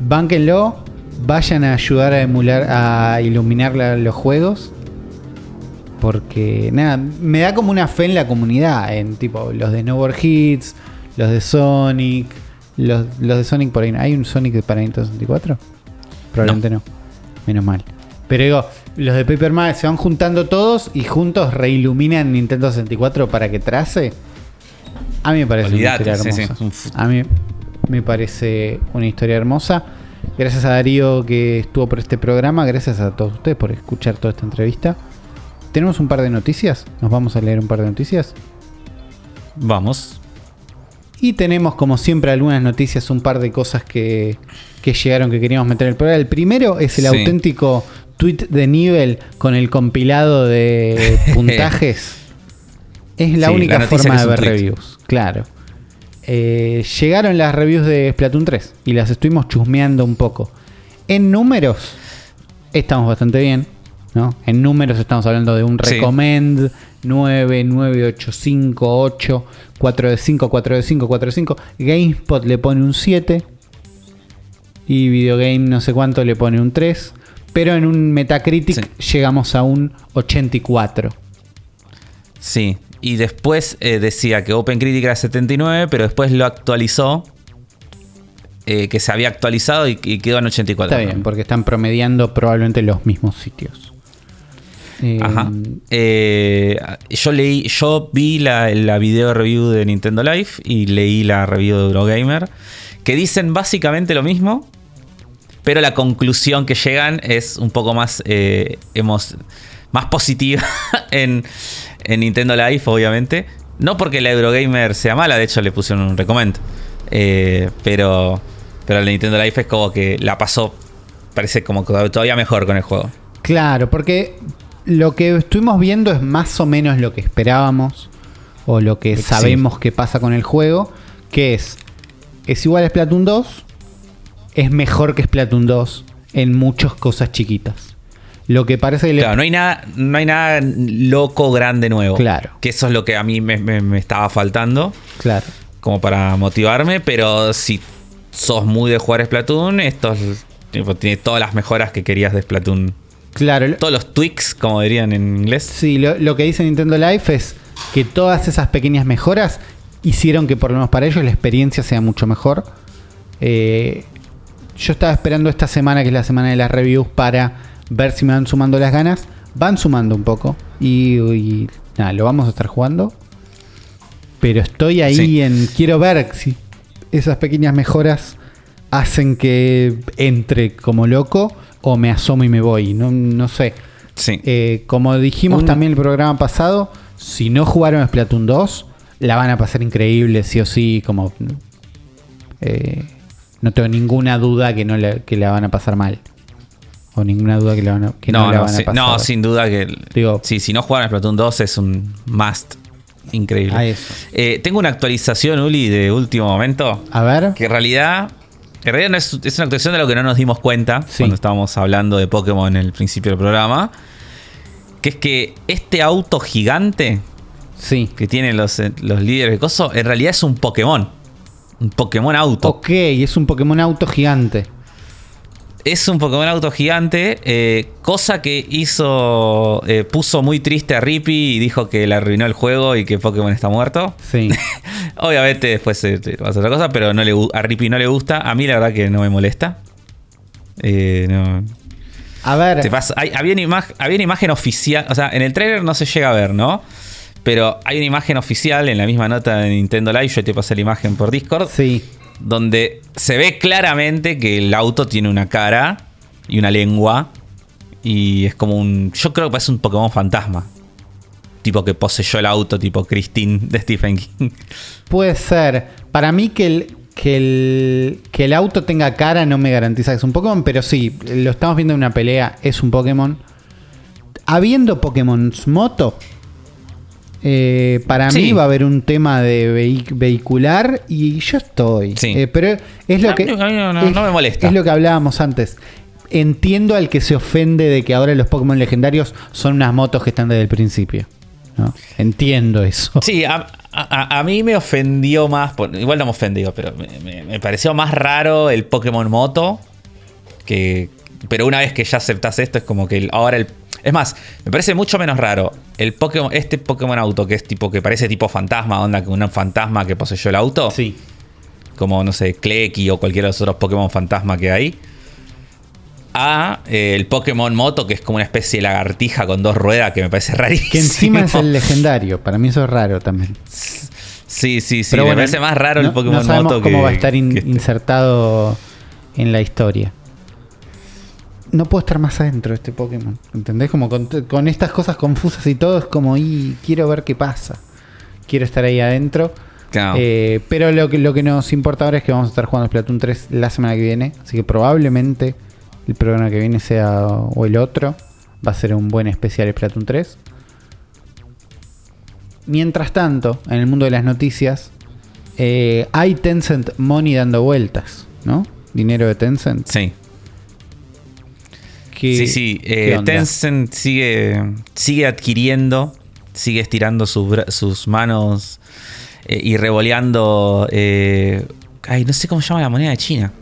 Bánquenlo. Vayan a ayudar a emular, a iluminar la- los juegos. Porque, nada, me da como una fe en la comunidad. En tipo, los de No More Hits, los de Sonic. Los, los de Sonic por ahí. ¿Hay un Sonic para Nintendo 64? Probablemente no. Menos mal. Pero digo, los de Paper Mario se van juntando todos y juntos reiluminan Nintendo 64 para que trace. A mí me parece una historia hermosa. A mí me parece una historia hermosa. Gracias a Darío que estuvo por este programa. Gracias a todos ustedes por escuchar toda esta entrevista. Tenemos un par de noticias. Nos vamos a leer un par de noticias.
Vamos.
Y tenemos, como siempre, algunas noticias, un par de cosas que, que llegaron que queríamos meter en el programa. El primero es el
Sí.
auténtico tweet de nivel con el compilado de *laughs* puntajes. es la
Sí,
única
la
forma de ver reviews, claro. Eh, llegaron las reviews de Splatoon 3 y las estuvimos chusmeando un poco. En números, estamos bastante bien. ¿no? En números estamos hablando de un
Sí.
recommend 9, 9, 8, 5, 8, 4 de 5, 4 de 5, 4 de 5. GameSpot le pone un 7. Y Videogame no sé cuánto le pone un 3. Pero en un Metacritic llegamos a un 84.
Sí. Y después eh, decía que OpenCritic era 79, pero después lo actualizó. eh, que se había actualizado y, y quedó en 84.
Está bien, porque están promediando probablemente los mismos sitios. Eh,
Ajá. Eh, yo leí, yo vi la, la video review de Nintendo Life y leí la review de Eurogamer, que dicen básicamente lo mismo, pero la conclusión que llegan es un poco más, hemos, más positiva *laughs* en, en Nintendo Life, obviamente. No porque la Eurogamer sea mala, de hecho le pusieron un recommend. Eh, pero, pero la Nintendo Life es como que la pasó, parece como que todavía mejor con el juego.
Claro, porque lo que estuvimos viendo es más o menos lo que esperábamos o lo que
Sí.
sabemos que pasa con el juego, que es es igual a Splatoon 2, es mejor que Splatoon 2 en muchas cosas chiquitas. Lo que parece que le-
Claro, no hay nada, no hay nada loco, grande, nuevo.
Claro.
Que eso es lo que a mí me, me- me estaba faltando,
claro.
como para motivarme, pero si sos muy de jugar Splatoon, esto es- tipo, tiene todas las mejoras que querías de Splatoon.
Claro,
Todos los tweaks, como dirían en inglés.
Sí, lo, lo que dice Nintendo Life es que todas esas pequeñas mejoras hicieron que por lo menos para ellos la experiencia sea mucho mejor. Eh, yo estaba esperando esta semana, que es la semana de las reviews, para ver si me van sumando las ganas. Van sumando un poco. Y, y nada, lo vamos a estar jugando. Pero estoy ahí
Sí.
en... Quiero ver si esas pequeñas mejoras hacen que entre como loco o me asomo y me voy. No, no sé.
Sí.
Eh, como dijimos
Un-
también el programa pasado, si no jugaron Splatoon 2, la van a pasar increíble, sí o sí. Como eh, no tengo ninguna duda que no la, que la van a pasar mal. O ninguna duda que, la van a, que no,
no,
la
no,
van a pasar.
no, sin duda que.
Digo-
sí, si no juegan a Splatoon 2 es un must increíble.
A eso.
Eh, tengo una actualización, Uli, de último momento.
A ver.
Que en realidad. En realidad no es, es una actualización de lo que no nos dimos cuenta
Sí.
cuando estábamos hablando de Pokémon en el principio del programa. Que es que este auto gigante
Sí.
que tienen los, eh, los líderes de Coso, en realidad es un Pokémon. Un Pokémon auto.
Ok, es un Pokémon auto gigante.
Es un Pokémon auto gigante, eh, cosa que hizo, eh, puso muy triste a Rippy y dijo que le arruinó el juego y que Pokémon está muerto.
Sí. *laughs*
Obviamente después eh, va a ser otra cosa, pero no le, a Rippy no le gusta. A mí la verdad que no me molesta. Eh, no.
A ver.
Te pasa- hay- había, una imag- había una imagen oficial, o sea, en el trailer no se llega a ver, ¿no? Pero hay una imagen oficial en la misma nota de Nintendo Live, yo te pasé la imagen por Discord,
Sí.
Donde se ve claramente que el auto tiene una cara y una lengua y es como un... Yo creo que parece un Pokémon fantasma. Tipo que poseyó el auto, tipo Christine de Stephen King.
Puede ser. Para mí que el, que el, que el auto tenga cara no me garantiza que es un Pokémon, pero sí, lo estamos viendo en una pelea, es un Pokémon. Habiendo Pokémon Moto, eh, para
Sí.
mí va a haber un tema de vehi- vehicular y yo estoy.
Sí.
Eh, pero es lo que.
mí- a mí no- no-
es,
no me molesta.
Es lo que hablábamos antes. Entiendo al que se ofende de que ahora los Pokémon legendarios son unas motos que están desde el principio. ¿no? Entiendo eso.
Sí, a, a- a mí me ofendió más, por- igual no me ofendió, pero me, me- me pareció más raro el Pokémon Moto. Que, pero una vez que ya aceptas esto, es como que el- ahora el. Es más, me parece mucho menos raro el Pokémon, este Pokémon Auto que es tipo que parece tipo fantasma, onda que un fantasma que poseyó el auto.
Sí.
como no sé, Kleki o cualquiera de los otros Pokémon fantasma que hay, a eh, el Pokémon Moto, que es como una especie de lagartija con dos ruedas, que me parece *laughs* rarísimo.
Que encima es el legendario. Para mí eso es raro también.
Sí, sí, sí,
Pero
me
bueno,
parece más raro
no-
el Pokémon
no sabemos
Moto
cómo
que-
va a estar in-
que este.
insertado en la historia. No puedo estar más adentro de este Pokémon. ¿Entendés? Como con, con estas cosas confusas y todo, es como, y quiero ver qué pasa. Quiero estar ahí adentro.
Claro.
Eh, pero lo que, lo que nos importa ahora es que vamos a estar jugando Splatoon 3 la semana que viene. Así que probablemente el programa que viene sea o el otro. Va a ser un buen especial Splatoon 3. Mientras tanto, en el mundo de las noticias, eh, hay Tencent Money dando vueltas, ¿no? Dinero de Tencent.
Sí,
¿Qué-
sí, sí. eh? Tencent sigue, sigue adquiriendo, sigue estirando sus, sus manos eh, y revoleando. eh, ay, no sé cómo se llama la moneda de China.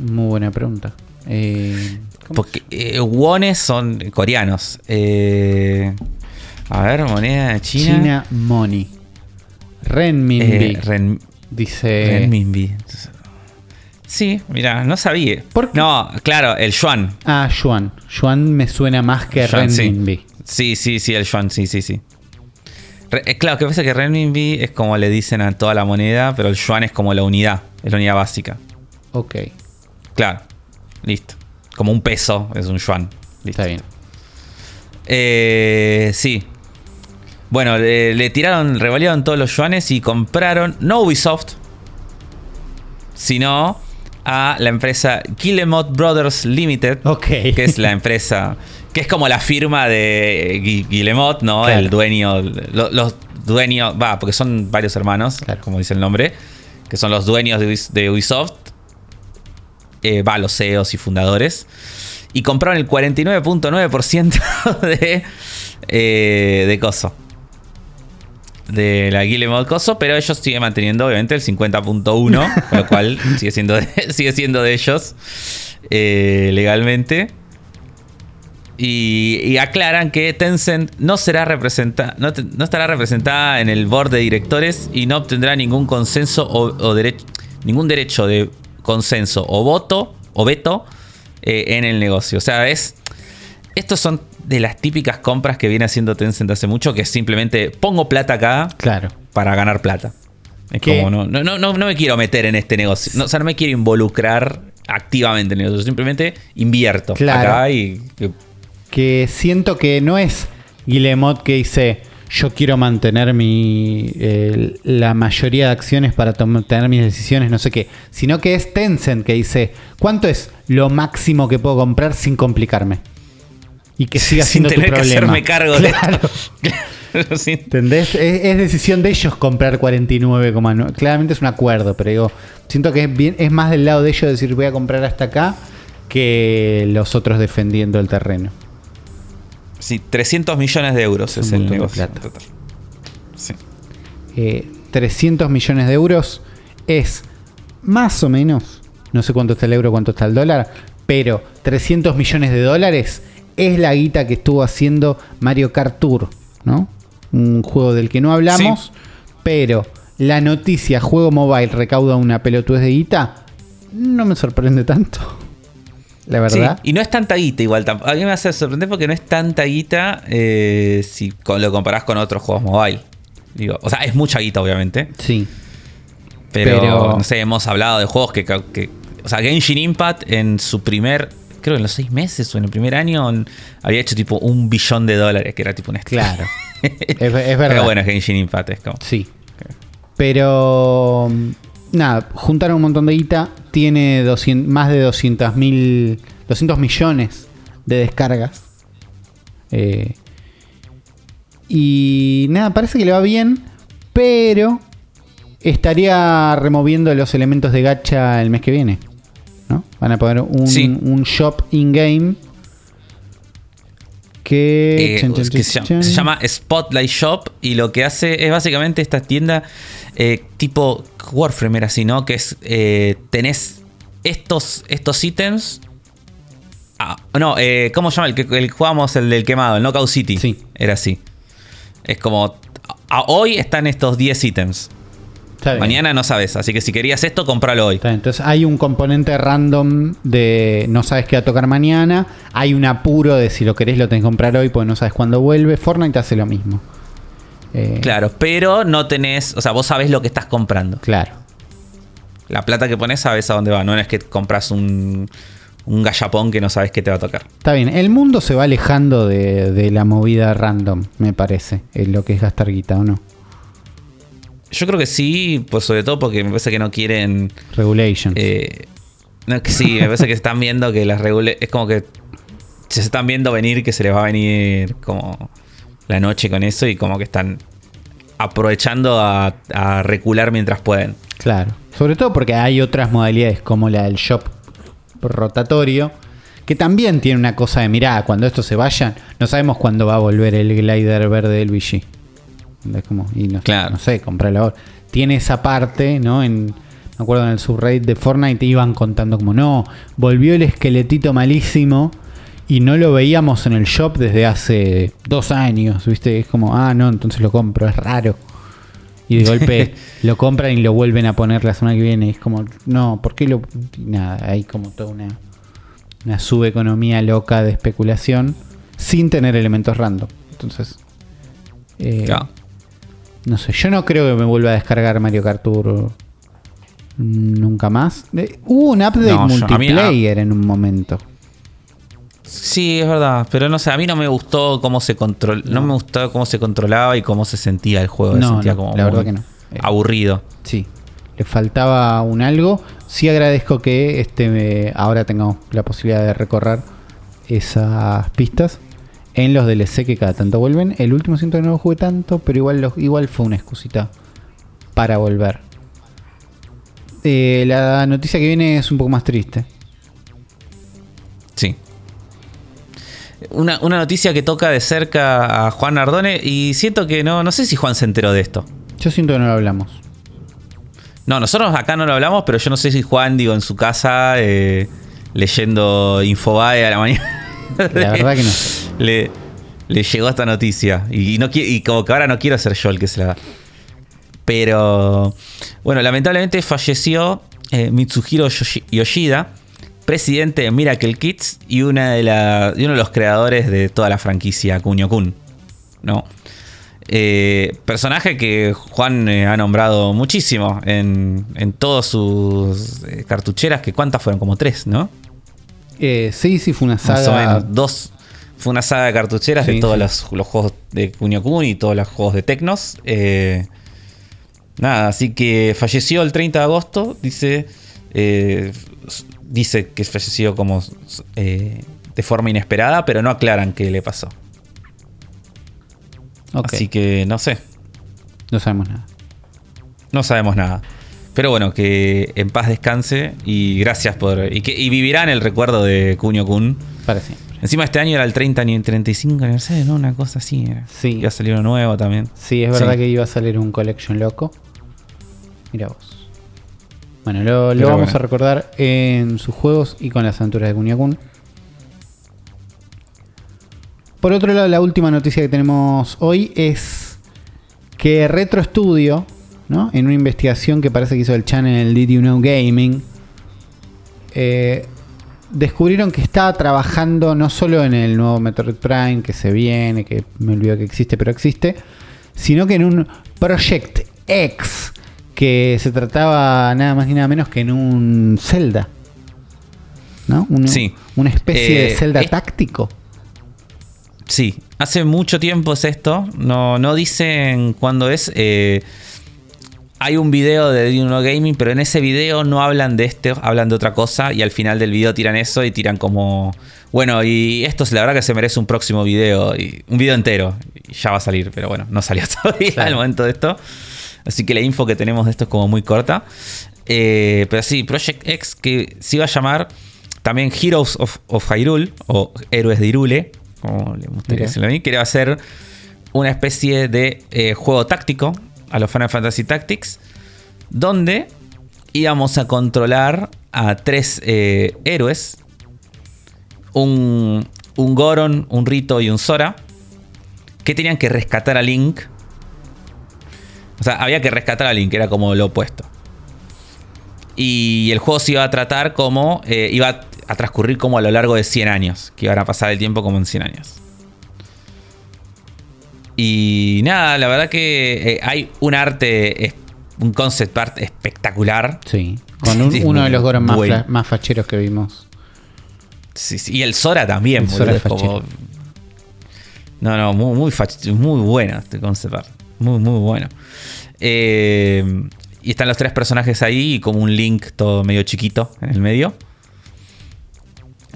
Muy buena pregunta. Eh.
Porque wones son coreanos. A ver, moneda de China.
China Money. Renminbi.
Ren-
dice.
renminbi. Sí, mira, no sabía.
¿Por qué?
No, claro, el yuan.
Ah, Yuan. Yuan me suena más que
Yuan, sí.
Renminbi.
Sí, sí, sí, el yuan, sí, sí, sí. Re- eh, claro, que pasa que renminbi es como le dicen a toda la moneda, pero el yuan es como la unidad, es la unidad básica.
Ok,
Claro, listo. Como un peso es un yuan. Listo.
está bien.
Eh, sí. Bueno, le, le tiraron, revalieron todos los yuanes y compraron no Ubisoft, sino a la empresa Guillemot Brothers Limited, que es la empresa, que es como la firma de Gui- Guillemot, ¿no?
Claro.
El dueño, lo- los dueños, va, porque son varios hermanos,
Claro.
como dice el nombre, que son los dueños de, Ubis- de Ubisoft, eh, va, los CEOs y fundadores, y compraron el 49.9% *laughs* de, eh, de Coso. De la Guillemot Coso, pero ellos siguen manteniendo obviamente el 50.1, con lo cual *laughs* sigue siendo de, *laughs* sigue siendo de ellos eh, legalmente. Y, y aclaran que Tencent no será representada, no, te- no estará representada en el board de directores y no obtendrá ningún consenso o, o ningún derecho de consenso o voto o veto eh, en el negocio. O sea, es estos son de las típicas compras que viene haciendo Tencent hace mucho, que es simplemente pongo plata acá
Claro.
para ganar plata. Es
¿Qué?
como, no, no, no, no, me quiero meter en este negocio. No, o sea, no me quiero involucrar activamente en el negocio. Simplemente invierto
Claro.
acá y.
Que siento que no es Guillemot que dice yo quiero mantener mi eh, la mayoría de acciones para tener mis decisiones, no sé qué, sino que es Tencent que dice cuánto es lo máximo que puedo comprar sin complicarme y que *laughs* siga
sin
siendo tu
tener que
problema.
hacerme cargo
Claro.
de esto. *laughs* Sí.
¿Entendés? Es, es decisión de ellos comprar 49,9. Claramente es un acuerdo, pero digo, siento que es, bien, es más del lado de ellos decir voy a comprar hasta acá que los otros defendiendo el terreno.
Sí, 300 millones de euros
Es
el negocio.
plata.
total. Sí.
Eh, 300 millones de euros es más o menos, no sé cuánto está el euro, cuánto está el dólar, pero 300 millones de dólares es la guita que estuvo haciendo Mario Kart Tour, ¿no? Un juego del que no hablamos, pero la noticia juego mobile recauda una pelotudez de guita, no me sorprende tanto. La verdad.
Sí, y no es tanta guita igual. A mí me hace sorprender porque no es tanta guita eh, si lo comparás con otros juegos mobile. Digo, o sea, es mucha guita, obviamente.
Sí.
Pero,
Pero-
no sé, hemos hablado de juegos que, que- O sea, Genshin Impact en su primer. Creo que en los seis meses o en el primer año había hecho tipo un billón de dólares, que era tipo un
Claro. *laughs* es, es verdad.
Pero bueno, Genshin Impact es como.
Sí. Pero mm, nada, juntaron un montón de guita. Tiene 200, más de 200 mil, 200 millones de descargas. Eh, y nada, parece que le va bien, pero estaría removiendo los elementos de gacha el mes que viene. ¿No? Van a poner un,
Sí.
un shop in-game que,
Eh,
chan, chan,
que
chan,
se, llama,
chan.
se llama Spotlight Shop y lo que hace es básicamente esta tienda eh, tipo Warframe era así, ¿no? Que es, eh, tenés estos, estos ítems. Ah, no, ¿cómo se llama? El que el jugamos, el del quemado, el Knockout City.
Sí.
Era así. Es como, a- hoy están estos 10 ítems. Mañana no sabes, así que si querías esto, compralo hoy.
Entonces hay un componente random de no sabes qué va a tocar mañana. Hay un apuro de si lo querés lo tenés que comprar hoy porque no sabes cuándo vuelve. Fortnite hace lo mismo. Eh,
Claro, pero no tenés, o sea, vos sabés lo que estás comprando.
Claro.
La plata que pones sabes a dónde va, no es que compras un, un gallapón que no sabes qué te va a tocar.
Está bien. El mundo se va alejando de, de la movida random, me parece. En lo que es gastar guita, ¿o no?
Yo creo que sí, pues sobre todo porque me parece que no quieren.
Regulations.
eh, no, que sí, me parece que están viendo que las regula Es como que se están viendo venir que se les va a venir como la noche con eso y como que están aprovechando a, a recular mientras pueden.
Claro. Sobre todo porque hay otras modalidades como la del shop rotatorio. Que también tiene una cosa de mirá, cuando estos se vayan, no sabemos cuándo va a volver el glider verde del VG. Es como, y no,
Claro.
no sé, comprarlo ahora. Tiene esa parte, ¿no? En, me acuerdo en el subreddit de Fortnite iban contando como, no, volvió el esqueletito malísimo y no lo veíamos en el shop desde hace dos años, ¿viste? Es como, ah, no, entonces lo compro, es raro. Y de golpe *laughs* lo compran y lo vuelven a poner la semana que viene. Es como, no, ¿por qué lo.? y nada, hay como toda una, una subeconomía loca de especulación sin tener elementos random. Entonces, eh,
Claro.
No sé, yo no creo que me vuelva a descargar Mario Kart Tour nunca más. Hubo un update
No, yo- a mí-
multiplayer en un momento.
Sí, es verdad, pero no sé, a mí no me gustó cómo se control, no,
No.
me gustó cómo se controlaba y cómo se sentía el juego,
No,
se sentía como
la
muy
verdad que no. Eh,
aburrido.
Sí, le faltaba un algo. Sí agradezco que este eh, ahora tengamos la posibilidad de recorrer esas pistas en los DLC que cada tanto vuelven. El último siento que no lo jugué tanto, pero igual, lo- igual fue una excusita para volver. Eh, la noticia que viene es un poco más triste.
Sí. Una, una noticia que toca de cerca a Juan Nardone y siento que no, no sé si Juan se enteró de esto.
Yo siento que no lo hablamos.
No, nosotros acá no lo hablamos, pero yo no sé si Juan, digo, en su casa, eh, leyendo Infobae a la mañana.
La verdad que no sé.
Le, le llegó esta noticia. Y, no y como que ahora no quiero ser yo el que se la da. Pero bueno, lamentablemente falleció eh, Mitsuhiro Yoshi- Yoshida, presidente de Miracle Kids y, una de la, y uno de los creadores de toda la franquicia Kunio Kun. ¿no? Eh, personaje que Juan eh, ha nombrado muchísimo en, en todas sus eh, cartucheras, que cuántas fueron, como tres, ¿no?
Sí, sí, fue una
Más o
saga.
menos. Dos. Fue una saga de cartucheras
Sí,
de todos
sí.
los, los juegos de Kunio Kun y todos los juegos de Tecnos. Eh, nada, así que falleció el 30 de agosto. Dice. eh, dice que falleció como eh, de forma inesperada, pero no aclaran qué le pasó. Así que no sé.
no sabemos nada.
No sabemos nada. Pero bueno, que en paz descanse y gracias por. Y, que, y vivirá en el recuerdo de Kunio Kun.
Siempre.
Encima este año era el 30 ni 35 aniversario, ¿no? Una cosa así era.
Sí.
Iba a salir uno nuevo también.
Sí, es verdad
Sí.
que iba a salir un collection loco. Mira vos. Bueno, lo, vamos
bueno.
a recordar en sus juegos y con las aventuras de Kunio Kun. Por otro lado, la última noticia que tenemos hoy es que Retro Studio, ¿no? en una investigación que parece que hizo el channel Did You Know Gaming, eh, descubrieron que estaba trabajando no solo en el nuevo Metroid Prime que se viene, que me olvido que existe, pero existe, sino que en un Project X que se trataba nada más ni nada menos que en un Zelda. ¿No? Un-
Sí.
Una especie de
Eh,
Zelda
es-
táctico.
Sí, hace mucho tiempo es esto. No, no dicen cuándo es. eh, hay un video de Dino Gaming, pero en ese video no hablan de este, hablan de otra cosa y al final del video tiran eso y tiran como, bueno, y esto es la verdad que se merece un próximo video, y un video entero, y ya va a salir, pero bueno, no salió *laughs* todavía al momento de esto. Así que la info que tenemos de esto es como muy corta. Eh, pero sí, Project X, que se iba a llamar también Heroes of, Hyrule, o Héroes de Hyrule, como le gustaría decirlo a mí, que iba a ser una especie de eh, juego táctico a los Final Fantasy Tactics, donde íbamos a controlar a tres eh, héroes, un, un Goron, un Rito y un Sora, que tenían que rescatar a Link. O sea, había que rescatar a Link, era como lo opuesto. Y el juego se iba a tratar como. Eh, iba a transcurrir como a lo largo de 100 años. Que iban a pasar el tiempo como en 100 años. Y nada, la verdad que eh, hay un arte, un concept art espectacular.
Sí, *laughs* con uno de los goros más, facheros que vimos.
Sí, sí, y el Sora también, No, no, muy, muy, muy bueno este concept art. Muy, muy bueno. Eh, y están los tres personajes ahí y como un link todo medio chiquito en el medio.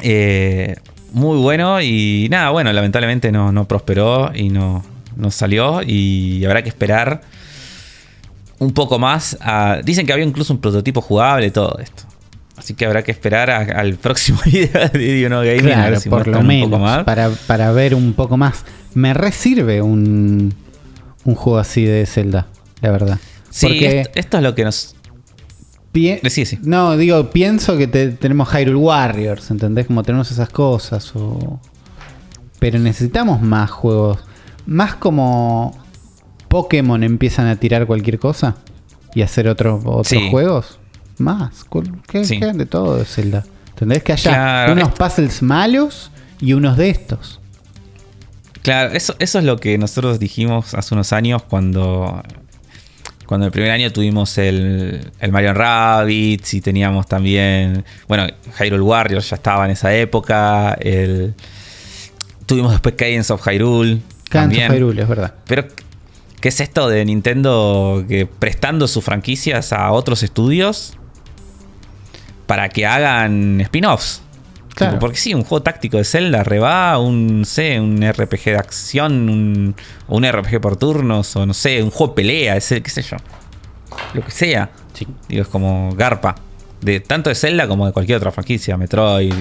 Eh, muy bueno y nada, bueno, lamentablemente no, no prosperó y no, no salió y habrá que esperar un poco más. dicen que había incluso un prototipo jugable y todo esto. Así que habrá que esperar al próximo *laughs* video de Dino Gaming
a ver si por lo menos, un poco más. Para, para, ver un poco más. Me resirve un, un juego así de Zelda, la verdad.
Sí, esto, es lo que nos.
sí. No, digo, pienso que tenemos Hyrule Warriors, ¿entendés? Como tenemos esas cosas. Pero necesitamos más juegos. Más como Pokémon empiezan a tirar cualquier cosa y hacer otros juegos. Más. ¿Qué, de todo de Zelda? ¿Entendés? Que haya unos puzzles malos y unos de estos.
Claro, eso, eso es lo que nosotros dijimos hace unos años cuando cuando el primer año tuvimos el, el Mario Rabbids y teníamos también, bueno, Hyrule Warriors ya estaba en esa época, el, tuvimos después Cadence of Hyrule. Of Hyrule, es verdad. Pero, ¿qué es esto de Nintendo que prestando sus franquicias a otros estudios para que hagan spin-offs? porque sí, un juego táctico de Zelda reba, un, sé, un RPG de acción, un, un RPG por turnos, o no sé, un juego de pelea, ese, qué sé yo. Lo que sea. Digo, es como Garpa. De, tanto de Zelda como de cualquier otra franquicia, Metroid,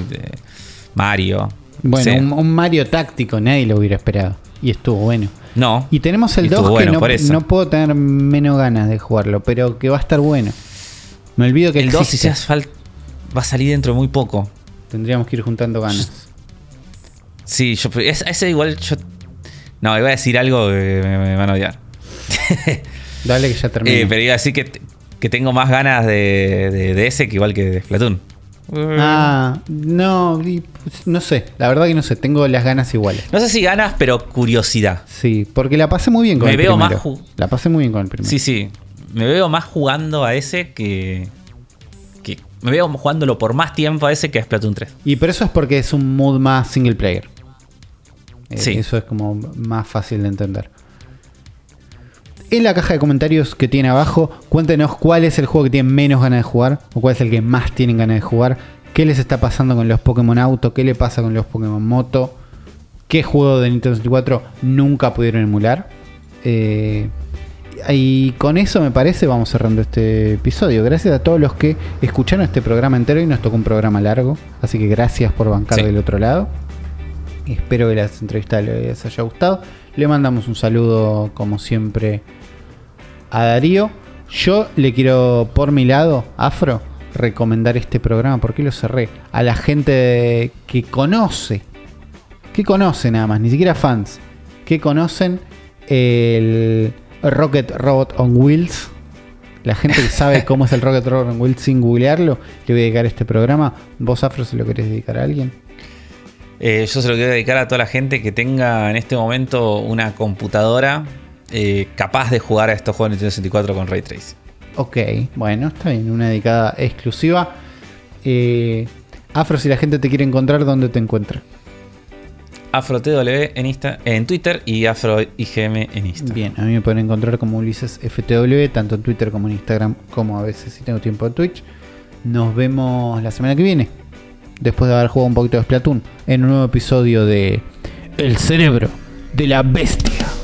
Mario.
Bueno, un, Mario táctico, nadie lo hubiera esperado. Y estuvo bueno.
No.
Y tenemos el 2 que no, no, puedo tener menos ganas de jugarlo, pero que va a estar bueno. Me olvido que
el 2, si se hace falta, va a salir dentro de muy poco.
Tendríamos que ir juntando ganas.
Sí, yo, ese igual yo... No, iba a decir algo que me, van a odiar.
Dale que ya termine. *laughs*
Eh, pero iba a decir que, que tengo más ganas de, de, ese que igual que de Splatoon.
Ah, no, pues, no sé, la verdad que no sé, tengo las ganas iguales.
No sé si ganas, pero curiosidad.
Sí, porque la pasé muy bien con
me veo Más
la pasé muy bien con el primero.
Sí, sí, me veo más jugando a ese que, me veo jugándolo por más tiempo a ese que a Splatoon 3.
Y pero eso es porque es un mood más single player. Eh, sí. Eso es como más fácil de entender. En la caja de comentarios que tiene abajo, cuéntenos cuál es el juego que tienen menos ganas de jugar o cuál es el que más tienen ganas de jugar. ¿Qué les está pasando con los Pokémon Auto? ¿Qué le pasa con los Pokémon Moto? ¿Qué juego de Nintendo 64 nunca pudieron emular? Eh, y con eso me parece vamos cerrando este episodio. Gracias a todos los que escucharon este programa entero y nos tocó un programa largo. Así que gracias por bancar del otro lado. Espero que las entrevistas les haya gustado. Le mandamos un saludo como siempre a Darío. Yo le quiero por mi lado, Afro, recomendar este programa. porque lo cerré? A la gente que conoce. Que conoce nada más, ni siquiera fans. Que conocen el Rocket Robot on Wheels. La gente que sabe *laughs* cómo es el Rocket Robot on Wheels sin googlearlo, le voy a dedicar este programa. ¿Vos, Afro, se lo querés dedicar a alguien?
Eh, yo se lo quiero dedicar a toda la gente que tenga en este momento una computadora eh, capaz de jugar a estos juegos de Nintendo 64 con Ray Tracing.
Ok, bueno, está bien, una dedicada exclusiva. Eh, Afro, si la gente te quiere encontrar, ¿dónde te encuentra?
AfroTW en, Insta, en Twitter y AfroIGM en Instagram.
Bien, a mí me pueden encontrar como Ulises FTW, tanto en Twitter como en Instagram, como a veces si tengo tiempo en Twitch. Nos vemos la semana que viene, después de haber jugado un poquito de Splatoon, en un nuevo episodio de El cerebro de la bestia.